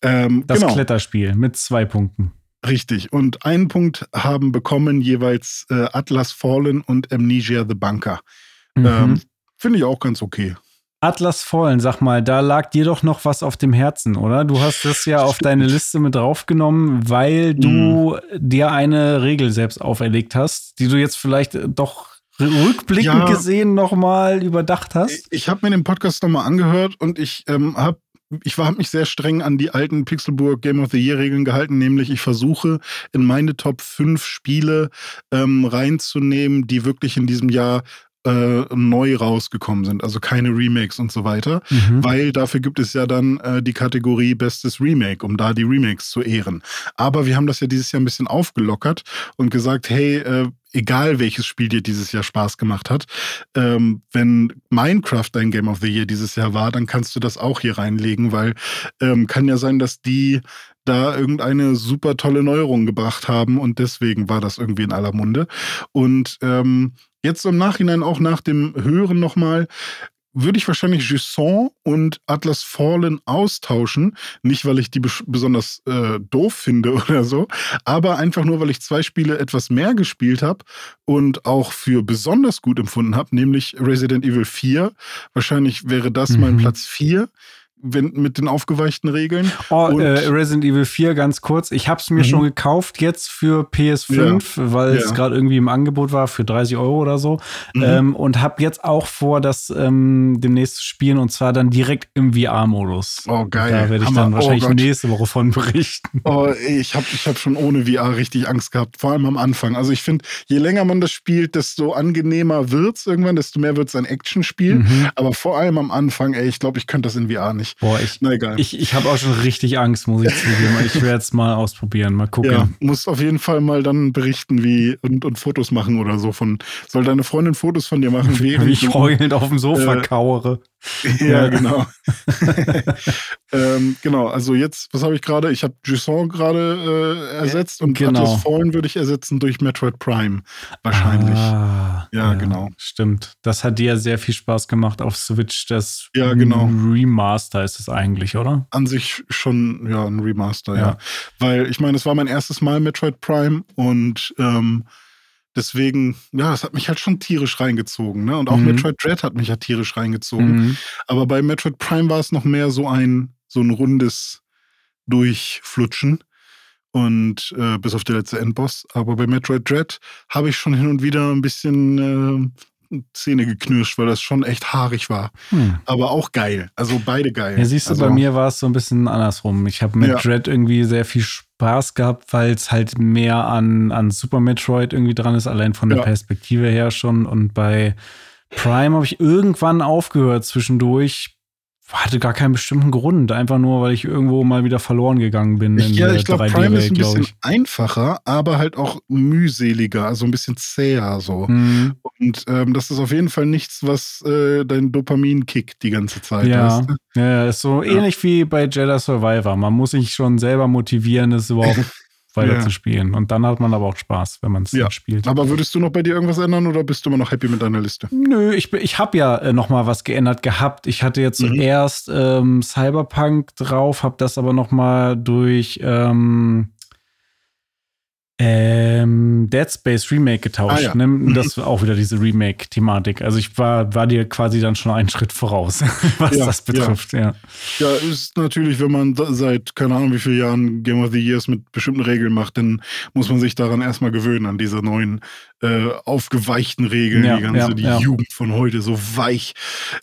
Ähm, Das genau. Kletterspiel mit zwei Punkten. Richtig. Und einen Punkt haben bekommen jeweils äh, Atlas Fallen und Amnesia the Bunker. Mhm. Ähm, Finde ich auch ganz okay. Atlas Fallen, sag mal, da lag dir doch noch was auf dem Herzen, oder? Du hast das ja auf deine Liste mit draufgenommen, weil du mhm. dir eine Regel selbst auferlegt hast, die du jetzt vielleicht doch rückblickend ja, gesehen nochmal überdacht hast? Ich habe mir den Podcast nochmal angehört und ich ähm, habe ich habe mich sehr streng an die alten Pixelburg Game of the Year Regeln gehalten, nämlich ich versuche in meine Top 5 Spiele ähm, reinzunehmen, die wirklich in diesem Jahr äh, neu rausgekommen sind, also keine Remakes und so weiter, mhm. weil dafür gibt es ja dann äh, die Kategorie Bestes Remake, um da die Remakes zu ehren. Aber wir haben das ja dieses Jahr ein bisschen aufgelockert und gesagt, hey, äh, egal welches Spiel dir dieses Jahr Spaß gemacht hat, ähm, wenn Minecraft dein Game of the Year dieses Jahr war, dann kannst du das auch hier reinlegen, weil ähm, kann ja sein, dass die da irgendeine super tolle Neuerung gebracht haben und deswegen war das irgendwie in aller Munde. Und ähm, jetzt im Nachhinein auch nach dem Hören nochmal, würde ich wahrscheinlich Jusson und Atlas Fallen austauschen. Nicht, weil ich die besonders äh, doof finde oder so, aber einfach nur, weil ich zwei Spiele etwas mehr gespielt habe und auch für besonders gut empfunden habe, nämlich Resident Evil 4. Wahrscheinlich wäre das mhm. mein Platz 4 wenn, mit den aufgeweichten Regeln. Oh, äh, Resident Evil 4 ganz kurz. Ich habe es mir mhm. schon gekauft jetzt für PS5, ja. weil es gerade irgendwie im Angebot war für 30 Euro oder so. Mhm. Ähm, und habe jetzt auch vor, das ähm, demnächst zu spielen und zwar dann direkt im VR-Modus. Oh, geil. Da werde ich Hammer. dann oh wahrscheinlich oh, nächste Woche von berichten. Oh, ich habe ich hab schon ohne VR richtig Angst gehabt, vor allem am Anfang. Also ich finde, je länger man das spielt, desto angenehmer wird es irgendwann, desto mehr wird es ein Actionspiel. Mhm. Aber vor allem am Anfang, ey, ich glaube, ich könnte das in VR nicht. Boah, ich, Na egal. ich, ich habe auch schon richtig Angst, muss ich zugeben. Ich werde es mal ausprobieren, mal gucken. Ja, musst auf jeden Fall mal dann berichten, wie und, und Fotos machen oder so von. Soll deine Freundin Fotos von dir machen, wie ich heulend auf dem Sofa äh, kauere. Ja, genau. ähm, genau, also jetzt, was habe ich gerade? Ich habe Jusson gerade äh, ersetzt und genau. Atlas Fallen würde ich ersetzen durch Metroid Prime. Wahrscheinlich. Ah, ja, ja, genau. Stimmt. Das hat dir sehr viel Spaß gemacht auf Switch. Das ja, genau. Remaster ist es eigentlich, oder? An sich schon, ja, ein Remaster, ja. ja. Weil ich meine, es war mein erstes Mal Metroid Prime und ähm, Deswegen, ja, es hat mich halt schon tierisch reingezogen. Ne? Und auch mhm. Metroid Dread hat mich ja tierisch reingezogen. Mhm. Aber bei Metroid Prime war es noch mehr so ein, so ein rundes Durchflutschen. Und äh, bis auf der letzte Endboss. Aber bei Metroid Dread habe ich schon hin und wieder ein bisschen äh, Zähne geknirscht, weil das schon echt haarig war. Hm. Aber auch geil. Also beide geil. Ja, siehst du, also, bei mir war es so ein bisschen andersrum. Ich habe mit ja. Dread irgendwie sehr viel Spaß gehabt, weil es halt mehr an, an Super Metroid irgendwie dran ist, allein von der ja. Perspektive her schon. Und bei Prime habe ich irgendwann aufgehört zwischendurch hatte gar keinen bestimmten Grund, einfach nur, weil ich irgendwo mal wieder verloren gegangen bin. Ich, ja, ich glaube, Prime ist ein bisschen einfacher, aber halt auch mühseliger, also ein bisschen zäher so. Mhm. Und ähm, das ist auf jeden Fall nichts, was äh, dein Dopamin kickt die ganze Zeit. Ja, weißt du? ja ist so ja. ähnlich wie bei Jedi Survivor. Man muss sich schon selber motivieren, das überhaupt weiter ja. zu spielen. Und dann hat man aber auch Spaß, wenn man es ja. spielt. Aber würdest du noch bei dir irgendwas ändern oder bist du immer noch happy mit deiner Liste? Nö, ich, ich habe ja äh, noch mal was geändert gehabt. Ich hatte jetzt mhm. zuerst ähm, Cyberpunk drauf, habe das aber noch mal durch ähm, ähm, Dead Space Remake getauscht. Ah, ja. ne? Mhm. Das war auch wieder diese Remake-Thematik. Also ich war, war dir quasi dann schon einen Schritt voraus, was ja, das betrifft. Ja. ja. ja, ist natürlich, wenn man seit keine Ahnung wie vielen Jahren Game of the Years mit bestimmten Regeln macht, dann muss man sich daran erstmal gewöhnen, an diese neuen äh, aufgeweichten Regeln, ja, die ganze, ja, die ja. Jugend von heute, so weich.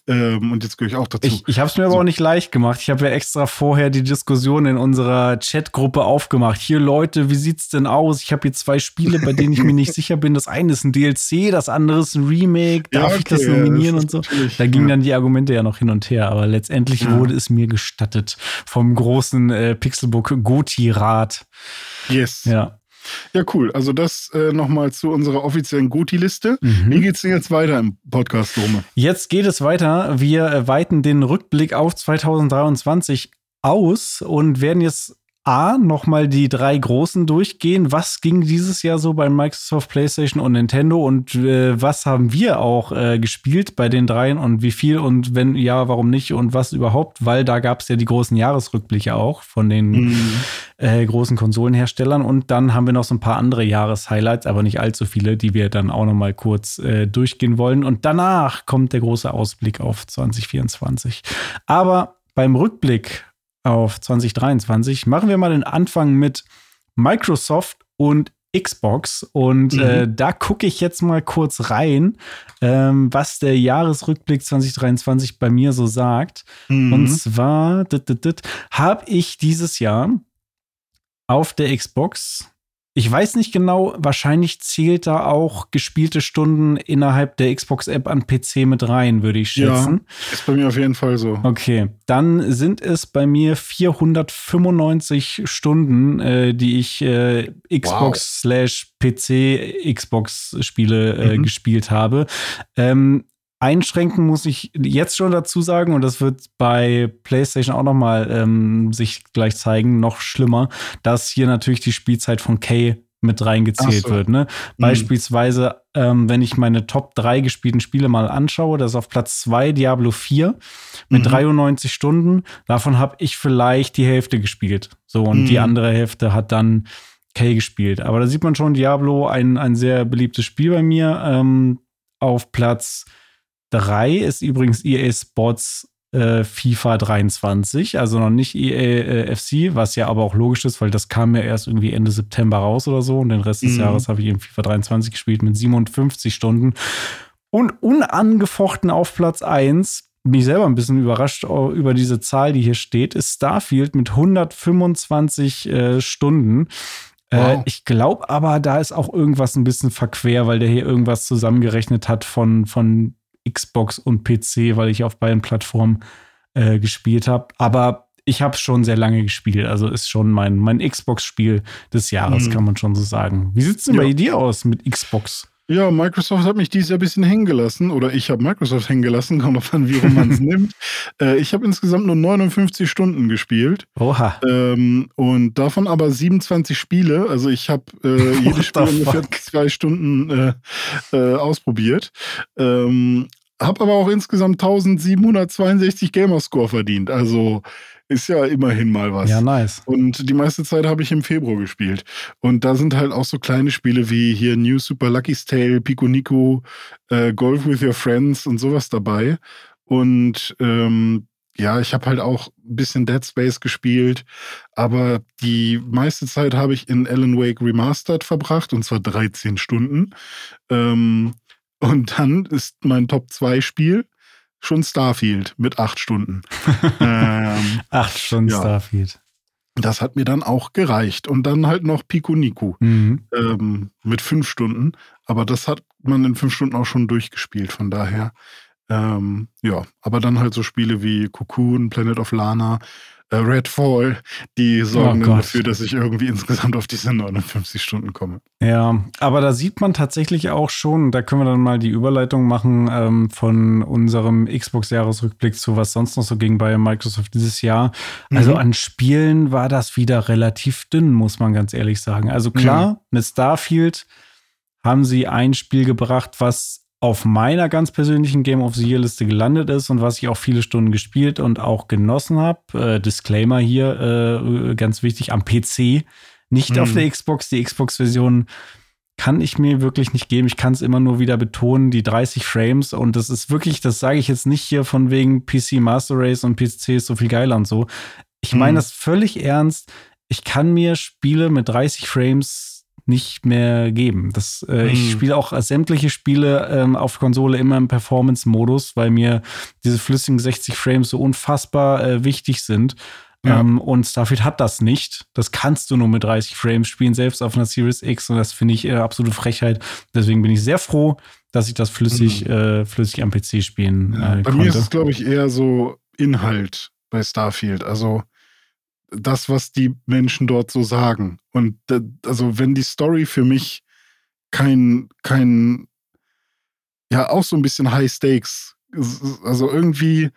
Ähm, und jetzt gehöre ich auch dazu. Ich, ich habe es mir so. aber auch nicht leicht gemacht. Ich habe ja extra vorher die Diskussion in unserer Chatgruppe aufgemacht. Hier, Leute, wie sieht's denn aus? Ich habe hier zwei Spiele, bei denen ich mir nicht sicher bin. Das eine ist ein DLC, das andere ist ein Remake. Darf okay, ich das nominieren das und so? Da gingen dann die Argumente ja noch hin und her, aber letztendlich wurde es mir gestattet vom großen äh, Pixelbook Goti-Rat. Yes. Ja. Ja, cool. Also das äh, nochmal zu unserer offiziellen Goti-Liste. Mhm. Wie es denn jetzt weiter im Podcast, Dome? Jetzt geht es weiter. Wir weiten den Rückblick auf 2023 aus und werden jetzt A, nochmal die drei großen durchgehen. Was ging dieses Jahr so bei Microsoft, PlayStation und Nintendo und äh, was haben wir auch äh, gespielt bei den dreien und wie viel und wenn ja, warum nicht und was überhaupt? Weil da gab es ja die großen Jahresrückblicke auch von den mhm. äh, großen Konsolenherstellern und dann haben wir noch so ein paar andere Jahreshighlights, aber nicht allzu viele, die wir dann auch nochmal kurz äh, durchgehen wollen. Und danach kommt der große Ausblick auf 2024. Aber beim Rückblick auf 2023 machen wir mal den Anfang mit Microsoft und Xbox. Und mhm. äh, da gucke ich jetzt mal kurz rein, ähm, was der Jahresrückblick 2023 bei mir so sagt. Mhm. Und zwar habe ich dieses Jahr auf der Xbox ich weiß nicht genau, wahrscheinlich zählt da auch gespielte Stunden innerhalb der Xbox-App an PC mit rein, würde ich schätzen. Ja, ist bei mir auf jeden Fall so. Okay, dann sind es bei mir 495 Stunden, äh, die ich äh, Xbox slash PC Xbox Spiele äh, mhm. gespielt habe. Ähm, einschränken muss ich jetzt schon dazu sagen, und das wird bei PlayStation auch nochmal ähm, sich gleich zeigen, noch schlimmer, dass hier natürlich die Spielzeit von Kay mit reingezählt so. wird. Ne? Mhm. Beispielsweise, ähm, wenn ich meine Top 3 gespielten Spiele mal anschaue, das ist auf Platz 2 Diablo 4 mit mhm. 93 Stunden. Davon habe ich vielleicht die Hälfte gespielt. So, und mhm. die andere Hälfte hat dann Kay gespielt. Aber da sieht man schon, Diablo, ein, ein sehr beliebtes Spiel bei mir. Ähm, auf Platz 3 ist übrigens EA Sports äh, FIFA 23, also noch nicht EA äh, FC, was ja aber auch logisch ist, weil das kam ja erst irgendwie Ende September raus oder so und den Rest des mhm. Jahres habe ich eben FIFA 23 gespielt mit 57 Stunden. Und unangefochten auf Platz 1 bin ich selber ein bisschen überrascht über diese Zahl, die hier steht, ist Starfield mit 125 äh, Stunden. Äh, wow. ich glaube aber, da ist auch irgendwas ein bisschen verquer, weil der hier irgendwas zusammengerechnet hat von, von Xbox und PC, weil ich auf beiden Plattformen äh, gespielt habe. Aber ich habe schon sehr lange gespielt. Also ist schon mein, mein Xbox-Spiel des Jahres, mhm. kann man schon so sagen. Wie sieht es denn ja. bei dir aus mit Xbox? Ja, Microsoft hat mich dieses Jahr ein bisschen hängen gelassen. Oder ich habe Microsoft hängen gelassen, kommt auf an, wie man es nimmt. Äh, ich habe insgesamt nur 59 Stunden gespielt. Oha. Ähm, und davon aber 27 Spiele. Also ich habe äh, jedes Spiel ungefähr zwei Stunden äh, äh, ausprobiert. Ähm, habe aber auch insgesamt 1762 Gamerscore verdient. Also ist ja immerhin mal was. Ja, nice. Und die meiste Zeit habe ich im Februar gespielt. Und da sind halt auch so kleine Spiele wie hier New Super Lucky's Tale, Pico Nico, äh, Golf with Your Friends und sowas dabei. Und ähm, ja, ich habe halt auch ein bisschen Dead Space gespielt, aber die meiste Zeit habe ich in Alan Wake Remastered verbracht und zwar 13 Stunden. Ähm, und dann ist mein Top 2 Spiel schon Starfield mit acht Stunden. ähm, acht Stunden ja. Starfield. Das hat mir dann auch gereicht. Und dann halt noch Pico Nico mhm. ähm, mit fünf Stunden. Aber das hat man in fünf Stunden auch schon durchgespielt. Von daher, ähm, ja. Aber dann halt so Spiele wie Cocoon, Planet of Lana, Redfall, die sorgen oh dafür, dass ich irgendwie insgesamt auf diese 59 Stunden komme. Ja, aber da sieht man tatsächlich auch schon, da können wir dann mal die Überleitung machen ähm, von unserem Xbox-Jahresrückblick zu was sonst noch so ging bei Microsoft dieses Jahr. Also mhm. an Spielen war das wieder relativ dünn, muss man ganz ehrlich sagen. Also klar, mhm. mit Starfield haben sie ein Spiel gebracht, was auf meiner ganz persönlichen Game of the Year Liste gelandet ist und was ich auch viele Stunden gespielt und auch genossen habe. Äh, Disclaimer hier, äh, ganz wichtig, am PC, nicht mhm. auf der Xbox. Die Xbox-Version kann ich mir wirklich nicht geben. Ich kann es immer nur wieder betonen, die 30 Frames und das ist wirklich, das sage ich jetzt nicht hier von wegen PC Master Race und PC ist so viel geiler und so. Ich meine mhm. das völlig ernst. Ich kann mir Spiele mit 30 Frames nicht mehr geben. Das, äh, mhm. Ich spiele auch sämtliche Spiele ähm, auf Konsole immer im Performance-Modus, weil mir diese flüssigen 60 Frames so unfassbar äh, wichtig sind. Ja. Ähm, und Starfield hat das nicht. Das kannst du nur mit 30 Frames spielen, selbst auf einer Series X. Und das finde ich äh, absolute Frechheit. Deswegen bin ich sehr froh, dass ich das flüssig, mhm. äh, flüssig am PC spielen ja. Bei konnte. mir ist es, glaube ich, eher so Inhalt bei Starfield. Also das, was die Menschen dort so sagen. Und also, wenn die Story für mich kein, kein, ja, auch so ein bisschen High Stakes, also irgendwie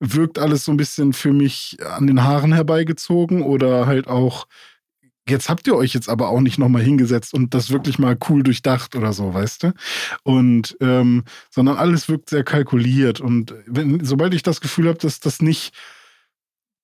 wirkt alles so ein bisschen für mich an den Haaren herbeigezogen oder halt auch, jetzt habt ihr euch jetzt aber auch nicht nochmal hingesetzt und das wirklich mal cool durchdacht oder so, weißt du? Und, ähm, sondern alles wirkt sehr kalkuliert und wenn, sobald ich das Gefühl habe, dass das nicht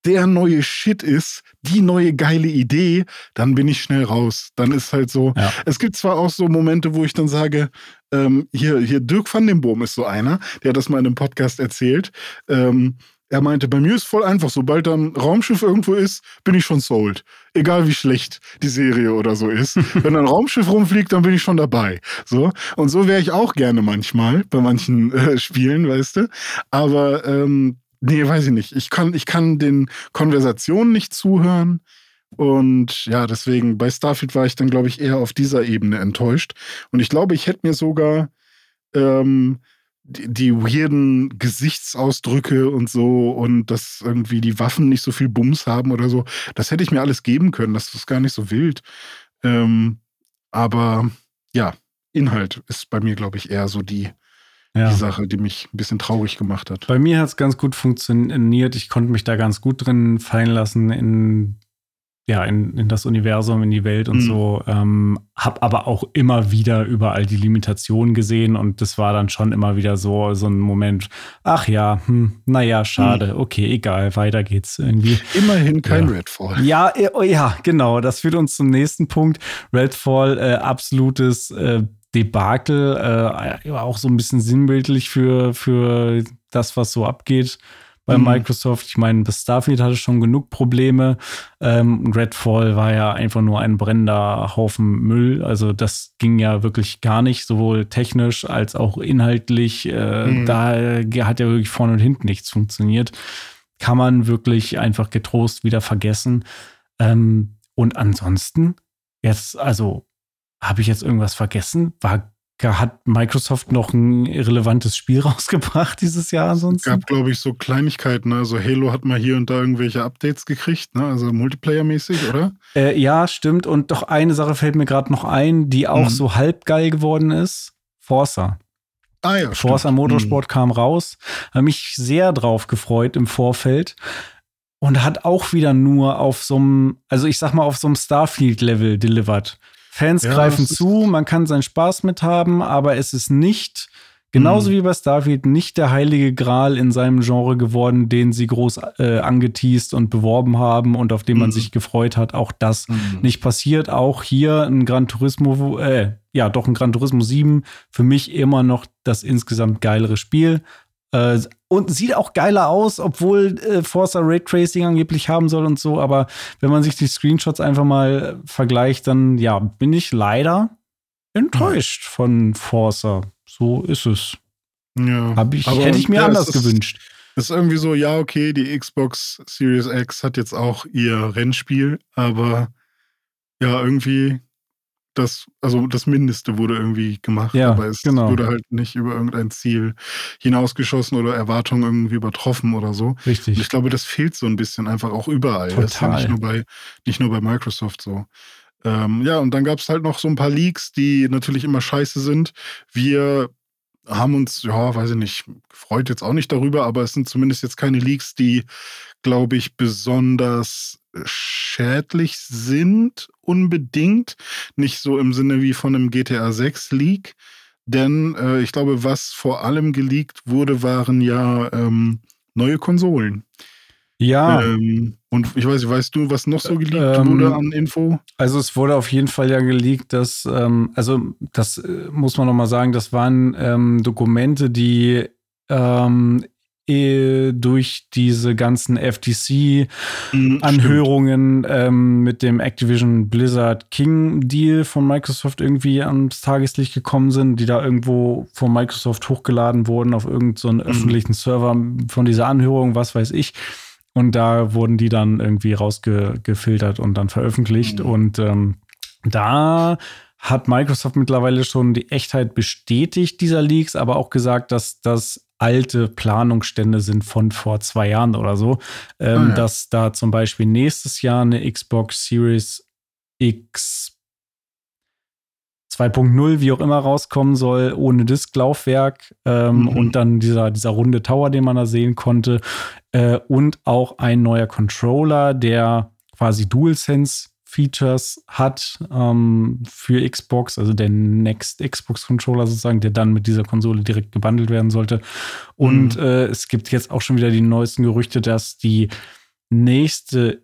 der neue Shit ist, die neue geile Idee, dann bin ich schnell raus. Dann ist halt so. Ja. Es gibt zwar auch so Momente, wo ich dann sage, ähm, hier, hier Dirk van den Boom ist so einer, der hat das mal in einem Podcast erzählt. Ähm, er meinte, bei mir ist voll einfach, sobald da ein Raumschiff irgendwo ist, bin ich schon sold. Egal wie schlecht die Serie oder so ist. Wenn ein Raumschiff rumfliegt, dann bin ich schon dabei. So. Und so wäre ich auch gerne manchmal bei manchen äh, Spielen, weißt du. Aber ähm, nee, weiß ich nicht. Ich kann, ich kann den Konversationen nicht zuhören. Und ja, deswegen bei Starfield war ich dann, glaube ich, eher auf dieser Ebene enttäuscht. Und ich glaube, ich hätte mir sogar ähm, die, die weirden Gesichtsausdrücke und so und dass irgendwie die Waffen nicht so viel Bums haben oder so, das hätte ich mir alles geben können. Das ist gar nicht so wild. Ähm, aber ja, Inhalt ist bei mir, glaube ich, eher so die, ja. die Sache, die mich ein bisschen traurig gemacht hat. Bei mir hat es ganz gut funktioniert. Ich konnte mich da ganz gut drin fallen lassen in ja, in, in das Universum, in die Welt und mhm. so. Ähm, hab aber auch immer wieder überall die Limitationen gesehen und das war dann schon immer wieder so, so ein Moment, ach ja, hm, naja, schade, mhm. okay, egal, weiter geht's irgendwie. Immerhin kein ja. Redfall. Ja, äh, oh, ja, genau, das führt uns zum nächsten Punkt. Redfall, äh, absolutes äh, Debakel, äh, auch so ein bisschen sinnbildlich für, für das, was so abgeht bei mhm. Microsoft. Ich meine, das Starfield hatte schon genug Probleme. Ähm, Redfall war ja einfach nur ein brennender Haufen Müll. Also das ging ja wirklich gar nicht, sowohl technisch als auch inhaltlich. Äh, mhm. Da hat ja wirklich vorne und hinten nichts funktioniert. Kann man wirklich einfach getrost wieder vergessen. Ähm, und ansonsten, jetzt, also habe ich jetzt irgendwas vergessen? War hat Microsoft noch ein relevantes Spiel rausgebracht dieses Jahr ansonsten? Es gab, glaube ich, so Kleinigkeiten. Also Halo hat mal hier und da irgendwelche Updates gekriegt, ne? also Multiplayer-mäßig, oder? Äh, ja, stimmt. Und doch eine Sache fällt mir gerade noch ein, die auch mhm. so halb geil geworden ist. Forza. Ah ja, Forza Motorsport mhm. kam raus. Habe mich sehr drauf gefreut im Vorfeld. Und hat auch wieder nur auf so einem, also ich sag mal, auf so einem Starfield-Level delivered. Fans ja, greifen zu, man kann seinen Spaß mit haben, aber es ist nicht, genauso mhm. wie bei Starfield, nicht der heilige Gral in seinem Genre geworden, den sie groß äh, angeteased und beworben haben und auf den mhm. man sich gefreut hat. Auch das mhm. nicht passiert. Auch hier ein Gran Turismo, äh, ja, doch ein Gran Turismo 7, für mich immer noch das insgesamt geilere Spiel. Äh, und sieht auch geiler aus, obwohl äh, Forza Raytracing angeblich haben soll und so. Aber wenn man sich die Screenshots einfach mal vergleicht, dann ja, bin ich leider enttäuscht mhm. von Forza. So ist es. Ja. Hab ich, aber hätte ich mir ja, anders ist, gewünscht. Ist irgendwie so, ja, okay, die Xbox Series X hat jetzt auch ihr Rennspiel, aber ja, irgendwie das, also das Mindeste wurde irgendwie gemacht, ja, aber es genau. wurde halt nicht über irgendein Ziel hinausgeschossen oder Erwartungen irgendwie übertroffen oder so. Richtig. Und ich glaube, das fehlt so ein bisschen einfach auch überall. Total. Das ist ja nicht nur bei, nicht nur bei Microsoft so. Ähm, ja, und dann gab es halt noch so ein paar Leaks, die natürlich immer scheiße sind. Wir haben uns, ja, weiß ich nicht, gefreut jetzt auch nicht darüber, aber es sind zumindest jetzt keine Leaks, die, glaube ich, besonders schädlich sind, unbedingt. Nicht so im Sinne wie von einem GTA 6 Leak. Denn äh, ich glaube, was vor allem geleakt wurde, waren ja ähm, neue Konsolen. Ja. Ähm, und ich weiß, weißt du, was noch so geleakt ähm, wurde an Info? Also es wurde auf jeden Fall ja geleakt, dass, ähm, also das äh, muss man nochmal sagen, das waren ähm, Dokumente, die ähm, durch diese ganzen FTC-Anhörungen ähm, mit dem Activision Blizzard King Deal von Microsoft irgendwie ans Tageslicht gekommen sind, die da irgendwo von Microsoft hochgeladen wurden auf irgendeinen so mhm. öffentlichen Server von dieser Anhörung, was weiß ich. Und da wurden die dann irgendwie rausgefiltert und dann veröffentlicht. Mhm. Und ähm, da hat Microsoft mittlerweile schon die Echtheit bestätigt dieser Leaks, aber auch gesagt, dass das alte Planungsstände sind von vor zwei Jahren oder so, ähm, oh ja. dass da zum Beispiel nächstes Jahr eine Xbox Series X 2.0, wie auch immer, rauskommen soll, ohne Disklaufwerk ähm, mhm. und dann dieser, dieser runde Tower, den man da sehen konnte. Äh, und auch ein neuer Controller, der quasi DualSense Features hat ähm, für Xbox, also der Next Xbox Controller sozusagen, der dann mit dieser Konsole direkt gebundelt werden sollte. Und mhm. äh, es gibt jetzt auch schon wieder die neuesten Gerüchte, dass die nächste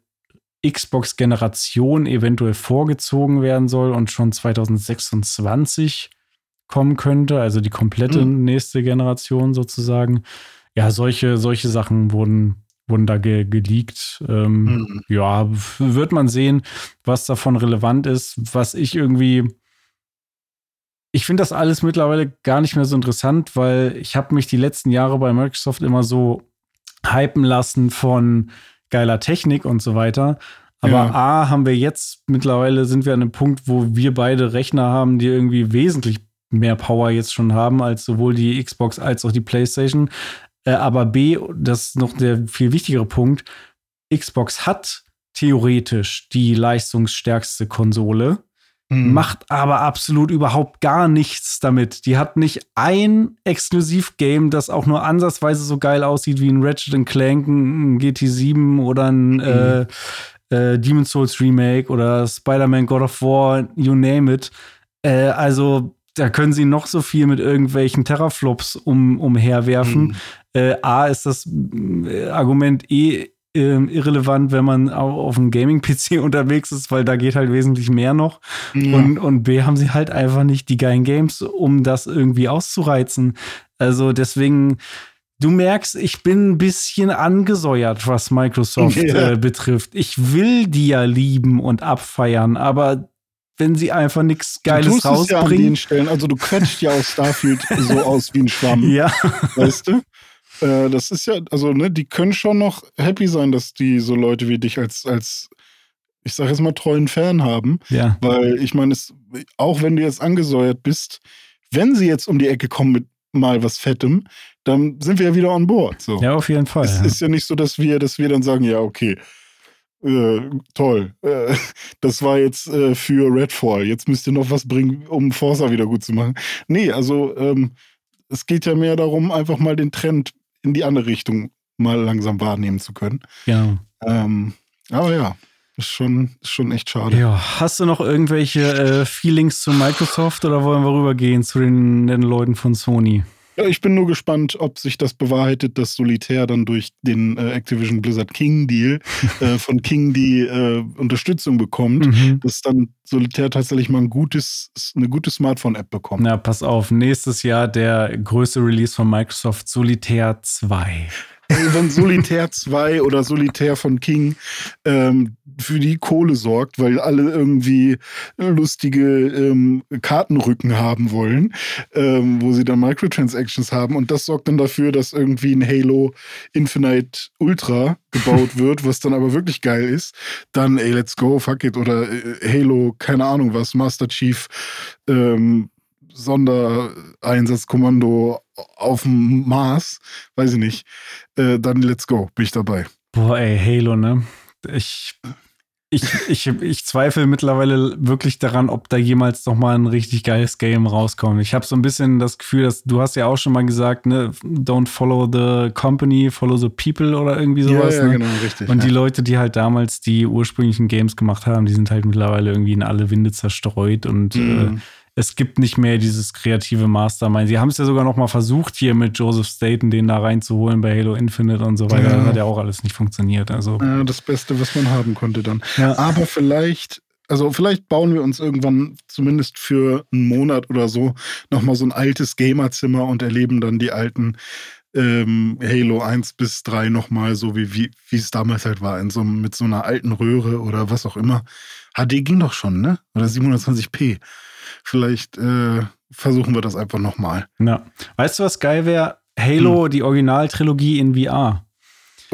Xbox-Generation eventuell vorgezogen werden soll und schon 2026 kommen könnte, also die komplette mhm. nächste Generation sozusagen. Ja, solche, solche Sachen wurden wurden da ge geleakt. Ähm, mhm. Ja, wird man sehen, was davon relevant ist. Was ich irgendwie. Ich finde das alles mittlerweile gar nicht mehr so interessant, weil ich habe mich die letzten Jahre bei Microsoft immer so hypen lassen von geiler Technik und so weiter. Aber ja. A, haben wir jetzt mittlerweile sind wir an einem Punkt, wo wir beide Rechner haben, die irgendwie wesentlich mehr Power jetzt schon haben als sowohl die Xbox als auch die PlayStation. Äh, aber B, das ist noch der viel wichtigere Punkt, Xbox hat theoretisch die leistungsstärkste Konsole, mhm. macht aber absolut überhaupt gar nichts damit. Die hat nicht ein Exklusivgame, das auch nur ansatzweise so geil aussieht wie ein Ratchet Clank, ein GT7 oder ein mhm. äh, äh, Demon's Souls Remake oder Spider-Man God of War, you name it. Äh, also da können sie noch so viel mit irgendwelchen Terraflops um, umherwerfen. Mhm. Äh, A ist das äh, Argument eh äh, irrelevant, wenn man auch auf einem Gaming-PC unterwegs ist, weil da geht halt wesentlich mehr noch. Ja. Und, und B haben sie halt einfach nicht die geilen Games, um das irgendwie auszureizen. Also deswegen, du merkst, ich bin ein bisschen angesäuert, was Microsoft ja. äh, betrifft. Ich will die ja lieben und abfeiern, aber wenn sie einfach nichts Geiles du rausbringen. Ja an den Stellen. Also du quetscht ja aus Starfield so aus wie ein Schwamm. Ja. Weißt du? Äh, das ist ja, also, ne, die können schon noch happy sein, dass die so Leute wie dich als, als ich sag jetzt mal, treuen Fan haben. Ja. Weil ich meine, auch wenn du jetzt angesäuert bist, wenn sie jetzt um die Ecke kommen mit mal was Fettem, dann sind wir ja wieder on board. So. Ja, auf jeden Fall. Es ja. ist ja nicht so, dass wir, dass wir dann sagen, ja, okay, äh, toll. Äh, das war jetzt äh, für Redfall. Jetzt müsst ihr noch was bringen, um Forza wieder gut zu machen. Nee, also ähm, es geht ja mehr darum, einfach mal den Trend in die andere Richtung mal langsam wahrnehmen zu können. Ja. Ähm, aber ja, ist schon, ist schon echt schade. Ja, hast du noch irgendwelche äh, Feelings zu Microsoft oder wollen wir rübergehen zu den, den Leuten von Sony? Ja, ich bin nur gespannt, ob sich das bewahrheitet, dass Solitär dann durch den äh, Activision Blizzard King Deal äh, von King die äh, Unterstützung bekommt, mhm. dass dann Solitär tatsächlich mal ein gutes, eine gute Smartphone-App bekommt. Na, pass auf, nächstes Jahr der größte Release von Microsoft, Solitär 2. Wenn Solitär 2 oder Solitär von King ähm, für die Kohle sorgt, weil alle irgendwie lustige ähm, Kartenrücken haben wollen, ähm, wo sie dann Microtransactions haben. Und das sorgt dann dafür, dass irgendwie ein Halo Infinite Ultra gebaut wird, was dann aber wirklich geil ist. Dann, ey, let's go, fuck it. Oder äh, Halo, keine Ahnung was, Master Chief, ähm, Sondereinsatzkommando auf dem Mars, weiß ich nicht, äh, dann let's go, bin ich dabei. Boah, ey, Halo, ne? Ich, ich, ich, ich zweifle mittlerweile wirklich daran, ob da jemals noch mal ein richtig geiles Game rauskommt. Ich habe so ein bisschen das Gefühl, dass du hast ja auch schon mal gesagt, ne, don't follow the company, follow the people oder irgendwie sowas. Ja, ja ne? genau, richtig. Und ja. die Leute, die halt damals die ursprünglichen Games gemacht haben, die sind halt mittlerweile irgendwie in alle Winde zerstreut und mhm. äh, es gibt nicht mehr dieses kreative Mastermind. Sie haben es ja sogar noch mal versucht, hier mit Joseph Staten den da reinzuholen bei Halo Infinite und so weiter. Ja. Das hat ja auch alles nicht funktioniert. Also. Ja, das Beste, was man haben konnte dann. Ja. Aber vielleicht also vielleicht bauen wir uns irgendwann zumindest für einen Monat oder so nochmal so ein altes Gamerzimmer und erleben dann die alten ähm, Halo 1 bis 3 nochmal so, wie, wie, es damals halt war, in so, mit so einer alten Röhre oder was auch immer. HD ging doch schon, ne? Oder 720p. Vielleicht äh, versuchen wir das einfach nochmal. Ja. Weißt du, was geil wäre? Halo, hm. die Originaltrilogie in VR.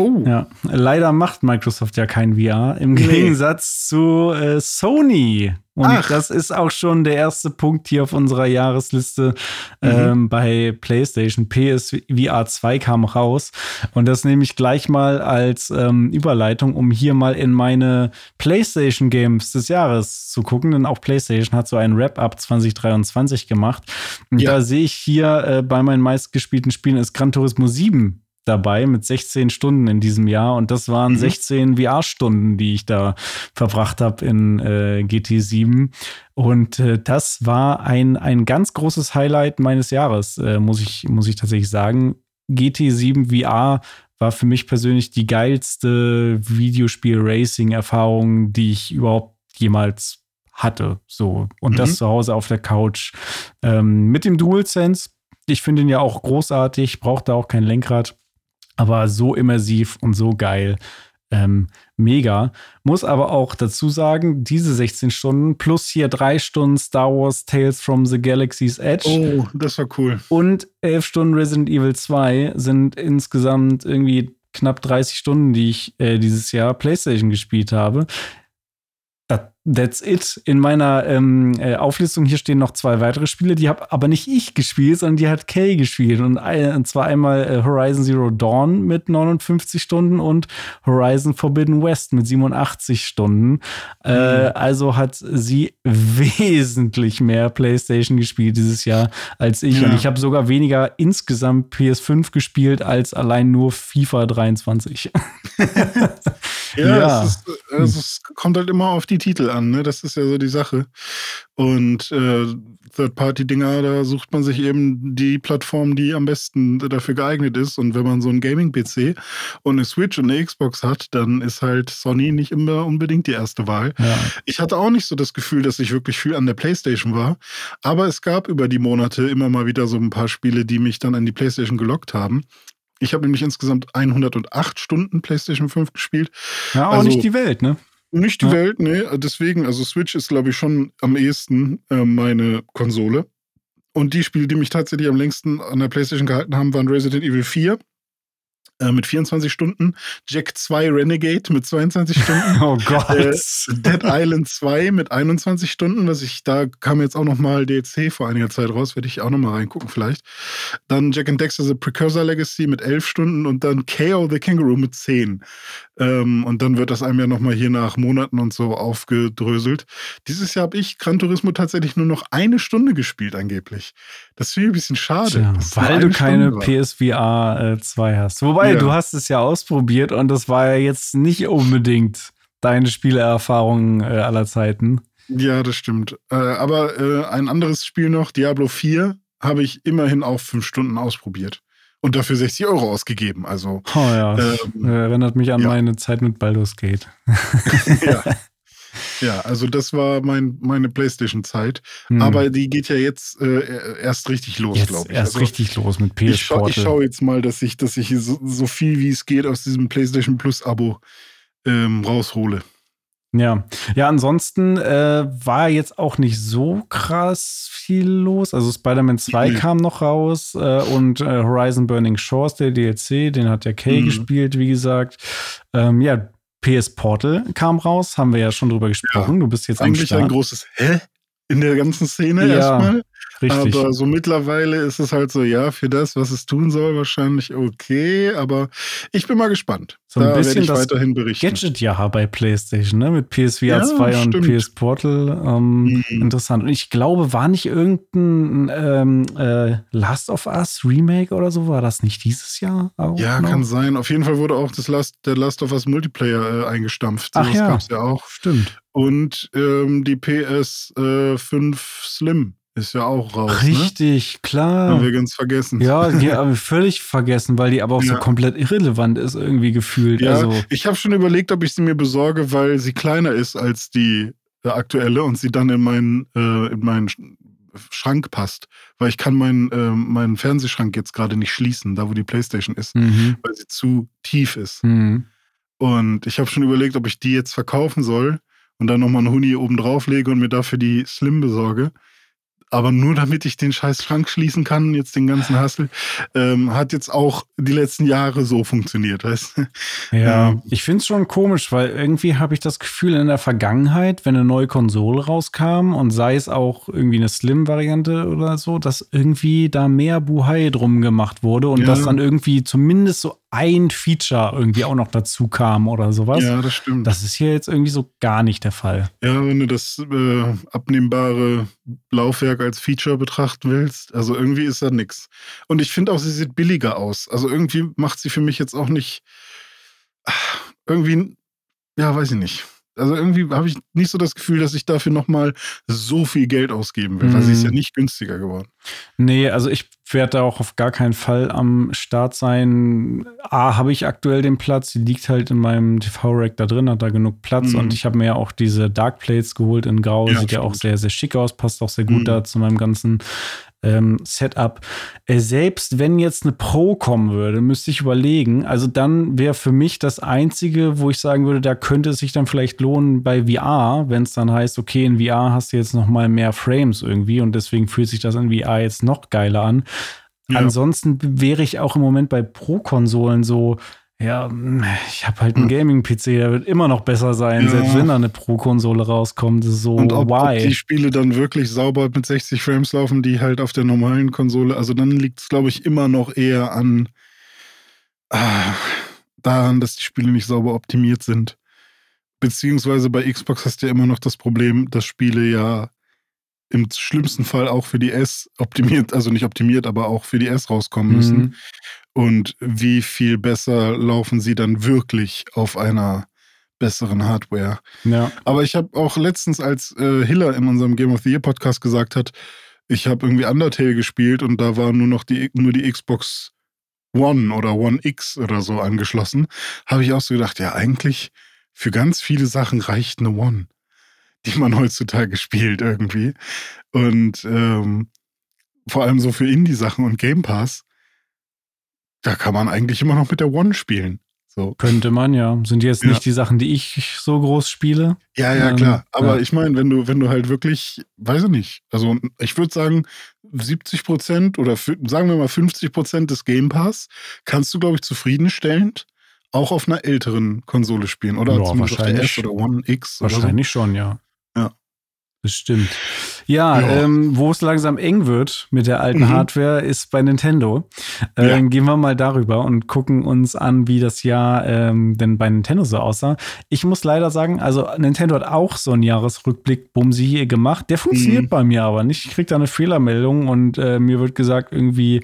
Oh. Ja, leider macht Microsoft ja kein VR, im nee. Gegensatz zu äh, Sony. Und Ach. das ist auch schon der erste Punkt hier auf unserer Jahresliste mhm. ähm, bei PlayStation. PSVR 2 kam raus. Und das nehme ich gleich mal als ähm, Überleitung, um hier mal in meine PlayStation Games des Jahres zu gucken. Denn auch PlayStation hat so ein Wrap-Up 2023 gemacht. Und ja. da sehe ich hier äh, bei meinen meistgespielten Spielen ist Gran Turismo 7 dabei mit 16 Stunden in diesem Jahr und das waren mhm. 16 VR-Stunden, die ich da verbracht habe in äh, GT7 und äh, das war ein, ein ganz großes Highlight meines Jahres, äh, muss, ich, muss ich tatsächlich sagen. GT7 VR war für mich persönlich die geilste Videospiel-Racing-Erfahrung, die ich überhaupt jemals hatte. So. Und mhm. das zu Hause auf der Couch. Ähm, mit dem DualSense. Ich finde ihn ja auch großartig, braucht da auch kein Lenkrad aber so immersiv und so geil. Ähm, mega. Muss aber auch dazu sagen, diese 16 Stunden plus hier drei Stunden Star Wars Tales from the Galaxy's Edge. Oh, das war cool. Und elf Stunden Resident Evil 2 sind insgesamt irgendwie knapp 30 Stunden, die ich äh, dieses Jahr PlayStation gespielt habe. That's it. In meiner ähm, äh, Auflistung hier stehen noch zwei weitere Spiele, die habe aber nicht ich gespielt, sondern die hat Kay gespielt. Und, ein, und zwar einmal äh, Horizon Zero Dawn mit 59 Stunden und Horizon Forbidden West mit 87 Stunden. Äh, mhm. Äh, also hat sie wesentlich mehr PlayStation gespielt dieses Jahr als ich. Ja. Und ich habe sogar weniger insgesamt PS5 gespielt als allein nur FIFA 23. ja, ja. Es, ist, es, kommt halt immer auf die Titel an, ne? Das ist ja so die Sache. Und äh, Third-Party-Dinger, da sucht man sich eben die Plattform, die am besten dafür geeignet ist. Und wenn man so einen Gaming-PC und eine Switch und eine Xbox hat, dann ist halt Sony nicht immer unbedingt die erste Wahl. Ja. Ich hatte auch nicht so das Gefühl, dass ich wirklich viel an der PlayStation war. Aber es gab über die Monate immer mal wieder so ein paar Spiele, die mich dann an die PlayStation gelockt haben. Ich habe nämlich insgesamt 108 Stunden PlayStation 5 gespielt. Ja, auch also, nicht die Welt, ne? Nicht die ja. Welt, nee. Deswegen, also Switch ist, glaube ich, schon am ehesten äh, meine Konsole. Und die Spiele, die mich tatsächlich am längsten an der PlayStation gehalten haben, waren Resident Evil 4 äh, mit 24 Stunden, Jack 2 Renegade mit 22 Stunden, oh Gott. Äh, Dead Island 2 mit 21 Stunden, was ich, da kam jetzt auch nochmal DLC vor einiger Zeit raus, werde ich auch nochmal reingucken vielleicht. Dann Jack and Dexter The Precursor Legacy mit 11 Stunden und dann KO the Kangaroo mit 10. Ähm, und dann wird das einem ja nochmal hier nach Monaten und so aufgedröselt. Dieses Jahr habe ich Gran Turismo tatsächlich nur noch eine Stunde gespielt angeblich. Das finde ich ein bisschen schade. Ja, weil du keine PSVR äh, 2 hast. Wobei, ja. du hast es ja ausprobiert und das war ja jetzt nicht unbedingt deine Spielerfahrung äh, aller Zeiten. Ja, das stimmt. Äh, aber äh, ein anderes Spiel noch, Diablo 4, habe ich immerhin auch fünf Stunden ausprobiert. Und dafür 60 Euro ausgegeben. Also, oh ja, ähm, erinnert mich an ja. meine Zeit mit Baldur's Gate. ja. Ja, also das war mein, meine Playstation-Zeit. Hm. Aber die geht ja jetzt äh, erst richtig los, glaube ich. Erst also, richtig los mit PS Ich, scha ich schaue jetzt mal, dass ich, dass ich so, so, viel wie es geht aus diesem PlayStation Plus-Abo ähm, raushole. Ja, ja, ansonsten äh, war jetzt auch nicht so krass viel los. Also Spider-Man 2 mhm. kam noch raus äh, und äh, Horizon Burning Shores, der DLC, den hat ja Kay mhm. gespielt, wie gesagt. Ähm, ja, PS Portal kam raus, haben wir ja schon drüber gesprochen. Ja, du bist jetzt eigentlich ein großes Hä in der ganzen Szene ja, erstmal. Richtig. Aber so mittlerweile ist es halt so, ja, für das, was es tun soll, wahrscheinlich okay. Aber ich bin mal gespannt. So ein da bisschen das weiterhin berichten. Gadget-Jahr bei PlayStation, ne? Mit PSVR ja, 2 und PS Portal. Ähm, mhm. Interessant. Und ich glaube, war nicht irgendein ähm, äh, Last of Us Remake oder so? War das nicht dieses Jahr? Auch ja, noch? kann sein. Auf jeden Fall wurde auch das Last, der Last of Us Multiplayer äh, eingestampft. Ach das ja. gab's ja auch. Stimmt. Und ähm, die PS5 äh, Slim ist ja auch raus. Ne? Richtig, ne? klar. Haben wir ganz vergessen. Ja, die haben wir völlig vergessen, weil die aber auch ja. so komplett irrelevant ist, irgendwie gefühlt. Ja, also. ich habe schon überlegt, ob ich sie mir besorge, weil sie kleiner ist als die äh, aktuelle und sie dann in meinen, äh, in meinen Schrank passt. Weil ich kann meinen, äh, meinen Fernsehschrank jetzt gerade nicht schließen, da wo die Playstation ist, mhm. weil sie zu tief ist. Mhm. Und ich habe schon überlegt, ob ich die jetzt verkaufen soll und dann nochmal einen Huni oben drauf lege und mir dafür die Slim besorge aber nur damit ich den scheiß Schrank schließen kann, jetzt den ganzen Hassel, ähm, hat jetzt auch die letzten Jahre so funktioniert, weißt du? Ja, ähm, ich finde es schon komisch, weil irgendwie habe ich das Gefühl, in der Vergangenheit, wenn eine neue Konsole rauskam und sei es auch irgendwie eine Slim-Variante oder so, dass irgendwie da mehr Buhai drum gemacht wurde und ja. dass dann irgendwie zumindest so ein Feature irgendwie auch noch dazu kam oder sowas. Ja, das stimmt. Das ist hier jetzt irgendwie so gar nicht der Fall. Ja, wenn du das äh, abnehmbare Laufwerk als Feature betrachten willst, also irgendwie ist da nichts. Und ich finde auch, sie sieht billiger aus. Also irgendwie macht sie für mich jetzt auch nicht irgendwie, ja, weiß ich nicht. Also irgendwie habe ich nicht so das Gefühl, dass ich dafür nochmal so viel Geld ausgeben will, mhm. weil sie ist ja nicht günstiger geworden. Nee, also ich werde da auch auf gar keinen Fall am Start sein. A, habe ich aktuell den Platz, die liegt halt in meinem TV-Rack da drin, hat da genug Platz mhm. und ich habe mir ja auch diese Dark Plates geholt in Grau, ja, sieht ja auch sehr, sehr schick aus, passt auch sehr gut mhm. da zu meinem ganzen ähm, Setup. Äh, selbst wenn jetzt eine Pro kommen würde, müsste ich überlegen. Also dann wäre für mich das Einzige, wo ich sagen würde, da könnte es sich dann vielleicht lohnen bei VR, wenn es dann heißt, okay, in VR hast du jetzt noch mal mehr Frames irgendwie und deswegen fühlt sich das in VR jetzt noch geiler an. Ja. Ansonsten wäre ich auch im Moment bei Pro-Konsolen so, ja, ich habe halt einen hm. Gaming-PC, der wird immer noch besser sein, ja. selbst wenn da eine Pro-Konsole rauskommt. So, Und ob, why? ob die Spiele dann wirklich sauber mit 60 Frames laufen, die halt auf der normalen Konsole, also dann liegt es, glaube ich, immer noch eher an ah, daran, dass die Spiele nicht sauber optimiert sind. Beziehungsweise bei Xbox hast du ja immer noch das Problem, dass Spiele ja im schlimmsten Fall auch für die S optimiert, also nicht optimiert, aber auch für die S rauskommen müssen. Mhm und wie viel besser laufen sie dann wirklich auf einer besseren Hardware. Ja. Aber ich habe auch letztens, als äh, Hiller in unserem Game of the Year Podcast gesagt hat, ich habe irgendwie Undertale gespielt und da war nur noch die, nur die Xbox One oder One X oder so angeschlossen, habe ich auch so gedacht, ja, eigentlich für ganz viele Sachen reicht eine One, die man heutzutage spielt irgendwie. Und ähm, vor allem so für Indie-Sachen und Game Pass da kann man eigentlich immer noch mit der One spielen. So. Könnte man, ja. Sind jetzt nicht die Sachen, die ich so groß spiele. Ja, ja, ähm, klar. Aber ja. ich meine, wenn du, wenn du halt wirklich, weiß ich nicht, also ich würde sagen, 70 Prozent oder sagen wir mal 50 Prozent des Game Pass kannst du, glaube ich, zufriedenstellend auch auf einer älteren Konsole spielen. Oder ja, zum Beispiel S oder One X. Wahrscheinlich so. schon, ja. Bestimmt. Ja, ja. Ähm, wo es langsam eng wird mit der alten mhm. Hardware, ist bei Nintendo. Ähm, ja. Gehen wir mal darüber und gucken uns an, wie das Jahr ähm, denn bei Nintendo so aussah. Ich muss leider sagen, also Nintendo hat auch so einen Jahresrückblick Bumsi hier gemacht. Der funktioniert mhm. bei mir aber nicht. Ich kriege da eine Fehlermeldung und äh, mir wird gesagt, irgendwie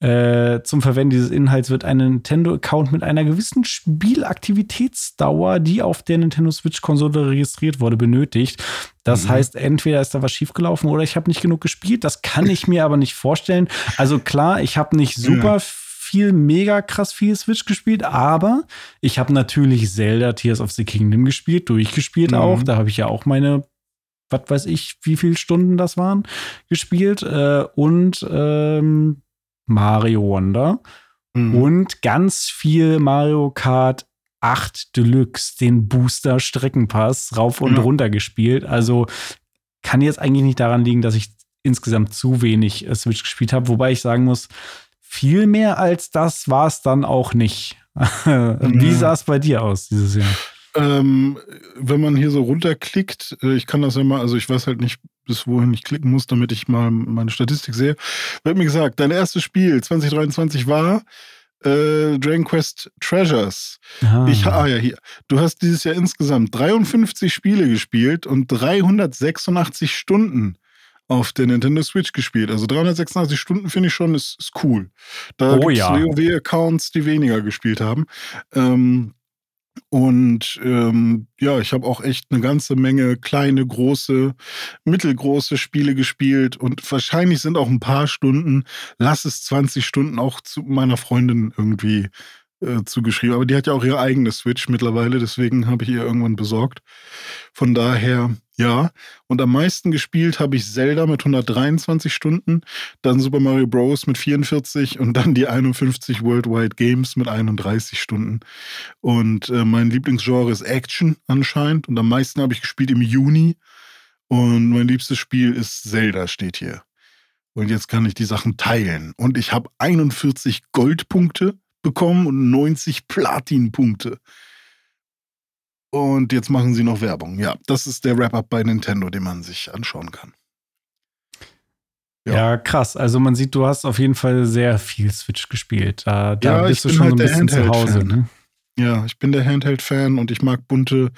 äh, zum Verwenden dieses Inhalts wird ein Nintendo-Account mit einer gewissen Spielaktivitätsdauer, die auf der Nintendo Switch-Konsole registriert wurde, benötigt. Das mhm. heißt, entweder ist da was schiefgelaufen oder ich habe nicht genug gespielt. Das kann ich mir aber nicht vorstellen. Also klar, ich habe nicht super ja. viel, mega krass viel Switch gespielt, aber ich habe natürlich Zelda Tears of the Kingdom gespielt, durchgespielt mhm. auch. Da habe ich ja auch meine was weiß ich, wie viele Stunden das waren, gespielt. Äh, und ähm, Mario Wonder mhm. und ganz viel Mario Kart 8 Deluxe, den Booster Streckenpass rauf und ja. runter gespielt. Also kann jetzt eigentlich nicht daran liegen, dass ich insgesamt zu wenig äh, Switch gespielt habe, wobei ich sagen muss, viel mehr als das war es dann auch nicht. Wie sah es bei dir aus dieses Jahr? Ähm, wenn man hier so runterklickt, äh, ich kann das ja mal, also ich weiß halt nicht, bis wohin ich klicken muss, damit ich mal meine Statistik sehe. Wird mir gesagt, dein erstes Spiel 2023 war äh, Dragon Quest Treasures. Ah. Ich, ah ja, hier. Du hast dieses Jahr insgesamt 53 Spiele gespielt und 386 Stunden auf der Nintendo Switch gespielt. Also 386 Stunden finde ich schon, ist, ist cool. Da oh, gibt es ja. WoW-Accounts, die weniger gespielt haben. Ähm, und ähm, ja, ich habe auch echt eine ganze Menge kleine, große, mittelgroße Spiele gespielt. Und wahrscheinlich sind auch ein paar Stunden, lass es 20 Stunden auch zu meiner Freundin irgendwie äh, zugeschrieben. Aber die hat ja auch ihre eigene Switch mittlerweile, deswegen habe ich ihr irgendwann besorgt. Von daher, ja. Und am meisten gespielt habe ich Zelda mit 123 Stunden, dann Super Mario Bros. mit 44 und dann die 51 Worldwide Games mit 31 Stunden. Und äh, mein Lieblingsgenre ist Action anscheinend. Und am meisten habe ich gespielt im Juni. Und mein liebstes Spiel ist Zelda, steht hier. Und jetzt kann ich die Sachen teilen. Und ich habe 41 Goldpunkte bekommen und 90 Platinpunkte. Und jetzt machen sie noch Werbung. Ja, das ist der Wrap-Up bei Nintendo, den man sich anschauen kann. Ja. ja. krass. Also man sieht, du hast auf jeden Fall sehr viel Switch gespielt. Da, da ja, bist du schon halt so ein bisschen zu Hause. Ne? Ja, ich bin der Handheld-Fan und ich mag bunte,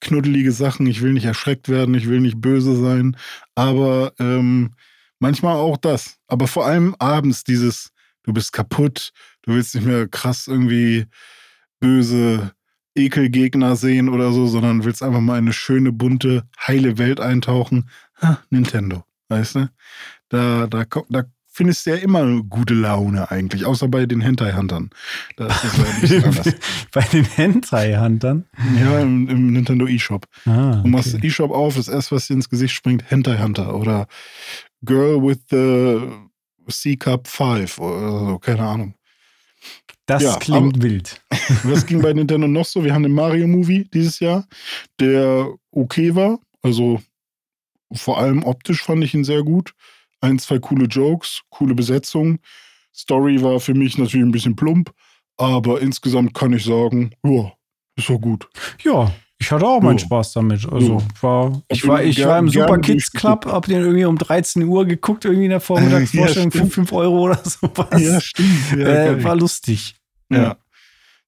knuddelige Sachen. Ich will nicht erschreckt werden, ich will nicht böse sein. Aber ähm, manchmal auch das. Aber vor allem abends dieses, du bist kaputt, du willst nicht mehr krass irgendwie böse Ekelgegner sehen oder so, sondern willst einfach mal eine schöne, bunte, heile Welt eintauchen. Ha, Nintendo, weißt du? Da, da, da findest du ja immer gute Laune eigentlich, außer bei den Hentai-Huntern. Da ist das ja bei den Hentai-Huntern? Ja, im, im Nintendo eShop. Ah, okay. Du machst eShop auf, das erste, was dir ins Gesicht springt, Hentai-Hunter oder Girl with the C-Cup 5 oder so, keine Ahnung. Das ja, klingt wild. Was ging bei Nintendo noch so? Wir haben den Mario-Movie dieses Jahr, der okay war. Also vor allem optisch fand ich ihn sehr gut. Ein, zwei coole Jokes, coole Besetzung. Story war für mich natürlich ein bisschen plump, aber insgesamt kann ich sagen, ja, ist so gut. Ja, ich hatte auch meinen. Spaß damit. Also war, ich war, ich war im Super Kids Club, hab den irgendwie um 13 Uhr geguckt, irgendwie in der Vormittagsvorstellung ja, für 5 Euro oder sowas. Ja, stimmt. Ja, äh, war lustig. Ja.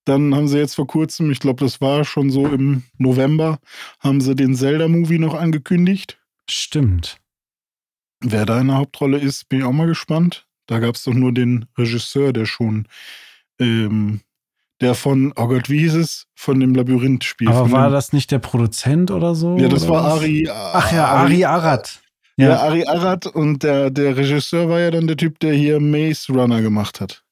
Dann haben sie jetzt vor kurzem, ich glaube, das war schon so im November, haben sie den Zelda-Movie noch angekündigt. Stimmt. Wer da in der Hauptrolle ist, bin ich auch mal gespannt. Da gab es doch nur den Regisseur, der schon, ähm, der von, oh Gott, wie hieß es? Von dem Labyrinth-Spiel. Aber war das nicht der Produzent oder so? Ja, das war? Ari. Ach ja, Ari, Arad. Ja. ja, Ari Arad und der, der Regisseur war ja dann der Typ, der hier Maze Runner gemacht hat.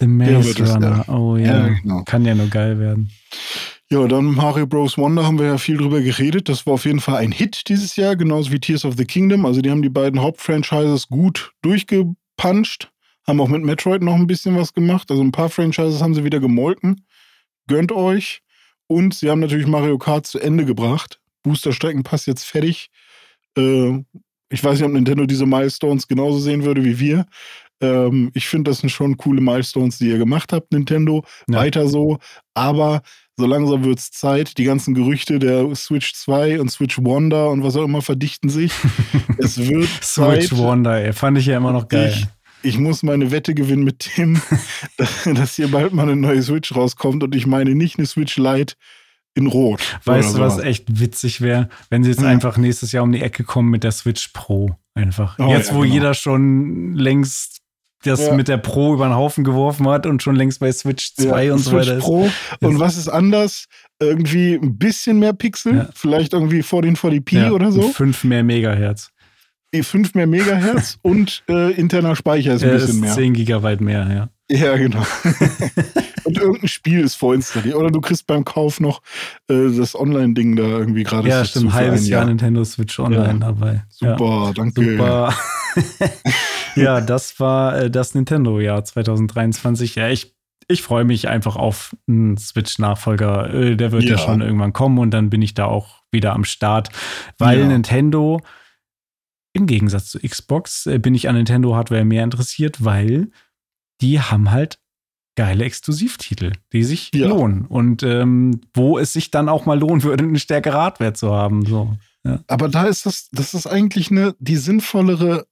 The Maze Runner, oh ja. ja genau. Kann ja nur geil werden. Ja, dann Mario Bros. Wonder haben wir ja viel drüber geredet. Das war auf jeden Fall ein Hit dieses Jahr, genauso wie Tears of the Kingdom. Also die haben die beiden Hauptfranchises gut durchgepuncht, haben auch mit Metroid noch ein bisschen was gemacht. Also ein paar Franchises haben sie wieder gemolken. Gönnt euch. Und sie haben natürlich Mario Kart zu Ende gebracht. Booster Streckenpass jetzt fertig. Äh, ich weiß nicht, ob Nintendo diese Milestones genauso sehen würde wie wir. Ähm, ich finde, das sind schon coole Milestones, die ihr gemacht habt, Nintendo. Ja. Weiter so. Aber so langsam wird es Zeit. Die ganzen Gerüchte der Switch 2 und Switch Wonder und was auch immer verdichten sich. es wird Switch Zeit. Wonder, ey, fand ich ja immer noch geil. Ich, ich muss meine Wette gewinnen mit Tim, dass hier bald mal eine neue Switch rauskommt und ich meine nicht eine Switch Lite in Rot. Weißt du, was echt witzig wäre, wenn sie jetzt ja. einfach nächstes Jahr um die Ecke kommen mit der Switch Pro. Einfach. Oh, jetzt, ja, wo genau. jeder schon längst das ja. mit der Pro über den Haufen geworfen hat und schon längst bei Switch 2 ja, und so weiter ist. Pro. Und was ist anders? Irgendwie ein bisschen mehr Pixel, vielleicht irgendwie 1440p ja, oder so. 5 mehr Megahertz. 5 mehr Megahertz und äh, interner Speicher ist ein bisschen ist mehr. 10 Gigabyte mehr, ja. Ja, genau. und irgendein Spiel ist vorinstalliert. Oder du kriegst beim Kauf noch äh, das Online-Ding da irgendwie gerade. Ja, stimmt. Ein halbes Jahr, Jahr Nintendo Switch Online dabei. Super, danke. Super. ja, das war äh, das Nintendo-Jahr 2023. Ja, ich, ich freue mich einfach auf einen Switch-Nachfolger. Äh, der wird ja. ja. schon irgendwann kommen und dann bin ich da auch wieder am Start, weil ja. Nintendo im Gegensatz zu Xbox äh, bin ich an Nintendo-Hardware mehr interessiert, weil die haben halt geile Exklusivtitel, die sich ja. lohnen und ähm, wo es sich dann auch mal lohnen würde, eine stärkere Hardware zu haben. So. Ja. Aber da ist das, das ist eigentlich eine, die sinnvollere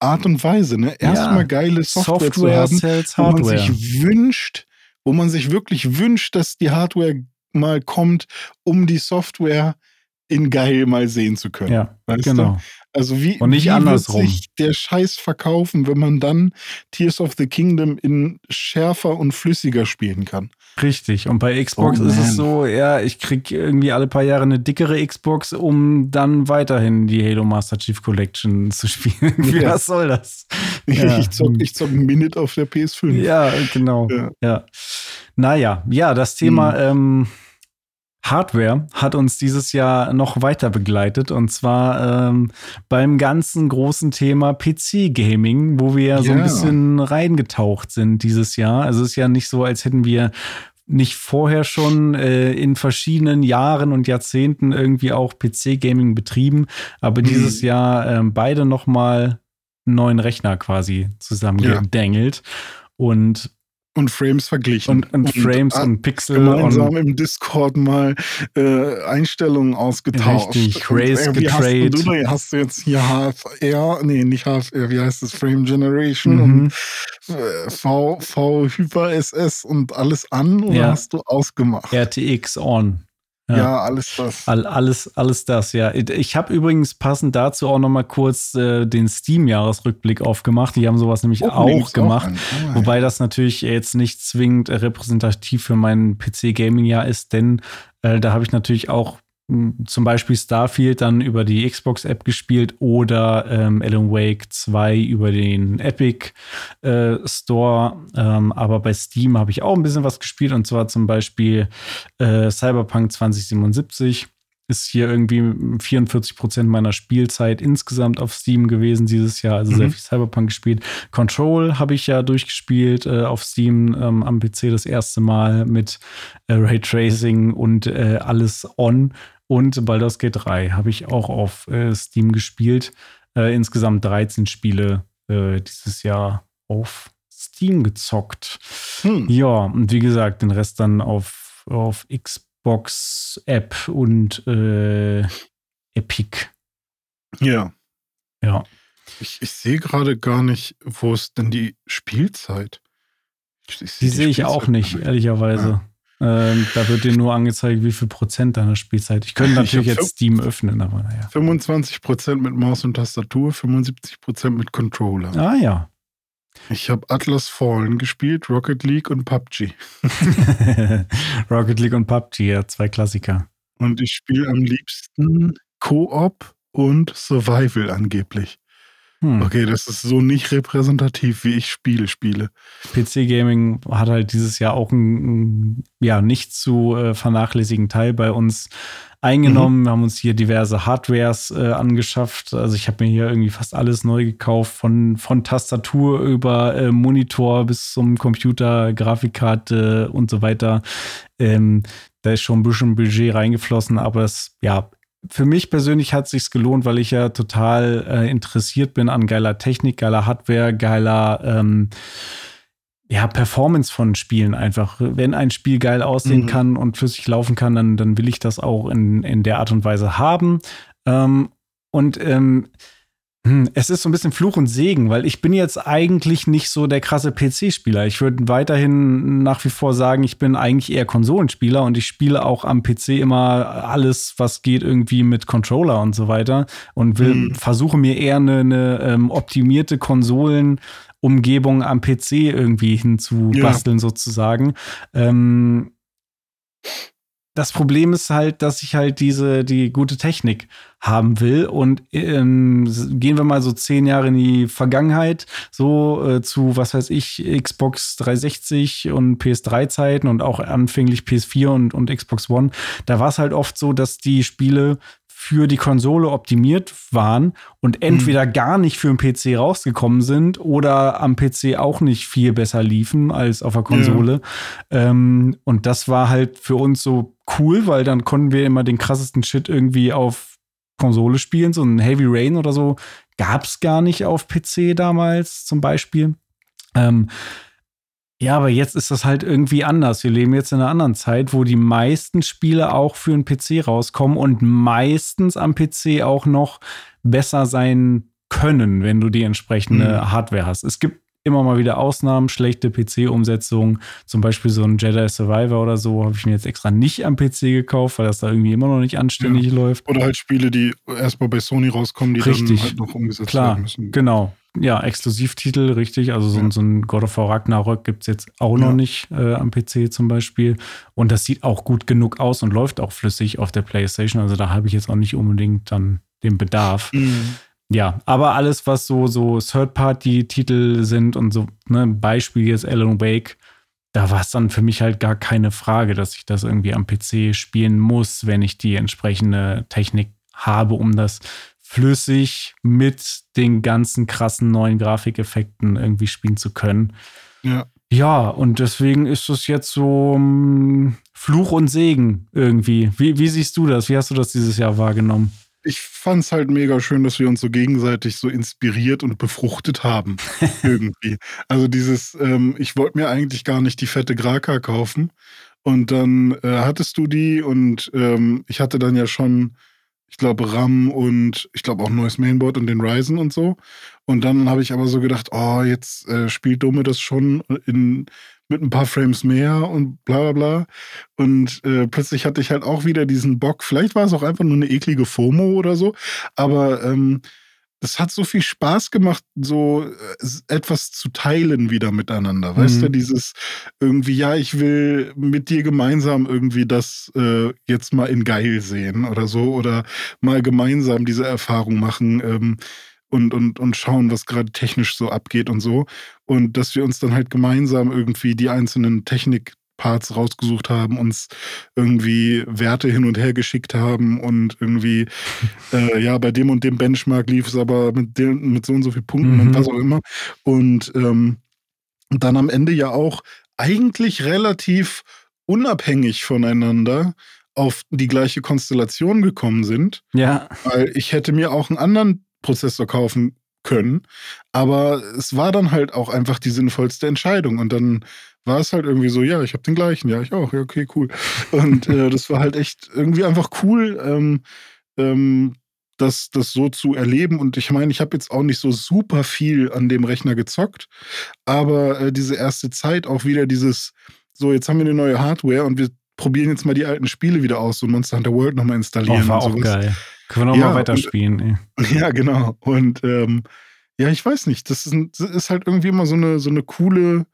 Art und Weise, ne? Erstmal ja. geile Software, Software zu haben, wo man sich wünscht, wo man sich wirklich wünscht, dass die Hardware mal kommt, um die Software in geil mal sehen zu können. Ja, genau. Du? Also wie, und nicht wie andersrum. wird sich der Scheiß verkaufen, wenn man dann Tears of the Kingdom in schärfer und flüssiger spielen kann? Richtig. Und bei Xbox oh, ist es so, ja, ich krieg irgendwie alle paar Jahre eine dickere Xbox, um dann weiterhin die Halo Master Chief Collection zu spielen. Wie ja. was soll das? Ja. Ich zock, ich zock ein Minute auf der PS5. Ja, genau. Ja. ja. Naja, ja, das Thema hm. ähm, Hardware hat uns dieses Jahr noch weiter begleitet und zwar ähm, beim ganzen großen Thema PC-Gaming, wo wir ja so ein bisschen reingetaucht sind dieses Jahr. Also es ist ja nicht so, als hätten wir nicht vorher schon äh, in verschiedenen Jahren und Jahrzehnten irgendwie auch PC-Gaming betrieben, aber mhm. dieses Jahr äh, beide nochmal einen neuen Rechner quasi zusammengedengelt. Ja. Und und Frames verglichen. Und, und, und Frames und Pixel. Gemeinsam und im Discord mal äh, Einstellungen ausgetauscht. Richtig, Race und, äh. Hast du, hast du jetzt hier HFR, nee, nicht HFR, wie heißt das? Frame Generation mhm. und äh, V, V Hyper SS und alles an oder ja. hast du ausgemacht? RTX on. Ja, ja, alles das. All, alles, alles das, ja. Ich habe übrigens passend dazu auch noch mal kurz äh, den Steam-Jahresrückblick aufgemacht. Die haben sowas nämlich oh, auch gemacht. Auch oh, wobei das natürlich jetzt nicht zwingend repräsentativ für mein PC-Gaming-Jahr ist, denn äh, da habe ich natürlich auch zum Beispiel Starfield dann über die Xbox-App gespielt oder ähm, Alan Wake 2 über den Epic äh, Store. Ähm, aber bei Steam habe ich auch ein bisschen was gespielt und zwar zum Beispiel äh, Cyberpunk 2077 ist hier irgendwie 44 Prozent meiner Spielzeit insgesamt auf Steam gewesen dieses Jahr, also mhm. sehr viel Cyberpunk gespielt. Control habe ich ja durchgespielt äh, auf Steam ähm, am PC das erste Mal mit äh, Raytracing und äh, alles on. Und Baldur's Gate 3 habe ich auch auf äh, Steam gespielt. Äh, insgesamt 13 Spiele äh, dieses Jahr auf Steam gezockt. Hm. Ja, und wie gesagt, den Rest dann auf, auf Xbox App und äh, Epic. Ja. Ja. Ich, ich sehe gerade gar nicht, wo ist denn die Spielzeit? Ich, ich die, die sehe ich auch nicht, ehrlicherweise. Ja. Ähm, da wird dir nur angezeigt, wie viel Prozent deiner Spielzeit. Ich könnte natürlich ich jetzt Steam öffnen, aber naja. 25 Prozent mit Maus und Tastatur, 75 Prozent mit Controller. Ah ja. Ich habe Atlas Fallen gespielt, Rocket League und PUBG. Rocket League und PUBG, ja, zwei Klassiker. Und ich spiele am liebsten Koop und Survival angeblich. Hm. Okay, das ist so nicht repräsentativ, wie ich Spiele spiele. PC-Gaming hat halt dieses Jahr auch einen ja, nicht zu äh, vernachlässigen Teil bei uns eingenommen. Mhm. Wir haben uns hier diverse Hardwares äh, angeschafft. Also ich habe mir hier irgendwie fast alles neu gekauft, von, von Tastatur über äh, Monitor bis zum Computer, Grafikkarte und so weiter. Ähm, da ist schon ein bisschen Budget reingeflossen, aber es ja, für mich persönlich hat es sich gelohnt, weil ich ja total äh, interessiert bin an geiler Technik, geiler Hardware, geiler ähm, ja, Performance von Spielen einfach. Wenn ein Spiel geil aussehen mhm. kann und flüssig laufen kann, dann, dann will ich das auch in, in der Art und Weise haben. Ähm, und ähm, hm, es ist so ein bisschen Fluch und Segen, weil ich bin jetzt eigentlich nicht so der krasse PC-Spieler. Ich würde weiterhin nach wie vor sagen, ich bin eigentlich eher Konsolenspieler und ich spiele auch am PC immer alles, was geht, irgendwie mit Controller und so weiter und will hm. versuche mir eher eine, eine ähm, optimierte Konsolenumgebung am PC irgendwie hinzubasteln, ja. sozusagen. Ähm, das Problem ist halt, dass ich halt diese, die gute Technik haben will. Und ähm, gehen wir mal so zehn Jahre in die Vergangenheit, so äh, zu, was weiß ich, Xbox 360 und PS3-Zeiten und auch anfänglich PS4 und, und Xbox One. Da war es halt oft so, dass die Spiele für die Konsole optimiert waren und entweder mhm. gar nicht für den PC rausgekommen sind oder am PC auch nicht viel besser liefen als auf der Konsole. Ja. Ähm, und das war halt für uns so cool, weil dann konnten wir immer den krassesten Shit irgendwie auf Konsole spielen. So ein Heavy Rain oder so gab es gar nicht auf PC damals zum Beispiel. Ähm, ja, aber jetzt ist das halt irgendwie anders. Wir leben jetzt in einer anderen Zeit, wo die meisten Spiele auch für einen PC rauskommen und meistens am PC auch noch besser sein können, wenn du die entsprechende mhm. Hardware hast. Es gibt immer mal wieder Ausnahmen, schlechte PC-Umsetzungen, zum Beispiel so ein Jedi Survivor oder so, habe ich mir jetzt extra nicht am PC gekauft, weil das da irgendwie immer noch nicht anständig ja. läuft. Oder halt Spiele, die erstmal bei Sony rauskommen, die Richtig. dann halt noch umgesetzt Klar, werden müssen. Genau, ja, Exklusivtitel, richtig. Also so, ja. so ein God of War Ragnarök gibt es jetzt auch noch nicht äh, am PC zum Beispiel. Und das sieht auch gut genug aus und läuft auch flüssig auf der PlayStation. Also da habe ich jetzt auch nicht unbedingt dann den Bedarf. Mhm. Ja, aber alles, was so, so Third-Party-Titel sind und so, ne, Beispiel jetzt Alan Wake, da war es dann für mich halt gar keine Frage, dass ich das irgendwie am PC spielen muss, wenn ich die entsprechende Technik habe, um das flüssig mit den ganzen krassen neuen Grafikeffekten irgendwie spielen zu können. Ja. Ja, und deswegen ist es jetzt so um, Fluch und Segen irgendwie. Wie, wie siehst du das? Wie hast du das dieses Jahr wahrgenommen? ich fand es halt mega schön, dass wir uns so gegenseitig so inspiriert und befruchtet haben. irgendwie. Also dieses, ähm, ich wollte mir eigentlich gar nicht die fette Graka kaufen. Und dann äh, hattest du die und ähm, ich hatte dann ja schon, ich glaube, RAM und ich glaube auch neues Mainboard und den Ryzen und so. Und dann habe ich aber so gedacht, oh, jetzt äh, spielt Dome das schon in mit ein paar Frames mehr und bla bla bla. Und äh, plötzlich hatte ich halt auch wieder diesen Bock. Vielleicht war es auch einfach nur eine eklige FOMO oder so, aber ähm, das hat so viel Spaß gemacht, so äh, etwas zu teilen wieder miteinander. Weißt du, mhm. dieses irgendwie, ja, ich will mit dir gemeinsam irgendwie das äh, jetzt mal in geil sehen oder so oder mal gemeinsam diese Erfahrung machen. Ähm, und, und, und schauen, was gerade technisch so abgeht und so. Und dass wir uns dann halt gemeinsam irgendwie die einzelnen Technikparts rausgesucht haben, uns irgendwie Werte hin und her geschickt haben und irgendwie, äh, ja, bei dem und dem Benchmark lief es aber mit, dem, mit so und so vielen Punkten mhm. und was auch immer. Und ähm, dann am Ende ja auch eigentlich relativ unabhängig voneinander auf die gleiche Konstellation gekommen sind. Ja. Weil ich hätte mir auch einen anderen Prozessor kaufen können. Aber es war dann halt auch einfach die sinnvollste Entscheidung. Und dann war es halt irgendwie so, ja, ich habe den gleichen, ja, ich auch, ja, okay, cool. Und äh, das war halt echt irgendwie einfach cool, ähm, ähm, das, das so zu erleben. Und ich meine, ich habe jetzt auch nicht so super viel an dem Rechner gezockt, aber äh, diese erste Zeit auch wieder dieses, so, jetzt haben wir eine neue Hardware und wir probieren jetzt mal die alten Spiele wieder aus, so Monster Hunter World nochmal installieren. Oh, war auch geil. Können wir nochmal ja, weiterspielen. Und, ja, genau. Und ähm, ja, ich weiß nicht. Das ist, das ist, halt irgendwie immer so eine, so eine coole,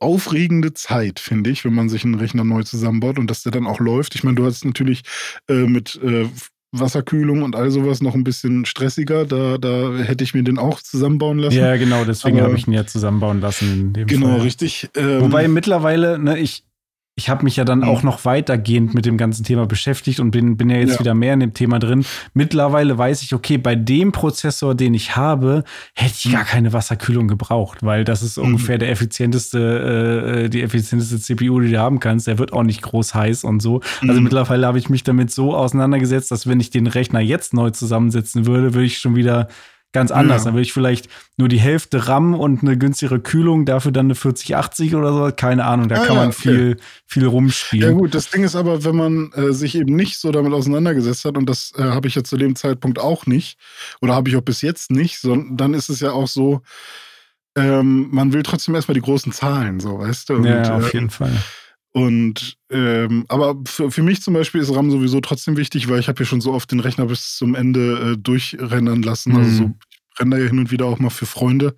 aufregende Zeit, finde ich, wenn man sich einen Rechner neu zusammenbaut und dass der dann auch läuft. Ich meine, du hast natürlich äh, mit äh, Wasserkühlung und all sowas noch ein bisschen stressiger. Da, da hätte ich mir den auch zusammenbauen lassen. Ja, genau, deswegen habe ich ihn ja zusammenbauen lassen. genau, Fall. richtig. Ähm, Wobei mittlerweile, ne, ich, ich habe mich ja dann mhm. auch noch weitergehend mit dem ganzen Thema beschäftigt und bin, bin ja jetzt ja. wieder mehr in dem Thema drin. Mittlerweile weiß ich, okay, bei dem Prozessor, den ich habe, hätte ich gar mhm. keine Wasserkühlung gebraucht, weil das ist mhm. ungefähr der effizienteste, äh, äh die effizienteste CPU, die du haben kannst. Der wird auch nicht groß heiß und so. Also mhm. mittlerweile habe ich mich damit so auseinandergesetzt, dass wenn ich den Rechner jetzt neu zusammensetzen würde, würde ich schon wieder ganz anders. Ja. Dann will ich vielleicht nur die Hälfte RAM und eine günstigere Kühlung, dafür dann eine 4080 oder so. Keine Ahnung, da ah, kann man okay. viel, viel rumspielen. Ja, gut, das Ding ist aber, wenn man äh, sich eben nicht so damit auseinandergesetzt hat, und das äh, habe ich ja zu dem Zeitpunkt auch nicht, oder habe ich auch bis jetzt nicht, sondern dann ist es ja auch so, ähm, man will trotzdem erstmal die großen Zahlen, so, weißt du? Und, ja, auf jeden äh, Fall. Und ähm, aber für, für mich zum Beispiel ist RAM sowieso trotzdem wichtig, weil ich habe ja schon so oft den Rechner bis zum Ende äh, durchrennen lassen. Also so, mhm renne da ja hin und wieder auch mal für Freunde.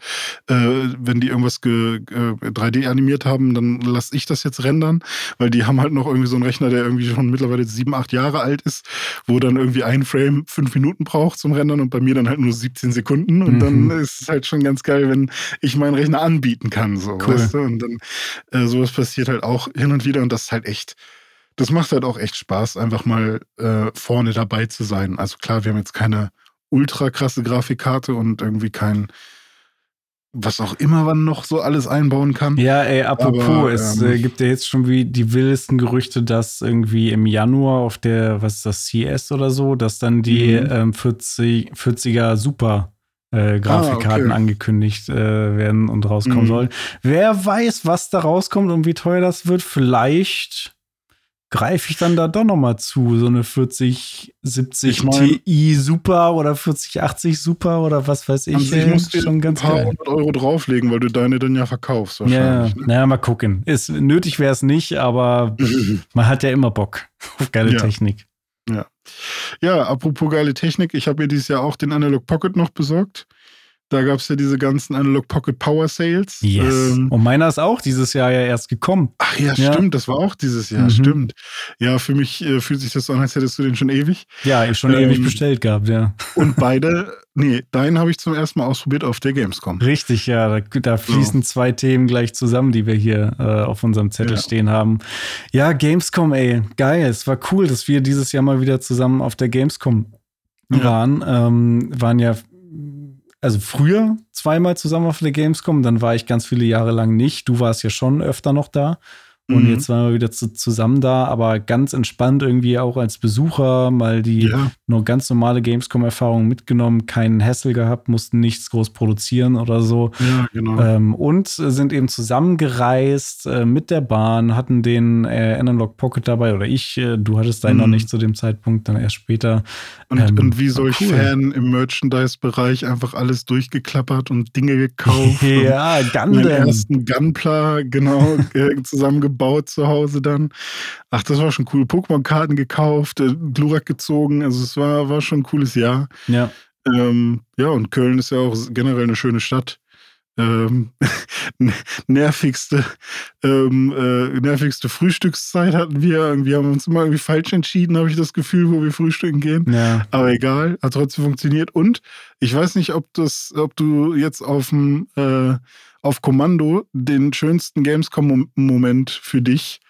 Äh, wenn die irgendwas äh, 3D animiert haben, dann lasse ich das jetzt rendern, weil die haben halt noch irgendwie so einen Rechner, der irgendwie schon mittlerweile sieben, acht Jahre alt ist, wo dann irgendwie ein Frame fünf Minuten braucht zum Rendern und bei mir dann halt nur 17 Sekunden. Und mhm. dann ist es halt schon ganz geil, wenn ich meinen Rechner anbieten kann. So, cool. weißt du? Und dann äh, sowas passiert halt auch hin und wieder und das ist halt echt das macht halt auch echt Spaß, einfach mal äh, vorne dabei zu sein. Also klar, wir haben jetzt keine ultra krasse Grafikkarte und irgendwie kein, was auch immer man noch so alles einbauen kann. Ja, ey, apropos, Aber, es äh, ähm, gibt ja jetzt schon wie die wildesten Gerüchte, dass irgendwie im Januar auf der, was ist das, CS oder so, dass dann die mhm. ähm, 40, 40er Super äh, Grafikkarten ah, okay. angekündigt äh, werden und rauskommen mhm. sollen. Wer weiß, was da rauskommt und wie teuer das wird. Vielleicht greife ich dann da doch noch mal zu. So eine 4070 ich mein, Ti Super oder 4080 Super oder was weiß ich. Also ich muss dir schon ganz ein paar hundert Euro drauflegen, weil du deine dann ja verkaufst wahrscheinlich. Ja, ne? naja, mal gucken. Ist, nötig wäre es nicht, aber man hat ja immer Bock auf geile ja. Technik. Ja. Ja, apropos geile Technik, ich habe mir dieses Jahr auch den Analog Pocket noch besorgt. Da gab es ja diese ganzen Analog Pocket Power Sales. Yes. Ähm, und meiner ist auch dieses Jahr ja erst gekommen. Ach ja, ja. stimmt. Das war auch dieses Jahr. Mhm. Stimmt. Ja, für mich äh, fühlt sich das so an, als hättest du den schon ewig. Ja, ich schon ähm, ewig bestellt gehabt, ja. Und beide, nee, deinen habe ich zum ersten Mal ausprobiert auf der Gamescom. Richtig, ja. Da, da fließen so. zwei Themen gleich zusammen, die wir hier äh, auf unserem Zettel ja. stehen haben. Ja, Gamescom, ey. Geil. Es war cool, dass wir dieses Jahr mal wieder zusammen auf der Gamescom waren. Ähm, waren ja also früher zweimal zusammen auf der Gamescom, dann war ich ganz viele Jahre lang nicht. Du warst ja schon öfter noch da. Und mhm. jetzt waren wir wieder zu, zusammen da, aber ganz entspannt irgendwie auch als Besucher mal die ja. nur ganz normale Gamescom-Erfahrung mitgenommen, keinen Hassel gehabt, mussten nichts groß produzieren oder so. Ja, genau. Ähm, und sind eben zusammengereist äh, mit der Bahn, hatten den äh, Analog Pocket dabei oder ich, äh, du hattest deinen mhm. noch nicht zu dem Zeitpunkt, dann erst später. Und, ähm, und wie solch cool. Fan im Merchandise-Bereich einfach alles durchgeklappert und Dinge gekauft. ja, Gundam. Den ersten Gunpla, genau, zusammengebaut gebaut zu Hause dann. Ach, das war schon cool. Pokémon-Karten gekauft, äh, Glurak gezogen. Also es war, war schon ein cooles Jahr. Ja. Ähm, ja, und Köln ist ja auch generell eine schöne Stadt. Ähm, nervigste, ähm, äh, nervigste Frühstückszeit hatten wir. Irgendwie haben wir uns immer irgendwie falsch entschieden, habe ich das Gefühl, wo wir frühstücken gehen. Ja. Aber egal, hat trotzdem funktioniert. Und ich weiß nicht, ob das, ob du jetzt auf dem äh, auf Kommando den schönsten Gamescom-Moment für dich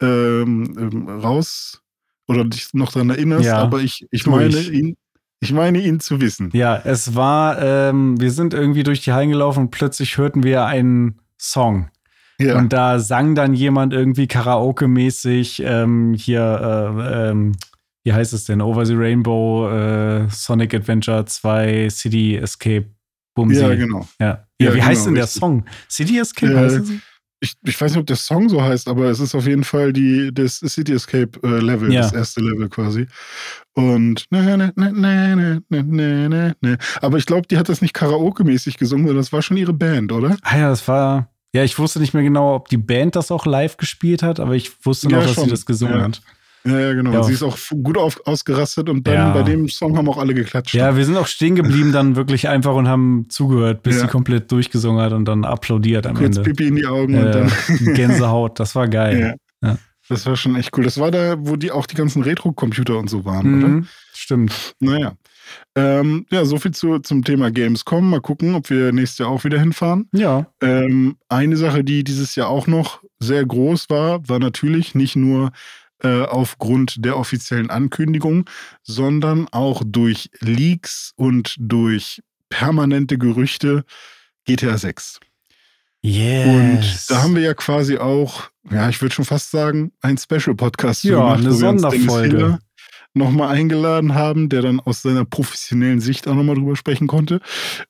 ähm, ähm, raus oder dich noch daran erinnerst, ja, aber ich, ich meine ihn. Ich meine ihn zu wissen. Ja, es war, ähm, wir sind irgendwie durch die Hallen gelaufen und plötzlich hörten wir einen Song. Ja. Und da sang dann jemand irgendwie Karaoke-mäßig ähm, hier, äh, ähm, wie heißt es denn? Over the Rainbow, äh, Sonic Adventure 2, City Escape Bumsi. Ja, genau. Ja. ja, ja wie genau, heißt denn der richtig. Song? City Escape äh, heißt es? Ich, ich weiß nicht, ob der Song so heißt, aber es ist auf jeden Fall die, das City Escape äh, Level, ja. das erste Level quasi. Und ne, ne, ne, ne, ne, ne, ne, ne. Aber ich glaube, die hat das nicht Karaoke-mäßig gesungen, sondern das war schon ihre Band, oder? Ah ja, das war. Ja, ich wusste nicht mehr genau, ob die Band das auch live gespielt hat, aber ich wusste noch, ja, dass sie das gesungen ja. hat. Ja, ja, genau. Ja. Sie ist auch gut auf, ausgerastet und dann ja. bei dem Song haben auch alle geklatscht. Ja, wir sind auch stehen geblieben dann wirklich einfach und haben zugehört, bis sie komplett durchgesungen hat und dann applaudiert am Kurz Ende. Pipi in die Augen äh, und dann. Gänsehaut, das war geil. Ja. Das war schon echt cool. Das war da, wo die auch die ganzen Retro-Computer und so waren, mhm, oder? Stimmt. Naja. Ähm, ja, soviel zu, zum Thema Gamescom. Mal gucken, ob wir nächstes Jahr auch wieder hinfahren. Ja. Ähm, eine Sache, die dieses Jahr auch noch sehr groß war, war natürlich nicht nur äh, aufgrund der offiziellen Ankündigung, sondern auch durch Leaks und durch permanente Gerüchte GTA 6. Yes. Und da haben wir ja quasi auch, ja, ich würde schon fast sagen, ein Special-Podcast ja, gemacht, eine Sonderfolge nochmal eingeladen haben, der dann aus seiner professionellen Sicht auch nochmal drüber sprechen konnte.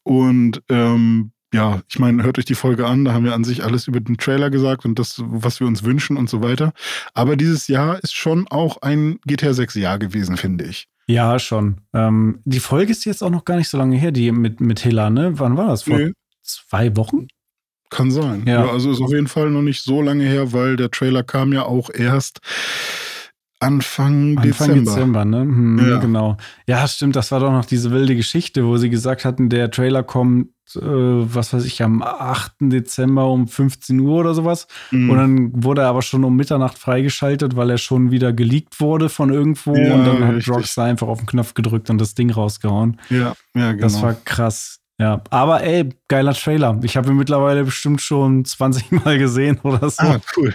Und ähm, ja, ich meine, hört euch die Folge an, da haben wir an sich alles über den Trailer gesagt und das, was wir uns wünschen und so weiter. Aber dieses Jahr ist schon auch ein GTA 6 Jahr gewesen, finde ich. Ja, schon. Ähm, die Folge ist jetzt auch noch gar nicht so lange her, die mit, mit Hela, ne? Wann war das? Vor nee. zwei Wochen? Kann sein. Ja. ja. Also ist auf jeden Fall noch nicht so lange her, weil der Trailer kam ja auch erst Anfang, Anfang Dezember. Dezember, ne? Hm, ja. Genau. Ja, stimmt, das war doch noch diese wilde Geschichte, wo sie gesagt hatten, der Trailer kommt, äh, was weiß ich, am 8. Dezember um 15 Uhr oder sowas. Mhm. Und dann wurde er aber schon um Mitternacht freigeschaltet, weil er schon wieder geleakt wurde von irgendwo. Ja, und dann hat Rockstar einfach auf den Knopf gedrückt und das Ding rausgehauen. Ja, ja, genau. Das war krass. Ja, aber ey, geiler Trailer. Ich habe ihn mittlerweile bestimmt schon 20 Mal gesehen oder so. Ah, cool.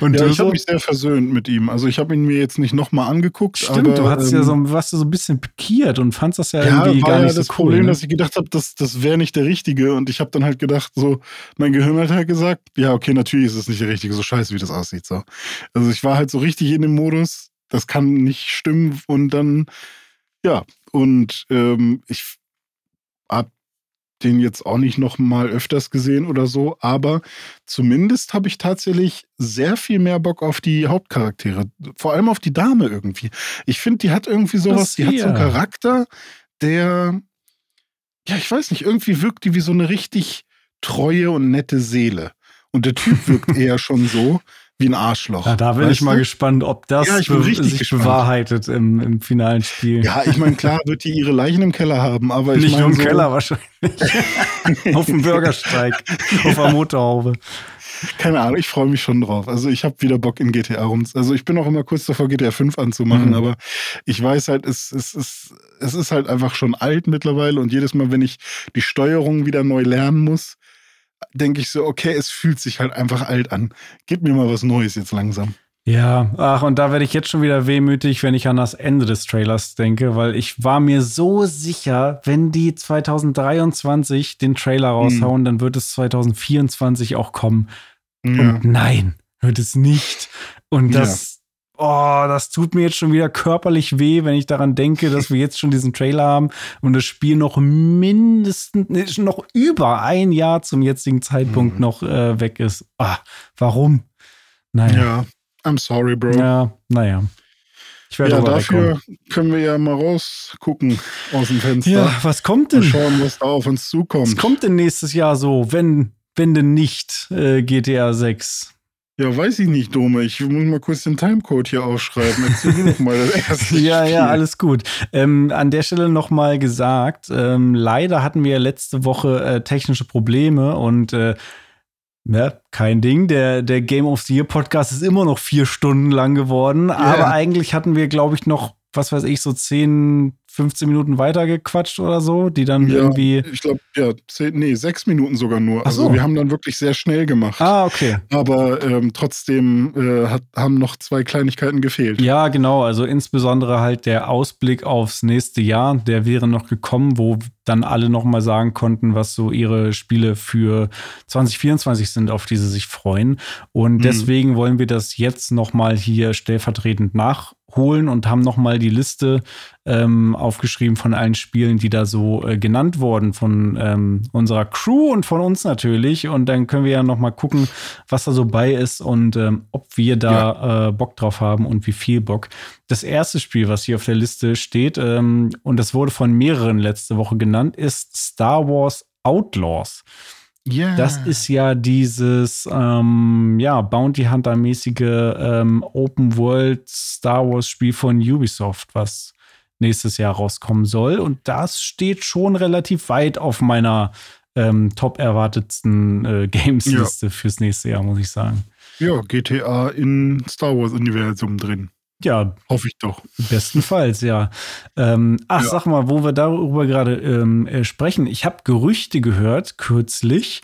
Und ja, ich habe mich sehr versöhnt mit ihm. Also ich habe ihn mir jetzt nicht nochmal angeguckt. Stimmt, aber, du hast ähm, ja so, warst du so ein bisschen pikiert und fandst das ja, ja irgendwie gar nicht ja das so Problem, cool, ne? dass ich gedacht habe, das, das wäre nicht der Richtige. Und ich habe dann halt gedacht, so, mein Gehirn hat halt gesagt, ja, okay, natürlich ist es nicht der Richtige, so scheiße, wie das aussieht. So. Also ich war halt so richtig in dem Modus, das kann nicht stimmen. Und dann, ja, und ähm, ich habe den jetzt auch nicht noch mal öfters gesehen oder so, aber zumindest habe ich tatsächlich sehr viel mehr Bock auf die Hauptcharaktere, vor allem auf die Dame irgendwie. Ich finde, die hat irgendwie sowas, die hat so einen Charakter, der ja, ich weiß nicht, irgendwie wirkt die wie so eine richtig treue und nette Seele. Und der Typ wirkt eher schon so, wie ein Arschloch. Ja, da bin ich mal du? gespannt, ob das ja, sich gespannt. bewahrheitet im, im finalen Spiel. Ja, ich meine, klar wird die ihre Leichen im Keller haben, aber ich Nicht nur im so Keller wahrscheinlich. auf dem Bürgersteig, auf der Motorhaube. Keine Ahnung, ich freue mich schon drauf. Also ich habe wieder Bock in GTA rum. Also ich bin auch immer kurz davor, GTA 5 anzumachen, mhm. aber ich weiß halt, es, es, es, es ist halt einfach schon alt mittlerweile und jedes Mal, wenn ich die Steuerung wieder neu lernen muss, denke ich so, okay, es fühlt sich halt einfach alt an. Gib mir mal was Neues jetzt langsam. Ja, ach, und da werde ich jetzt schon wieder wehmütig, wenn ich an das Ende des Trailers denke, weil ich war mir so sicher, wenn die 2023 den Trailer raushauen, mhm. dann wird es 2024 auch kommen. Ja. Und nein, wird es nicht. Und das, ja. Oh, das tut mir jetzt schon wieder körperlich weh, wenn ich daran denke, dass wir jetzt schon diesen Trailer haben und das Spiel noch mindestens, noch über ein Jahr zum jetzigen Zeitpunkt mhm. noch äh, weg ist. Ah, warum? Naja. Ja, I'm sorry, Bro. Ja, naja. Ich werde ja, dafür wegkommen. können wir ja mal rausgucken aus dem Fenster. Ja, was kommt denn? Mal schauen, was da auf uns zukommt. Was kommt denn nächstes Jahr so, wenn, wenn denn nicht äh, GTA 6? Ja, weiß ich nicht, Dome. Ich muss mal kurz den Timecode hier aufschreiben. Erzähl noch mal das erste Ja, Spiel. ja, alles gut. Ähm, an der Stelle noch mal gesagt, ähm, leider hatten wir letzte Woche äh, technische Probleme und äh, Ne, kein Ding. Der, der Game of the Year Podcast ist immer noch vier Stunden lang geworden. Yeah. Aber eigentlich hatten wir, glaube ich, noch, was weiß ich, so zehn 15 Minuten weitergequatscht oder so, die dann ja, irgendwie. Ich glaube, ja, zehn, nee, sechs Minuten sogar nur. Also so. wir haben dann wirklich sehr schnell gemacht. Ah, okay. Aber ähm, trotzdem äh, hat, haben noch zwei Kleinigkeiten gefehlt. Ja, genau. Also insbesondere halt der Ausblick aufs nächste Jahr, der wäre noch gekommen, wo dann alle nochmal sagen konnten, was so ihre Spiele für 2024 sind, auf die sie sich freuen. Und mhm. deswegen wollen wir das jetzt nochmal hier stellvertretend nachholen und haben nochmal die Liste ähm, aufgeschrieben von allen Spielen, die da so äh, genannt wurden von ähm, unserer Crew und von uns natürlich. Und dann können wir ja noch mal gucken, was da so bei ist und ähm, ob wir da ja. äh, Bock drauf haben und wie viel Bock. Das erste Spiel, was hier auf der Liste steht, ähm, und das wurde von mehreren letzte Woche genannt, ist Star Wars Outlaws. Yeah. Das ist ja dieses ähm, ja, Bounty Hunter-mäßige ähm, Open World Star Wars Spiel von Ubisoft, was nächstes Jahr rauskommen soll. Und das steht schon relativ weit auf meiner ähm, top erwartetsten äh, Games-Liste ja. fürs nächste Jahr, muss ich sagen. Ja, GTA in Star Wars-Universum drin. Ja. Hoffe ich doch. Bestenfalls, ja. Ähm, ach, ja. sag mal, wo wir darüber gerade ähm, äh, sprechen. Ich habe Gerüchte gehört, kürzlich,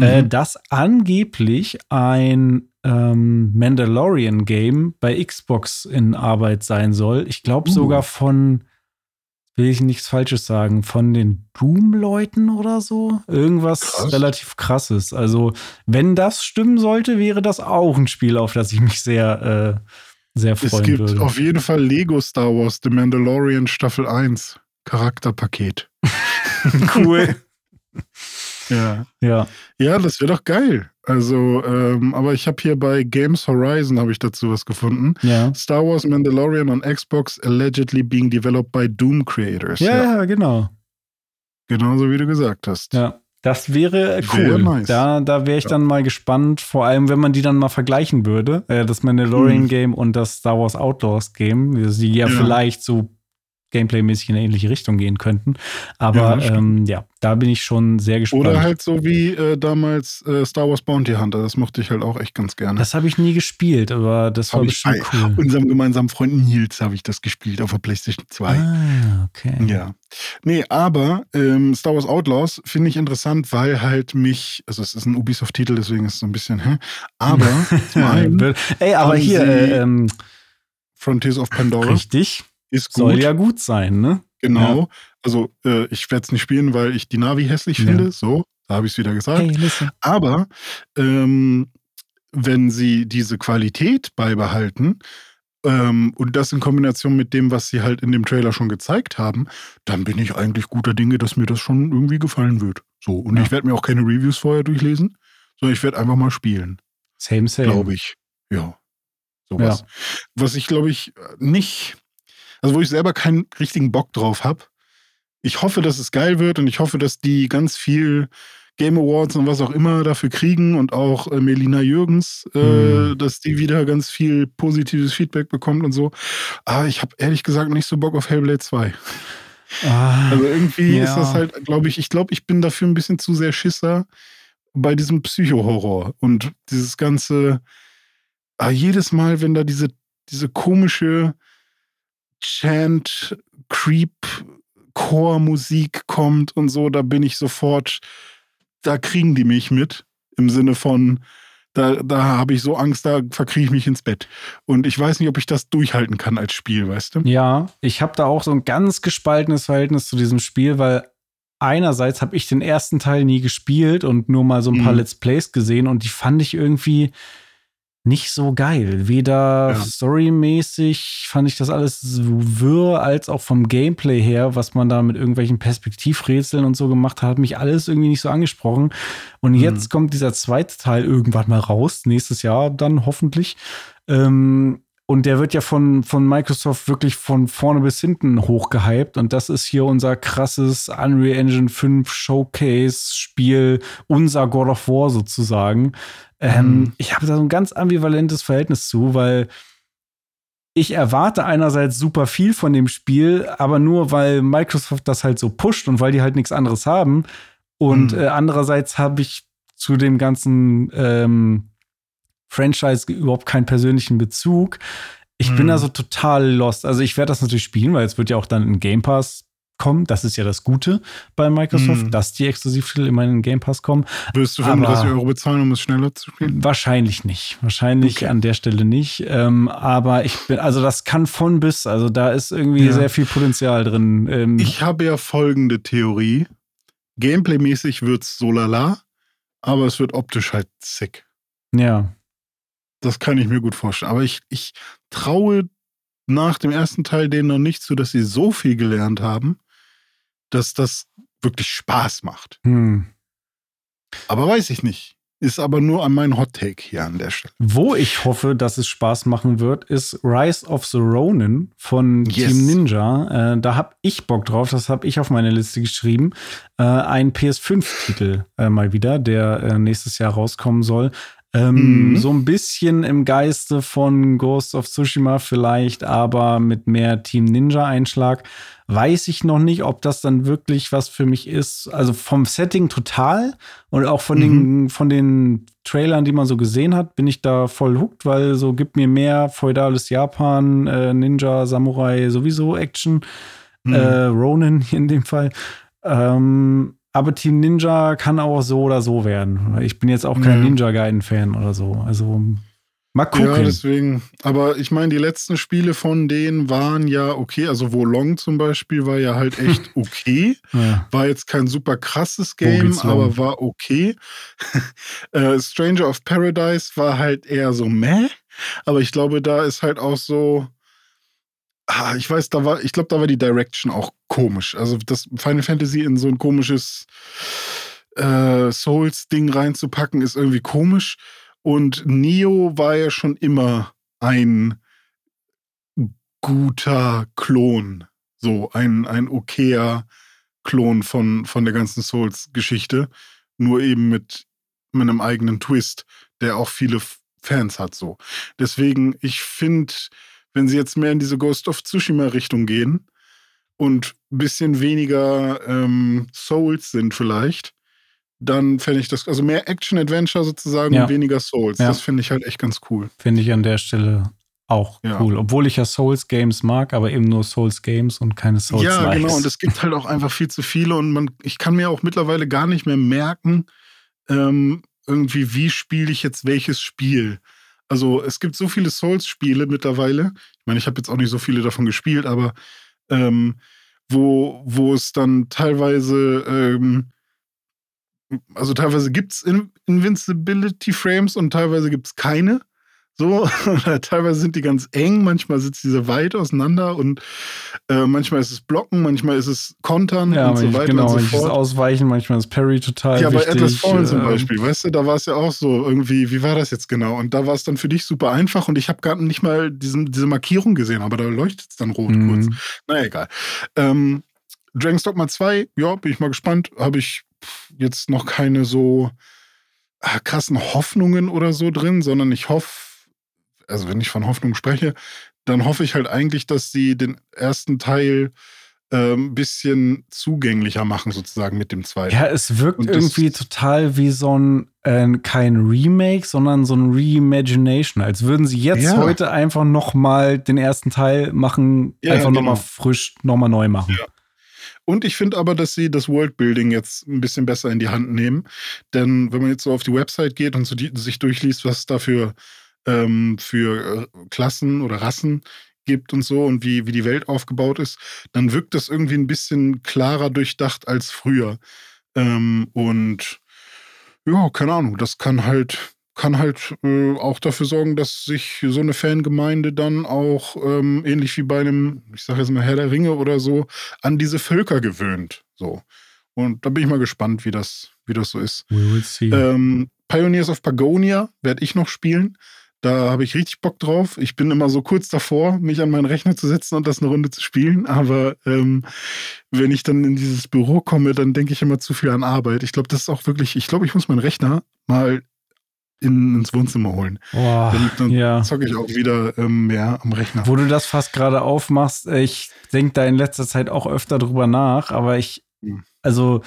äh, mhm. äh, dass angeblich ein ähm, Mandalorian-Game bei Xbox in Arbeit sein soll. Ich glaube uh. sogar von, will ich nichts Falsches sagen, von den Doom-Leuten oder so. Irgendwas Krass. relativ krasses. Also, wenn das stimmen sollte, wäre das auch ein Spiel, auf das ich mich sehr, äh, sehr freuen würde. Es gibt würde. auf jeden Fall Lego Star Wars, The Mandalorian Staffel 1. Charakterpaket. cool. ja. Ja. Ja, das wäre doch geil. Also, ähm, aber ich habe hier bei Games Horizon habe ich dazu was gefunden. Ja. Star Wars Mandalorian on Xbox allegedly being developed by Doom Creators. Ja, ja, ja genau. Genauso wie du gesagt hast. Ja. Das wäre cool. Nice. Da, da wäre ich ja. dann mal gespannt, vor allem wenn man die dann mal vergleichen würde. Äh, das Mandalorian hm. Game und das Star Wars Outlaws Game, die ja, ja. vielleicht so Gameplay-mäßig in eine ähnliche Richtung gehen könnten. Aber ja, ähm, ja, da bin ich schon sehr gespannt. Oder halt so wie äh, damals äh, Star Wars Bounty Hunter. Das mochte ich halt auch echt ganz gerne. Das habe ich nie gespielt, aber das war bestimmt ich, cool. Unserem gemeinsamen Freund Nils habe ich das gespielt auf der PlayStation 2. Ah, okay. Ja. Nee, aber ähm, Star Wars Outlaws finde ich interessant, weil halt mich, also es ist ein Ubisoft-Titel, deswegen ist es so ein bisschen, hä? Aber zum einen. Ey, aber hier, äh, ähm, Frontiers of Pandora. Richtig. Ist gut. Soll ja gut sein, ne? Genau. Ja. Also äh, ich werde es nicht spielen, weil ich die Navi hässlich ja. finde. So, da habe ich es wieder gesagt. Hey, Aber ähm, wenn sie diese Qualität beibehalten ähm, und das in Kombination mit dem, was sie halt in dem Trailer schon gezeigt haben, dann bin ich eigentlich guter Dinge, dass mir das schon irgendwie gefallen wird. So, und ja. ich werde mir auch keine Reviews vorher durchlesen, sondern ich werde einfach mal spielen. Same, same. Glaube ich. Ja. Sowas. Ja. Was ich, glaube ich, nicht also wo ich selber keinen richtigen Bock drauf habe. Ich hoffe, dass es geil wird und ich hoffe, dass die ganz viel Game Awards und was auch immer dafür kriegen und auch äh, Melina Jürgens, äh, mhm. dass die wieder ganz viel positives Feedback bekommt und so. Aber ich habe ehrlich gesagt nicht so Bock auf Hellblade 2. Ah, also irgendwie ja. ist das halt, glaube ich, ich glaube, ich bin dafür ein bisschen zu sehr Schisser bei diesem Psycho-Horror und dieses ganze, ah, jedes Mal, wenn da diese, diese komische, Chant, Creep, Chormusik kommt und so, da bin ich sofort, da kriegen die mich mit. Im Sinne von, Da, da habe ich so Angst, da verkriege ich mich ins Bett. Und ich weiß nicht, ob ich das durchhalten kann als Spiel, weißt du? Ja, ich habe da auch so ein ganz gespaltenes Verhältnis zu diesem Spiel, weil einerseits habe ich den ersten Teil nie gespielt und nur mal so ein paar Mhm. Let's Plays gesehen und die fand ich irgendwie nicht so geil. Weder Ja. storymäßig fand ich das alles so wirr, als auch vom Gameplay her, was man da mit irgendwelchen Perspektivrätseln und so gemacht hat, hat mich alles irgendwie nicht so angesprochen. Und Mhm. jetzt kommt dieser zweite Teil irgendwann mal raus, nächstes Jahr dann hoffentlich. Ähm, und der wird ja von, von Microsoft wirklich von vorne bis hinten hochgehypt. Und das ist hier unser krasses Unreal Engine 5 Showcase-Spiel, unser God of War sozusagen. Ähm, Mhm. Ich habe da so ein ganz ambivalentes Verhältnis zu, weil ich erwarte einerseits super viel von dem Spiel, aber nur weil Microsoft das halt so pusht und weil die halt nichts anderes haben. Und Mhm. äh, andererseits habe ich zu dem ganzen ähm, Franchise überhaupt keinen persönlichen Bezug. Ich bin Mhm. da so total lost. Also ich werde das natürlich spielen, weil es wird ja auch dann in Game Pass kommen. Das ist ja das Gute bei Microsoft, Mhm. dass die Exklusivtitel immer in den Game Pass kommen. Wirst du Aber- 35 Euro bezahlen, um es schneller zu spielen? Wahrscheinlich nicht. Wahrscheinlich Okay. an der Stelle nicht. Ähm, aber ich bin, also das kann von bis. Also da ist irgendwie Ja. sehr viel Potenzial drin. Ähm, Ich habe ja folgende Theorie. Gameplay-mäßig wird's so lala, aber es wird optisch halt sick. ja. Das kann ich mir gut vorstellen. Aber ich, ich traue nach dem ersten Teil denen noch nicht zu, dass sie so viel gelernt haben, dass das wirklich Spaß macht. Hm. Aber weiß ich nicht. Ist aber nur an meinen Hot Take hier an der Stelle. Wo ich hoffe, dass es Spaß machen wird, ist Rise of the Ronin von Yes. Team Ninja. Äh, da habe ich Bock drauf. Das habe ich auf meine Liste geschrieben. Äh, ein PS5-Titel äh, mal wieder, der äh, nächstes Jahr rauskommen soll. Ähm, Mhm. So ein bisschen im Geiste von Ghost of Tsushima vielleicht, aber mit mehr Team Ninja-Einschlag. Weiß ich noch nicht, ob das dann wirklich was für mich ist. Also vom Setting total und auch von, den, von den Trailern, die man so gesehen hat, bin ich da voll hooked, weil so gibt mir mehr feudales Japan, äh, Ninja, Samurai, sowieso Action, Mhm. äh, Ronin in dem Fall. Ähm, aber Team Ninja kann auch so oder so werden. Ich bin jetzt auch kein Ja. Ninja Gaiden-Fan oder so. Also mal Ja, gucken. deswegen. Aber ich meine, die letzten Spiele von denen waren ja okay. Also Wolong zum Beispiel war ja halt echt okay. Ja. War jetzt kein super krasses Game, aber war okay. äh, Stranger of Paradise war halt eher so meh. Aber ich glaube, da ist halt auch so. Ah, ich weiß, da war, ich glaube, da war die Direction auch komisch. Also das Final Fantasy in so ein komisches äh, Souls-Ding reinzupacken, ist irgendwie komisch. Und Neo war ja schon immer ein guter Klon. So, ein, ein okayer Klon von, von der ganzen Souls-Geschichte. Nur eben mit, mit einem eigenen Twist, der auch viele Fans hat. So. Deswegen, ich finde, wenn sie jetzt mehr in diese Ghost of Tsushima-Richtung gehen und ein bisschen weniger ähm, Souls sind vielleicht, dann fände ich das, also mehr Action-Adventure sozusagen Ja. und weniger Souls. Ja. Das finde ich halt echt ganz cool. Finde ich an der Stelle auch Ja. cool. Obwohl ich ja Souls-Games mag, aber eben nur Souls-Games und keine souls Ja, genau. Und es gibt halt auch einfach viel zu viele und man, ich kann mir auch mittlerweile gar nicht mehr merken, ähm, irgendwie, wie spiele ich jetzt welches Spiel. Also es gibt so viele Souls-Spiele mittlerweile. Ich meine, ich habe jetzt auch nicht so viele davon gespielt, aber ähm, wo, wo es dann teilweise, ähm, also teilweise gibt es In Invincibility Frames und teilweise gibt es keine. So, teilweise sind die ganz eng, manchmal sitzen diese weit auseinander und äh, manchmal ist es Blocken, manchmal ist es Kontern ja, und so weiter genau, und so manches fort. Ausweichen, manchmal ist Parry total Ja, bei wichtig. Atlas Fallen zum ähm, Beispiel, weißt du, da war es ja auch so irgendwie, wie war das jetzt genau? Und da war es dann für dich super einfach und ich habe gar nicht mal diesen, diese Markierung gesehen, aber da leuchtet es dann rot kurz. mhm. Na egal. Ähm, Dragon's Dogma 2, ja, bin ich mal gespannt. Habe ich jetzt noch keine so ah, krassen Hoffnungen oder so drin, sondern ich hoffe, also wenn ich von Hoffnung spreche, dann hoffe ich halt eigentlich, dass sie den ersten Teil ein ähm, bisschen zugänglicher machen, sozusagen mit dem zweiten. Ja, es wirkt irgendwie total wie so ein, äh, kein Remake, sondern so ein Reimagination. Als würden sie jetzt Ja. heute einfach noch mal den ersten Teil machen, Ja, einfach noch mal genau. frisch, noch mal neu machen. Ja. Und ich finde aber, dass sie das Worldbuilding jetzt ein bisschen besser in die Hand nehmen. Denn wenn man jetzt so auf die Website geht und so die, sich durchliest, was da für, ähm, für äh, Klassen oder Rassen gibt und so und wie, wie die Welt aufgebaut ist, dann wirkt das irgendwie ein bisschen klarer durchdacht als früher. Ähm, und ja, keine Ahnung, das kann halt kann halt äh, auch dafür sorgen, dass sich so eine Fangemeinde dann auch ähm, ähnlich wie bei einem, ich sage jetzt mal Herr der Ringe oder so, an diese Völker gewöhnt. So. Und da bin ich mal gespannt, wie das, wie das so ist. We will see. Ähm, Pioneers of Pagonia werde ich noch spielen. Da habe ich richtig Bock drauf. Ich bin immer so kurz davor, mich an meinen Rechner zu setzen und das eine Runde zu spielen. Aber ähm, wenn ich dann in dieses Büro komme, dann denke ich immer zu viel an Arbeit. Ich glaube, das ist auch wirklich, ich glaube, ich muss meinen Rechner mal in, ins Wohnzimmer holen. Boah, Dann, dann ja. zocke ich auch wieder ähm, mehr am Rechner. Wo du das fast gerade aufmachst, ich denke da in letzter Zeit auch öfter drüber nach, aber ich, Hm. also,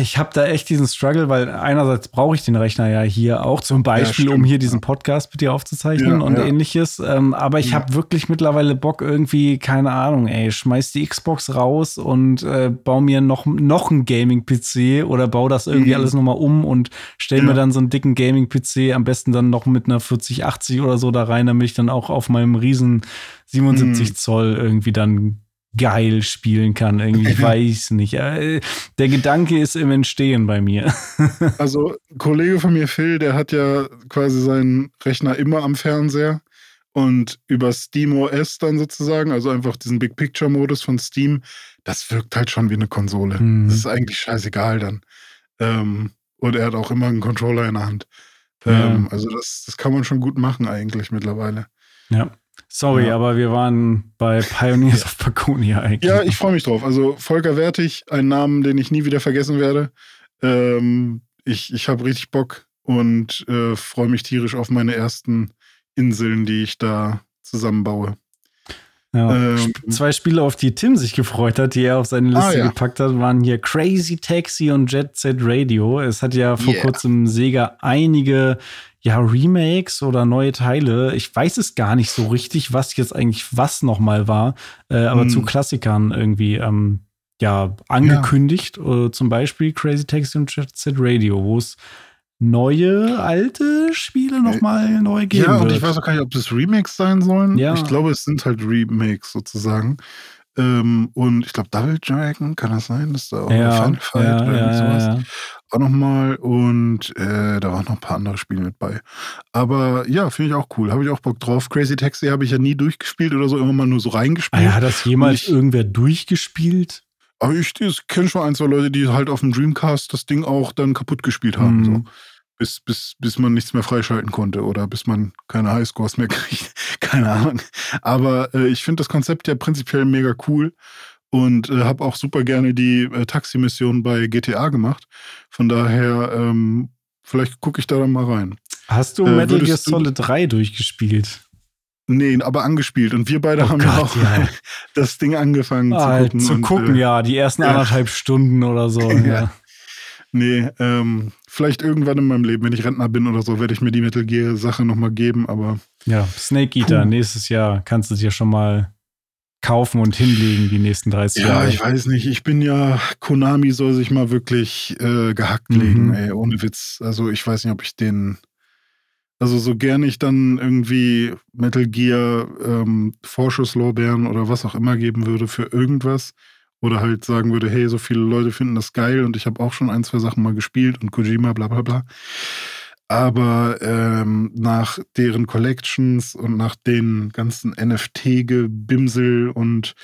ich habe da echt diesen Struggle, weil einerseits brauche ich den Rechner ja hier auch, zum Beispiel, stimmt, um hier diesen ja. Podcast mit dir aufzuzeichnen Ja, und ja. ähnliches. Ähm, aber ich Ja. habe wirklich mittlerweile Bock, irgendwie, keine Ahnung, ey, schmeiß die Xbox raus und äh, baue mir noch, noch einen Gaming-PC oder baue das irgendwie Mhm. alles nochmal um und stell mir Ja. dann so einen dicken Gaming-PC, am besten dann noch mit einer 4080 oder so da rein, damit ich dann auch auf meinem riesen 77 Mhm. Zoll irgendwie dann geil spielen kann. Irgendwie, ich weiß nicht. Äh, Der Gedanke ist im Entstehen bei mir. Also, ein Kollege von mir, Phil, der hat ja quasi seinen Rechner immer am Fernseher und über SteamOS dann sozusagen, also einfach diesen Big Picture Modus von Steam, das wirkt halt schon wie eine Konsole. Mhm. Das ist eigentlich scheißegal dann. Ähm, und er hat auch immer einen Controller in der Hand. Ähm, also, das, das kann man schon gut machen eigentlich mittlerweile. Ja. Sorry, Ja. aber wir waren bei Pioneers of Paconia eigentlich. Ja, ich freue mich drauf. Also Volker Wertig, ein Namen, den ich nie wieder vergessen werde. Ähm, ich ich habe richtig Bock und äh, freue mich tierisch auf meine ersten Inseln, die ich da zusammenbaue. Ja. Ähm, Zwei Spiele, auf die Tim sich gefreut hat, die er auf seine Liste Ah, ja. gepackt hat, waren hier Crazy Taxi und Jet Set Radio. Es hat ja vor Yeah. kurzem Sega einige ja, Remakes oder neue Teile. Ich weiß es gar nicht so richtig, was jetzt eigentlich was nochmal war, äh, aber Hm. zu Klassikern irgendwie ähm, ja angekündigt. Äh, zum Beispiel Crazy Taxi und Jet Set Radio, wo es neue, alte Spiele nochmal neu geben ja, und wird. ich weiß auch gar nicht, ob das Remakes sein sollen. Ja. Ich glaube, es sind halt Remakes sozusagen. Ähm, und ich glaube, Double Dragon, kann das sein? Das ist da auch ja, Final Fight ja, oder ja, sowas. ja, ja. auch nochmal und äh, da waren noch ein paar andere Spiele mit bei. Aber ja, finde ich auch cool. Habe ich auch Bock drauf. Crazy Taxi habe ich ja nie durchgespielt oder so, immer mal nur so Ah, reingespielt. ja, hat das jemals ich- irgendwer durchgespielt? Aber ich, ich kenne schon ein, zwei Leute, die halt auf dem Dreamcast das Ding auch dann kaputt gespielt haben. Mhm. So. Bis, bis, bis man nichts mehr freischalten konnte oder bis man keine Highscores mehr kriegt. keine Ahnung. Aber äh, ich finde das Konzept ja prinzipiell mega cool und äh, habe auch super gerne die äh, Taxi-Mission bei GTA gemacht. Von daher, ähm, vielleicht gucke ich da dann mal rein. Hast du Äh, Metal Gear Solid 3 durchgespielt? Nee, aber angespielt. Und wir beide Oh haben ja Gott, auch ja. das Ding angefangen Ah, zu gucken. zu und, gucken, äh, ja, die ersten ja. anderthalb Stunden oder so. Ja. ja. Nee, ähm, vielleicht irgendwann in meinem Leben, wenn ich Rentner bin oder so, werde ich mir die Metal Gear Sache nochmal geben, aber ja, Snake Eater, Puh. nächstes Jahr kannst du dir schon mal kaufen und hinlegen, die nächsten 30 ja, Jahre. ich weiß nicht. Ich bin ja, Konami soll sich mal wirklich äh, gehackt Mhm. legen, ey, ohne Witz. Also ich weiß nicht, ob ich den, also so gern ich dann irgendwie Metal Gear ähm, Vorschusslorbeeren oder was auch immer geben würde für irgendwas oder halt sagen würde, hey, so viele Leute finden das geil und ich habe auch schon ein, zwei Sachen mal gespielt und Kojima, bla bla bla. Aber ähm, nach deren Collections und nach den ganzen NFT-Gebimsel und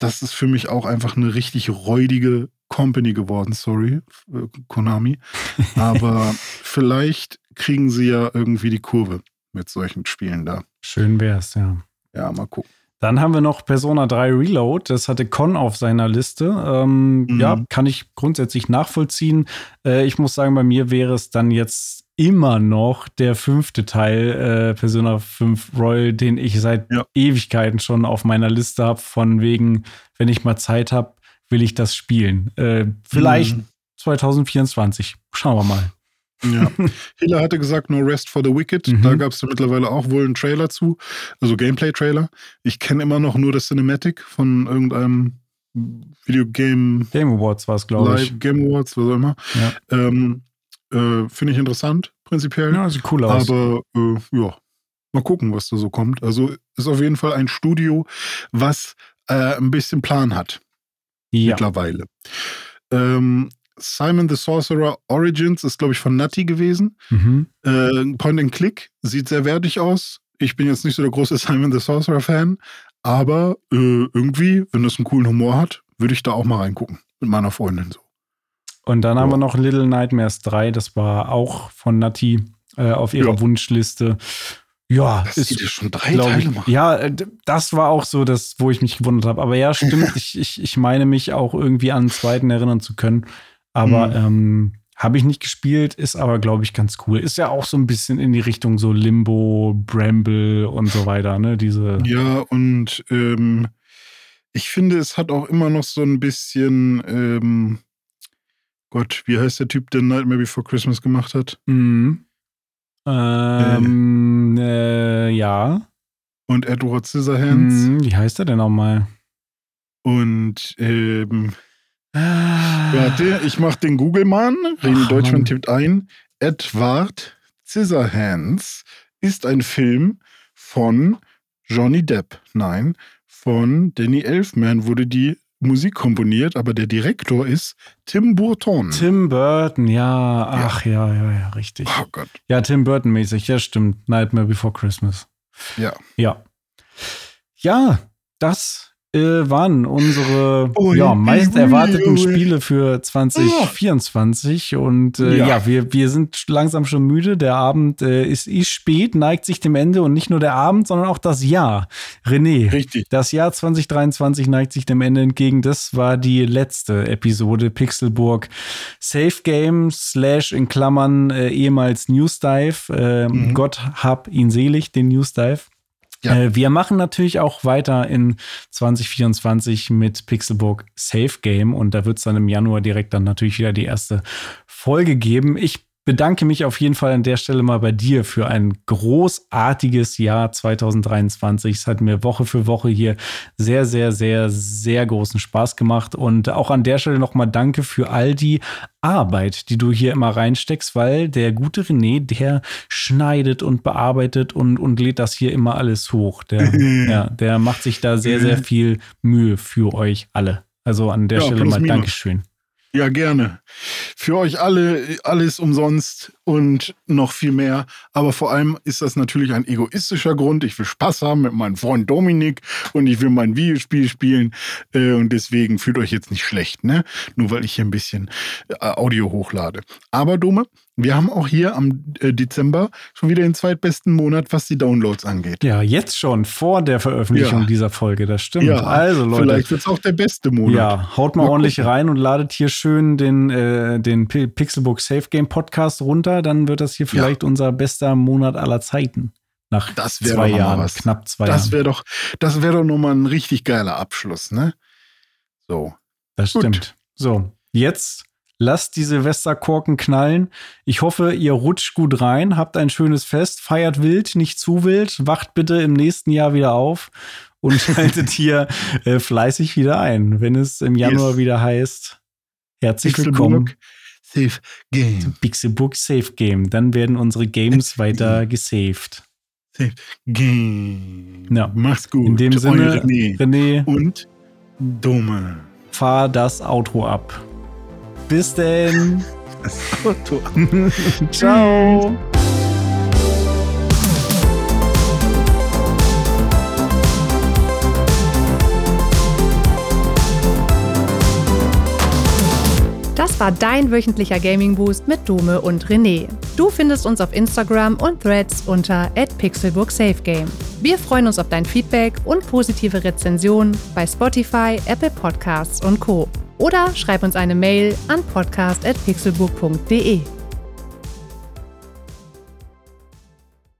das ist für mich auch einfach eine richtig räudige Company geworden, sorry, äh, Konami. Aber vielleicht kriegen sie ja irgendwie die Kurve mit solchen Spielen da. Schön wär's, ja. Ja, mal gucken. Dann haben wir noch Persona 3 Reload. Das hatte Con auf seiner Liste. Ähm, Mhm. Ja, kann ich grundsätzlich nachvollziehen. Äh, ich muss sagen, bei mir wäre es dann jetzt immer noch der fünfte Teil äh, Persona 5 Royal, den ich seit Ja. Ewigkeiten schon auf meiner Liste habe. Von wegen, wenn ich mal Zeit habe, will ich das spielen. Äh, vielleicht Mhm. 2024. Schauen wir mal. Ja. Hiller hatte gesagt, No Rest for the Wicked. Mhm. Da gab es mittlerweile auch wohl einen Trailer zu, also Gameplay-Trailer. Ich kenne immer noch nur das Cinematic von irgendeinem Videogame Game Awards war es, glaube ich. Game Awards, was auch immer. Ja. Ähm, äh, Finde ich interessant, prinzipiell. Ja, sieht cool aus. Aber äh, ja, mal gucken, was da so kommt. Also ist auf jeden Fall ein Studio, was äh, ein bisschen Plan hat ja. mittlerweile. Ähm, Simon the Sorcerer Origins ist, glaube ich, von Nutty gewesen. Mhm. Äh, Point and Click sieht sehr wertig aus. Ich bin jetzt nicht so der große Simon the Sorcerer Fan, aber äh, irgendwie, wenn das einen coolen Humor hat, würde ich da auch mal reingucken mit meiner Freundin so. Und dann Ja. haben wir noch Little Nightmares 3, das war auch von Nati äh, auf ihrer Ja. Wunschliste. Ja, Das ja schon drei Teile ich, machen. Ja, äh, das war auch so, das, wo ich mich gewundert habe. Aber ja, stimmt, ich, ich, ich meine mich auch irgendwie an den zweiten erinnern zu können. Aber Mhm. ähm, habe ich nicht gespielt, ist aber, glaube ich, ganz cool. Ist ja auch so ein bisschen in die Richtung so Limbo, Bramble und so weiter, ne? Diese. Ja, und ähm, ich finde, es hat auch immer noch so ein bisschen, ähm, Gott, wie heißt der Typ, der Nightmare Before Christmas gemacht hat? Mhm. Ähm, äh, ja. Und Edward Scissorhands. Mhm, wie heißt er denn nochmal? Und ähm. Warte, ich mach den Google-Mann. Ach, Deutschmann Mann. tippt ein. Edward Scissorhands ist ein Film von Johnny Depp. Nein, von Danny Elfman wurde die Musik komponiert, aber der Direktor ist Tim Burton. Tim Burton, ja. Ach ja, ja, ja, richtig. Oh Gott. Ja, Tim Burton mäßig, ja, stimmt. Nightmare Before Christmas. Ja. Ja. Ja, das äh, waren unsere Ui, ja, meist erwarteten. Spiele für 2024. Und äh, ja, Ja. wir, wir sind langsam schon müde. Der Abend äh, ist, ist spät, neigt sich dem Ende und nicht nur der Abend, sondern auch das Jahr. René, Richtig. das Jahr 2023 neigt sich dem Ende entgegen. Das war die letzte Episode Pixelburg Safe Game slash in Klammern äh, ehemals News Dive. Äh, Mhm. Gott hab ihn selig, den News Dive. Ja. Äh, wir machen natürlich auch weiter in 2024 mit Pixelburg Safe Game und da wird es dann im Januar direkt dann natürlich wieder die erste Folge geben. Ich bedanke mich auf jeden Fall an der Stelle mal bei dir für ein großartiges Jahr 2023. Es hat mir Woche für Woche hier sehr, sehr, sehr, sehr großen Spaß gemacht. Und auch an der Stelle nochmal danke für all die Arbeit, die du hier immer reinsteckst, weil der gute René, der schneidet und bearbeitet und, und lädt das hier immer alles hoch. Der, ja, der macht sich da sehr, sehr viel Mühe für euch alle. Also an der Ja, Stelle mal minus. Dankeschön. Ja, gerne. Für euch alle alles umsonst und noch viel mehr. Aber vor allem ist das natürlich ein egoistischer Grund. Ich will Spaß haben mit meinem Freund Dominik und ich will mein Videospiel spielen. Äh, und deswegen fühlt euch jetzt nicht schlecht, ne? Nur weil ich hier ein bisschen äh, Audio hochlade. Aber Dome, wir haben auch hier am äh, Dezember schon wieder den zweitbesten Monat, was die Downloads angeht. Ja, jetzt schon vor der Veröffentlichung Ja. dieser Folge, das stimmt. Ja, also Leute, Vielleicht wird es auch der beste Monat. Ja, haut mal, Mal ordentlich gucken. rein und ladet hier schön den, äh, den Pixelbook Safe Game Podcast runter. Dann wird das hier Ja. vielleicht unser bester Monat aller Zeiten. Nach Das zwei Jahren, knapp zwei Das Jahren. wäre doch, das wäre doch nochmal ein richtig geiler Abschluss, ne? So. Das gut. stimmt. So, jetzt lasst die Silvesterkorken knallen. Ich hoffe, ihr rutscht gut rein, habt ein schönes Fest, feiert wild, nicht zu wild, wacht bitte im nächsten Jahr wieder auf und schaltet hier äh, fleißig wieder ein, wenn es im Januar Yes. wieder heißt. Herzlich willkommen. Safe Game. Pixelbook Safe Game. Dann werden unsere Games weiter gesaved. Safe Game. Ja. Mach's gut. In dem Sinne, René. René, Und Dome. fahr das Auto ab. Bis denn. Ciao. Das war dein wöchentlicher Gaming Boost mit Dome und René. Du findest uns auf Instagram und Threads unter @pixelburgsafegame. Wir freuen uns auf dein Feedback und positive Rezensionen bei Spotify, Apple Podcasts und Co. Oder schreib uns eine Mail an podcast@pixelburg.de.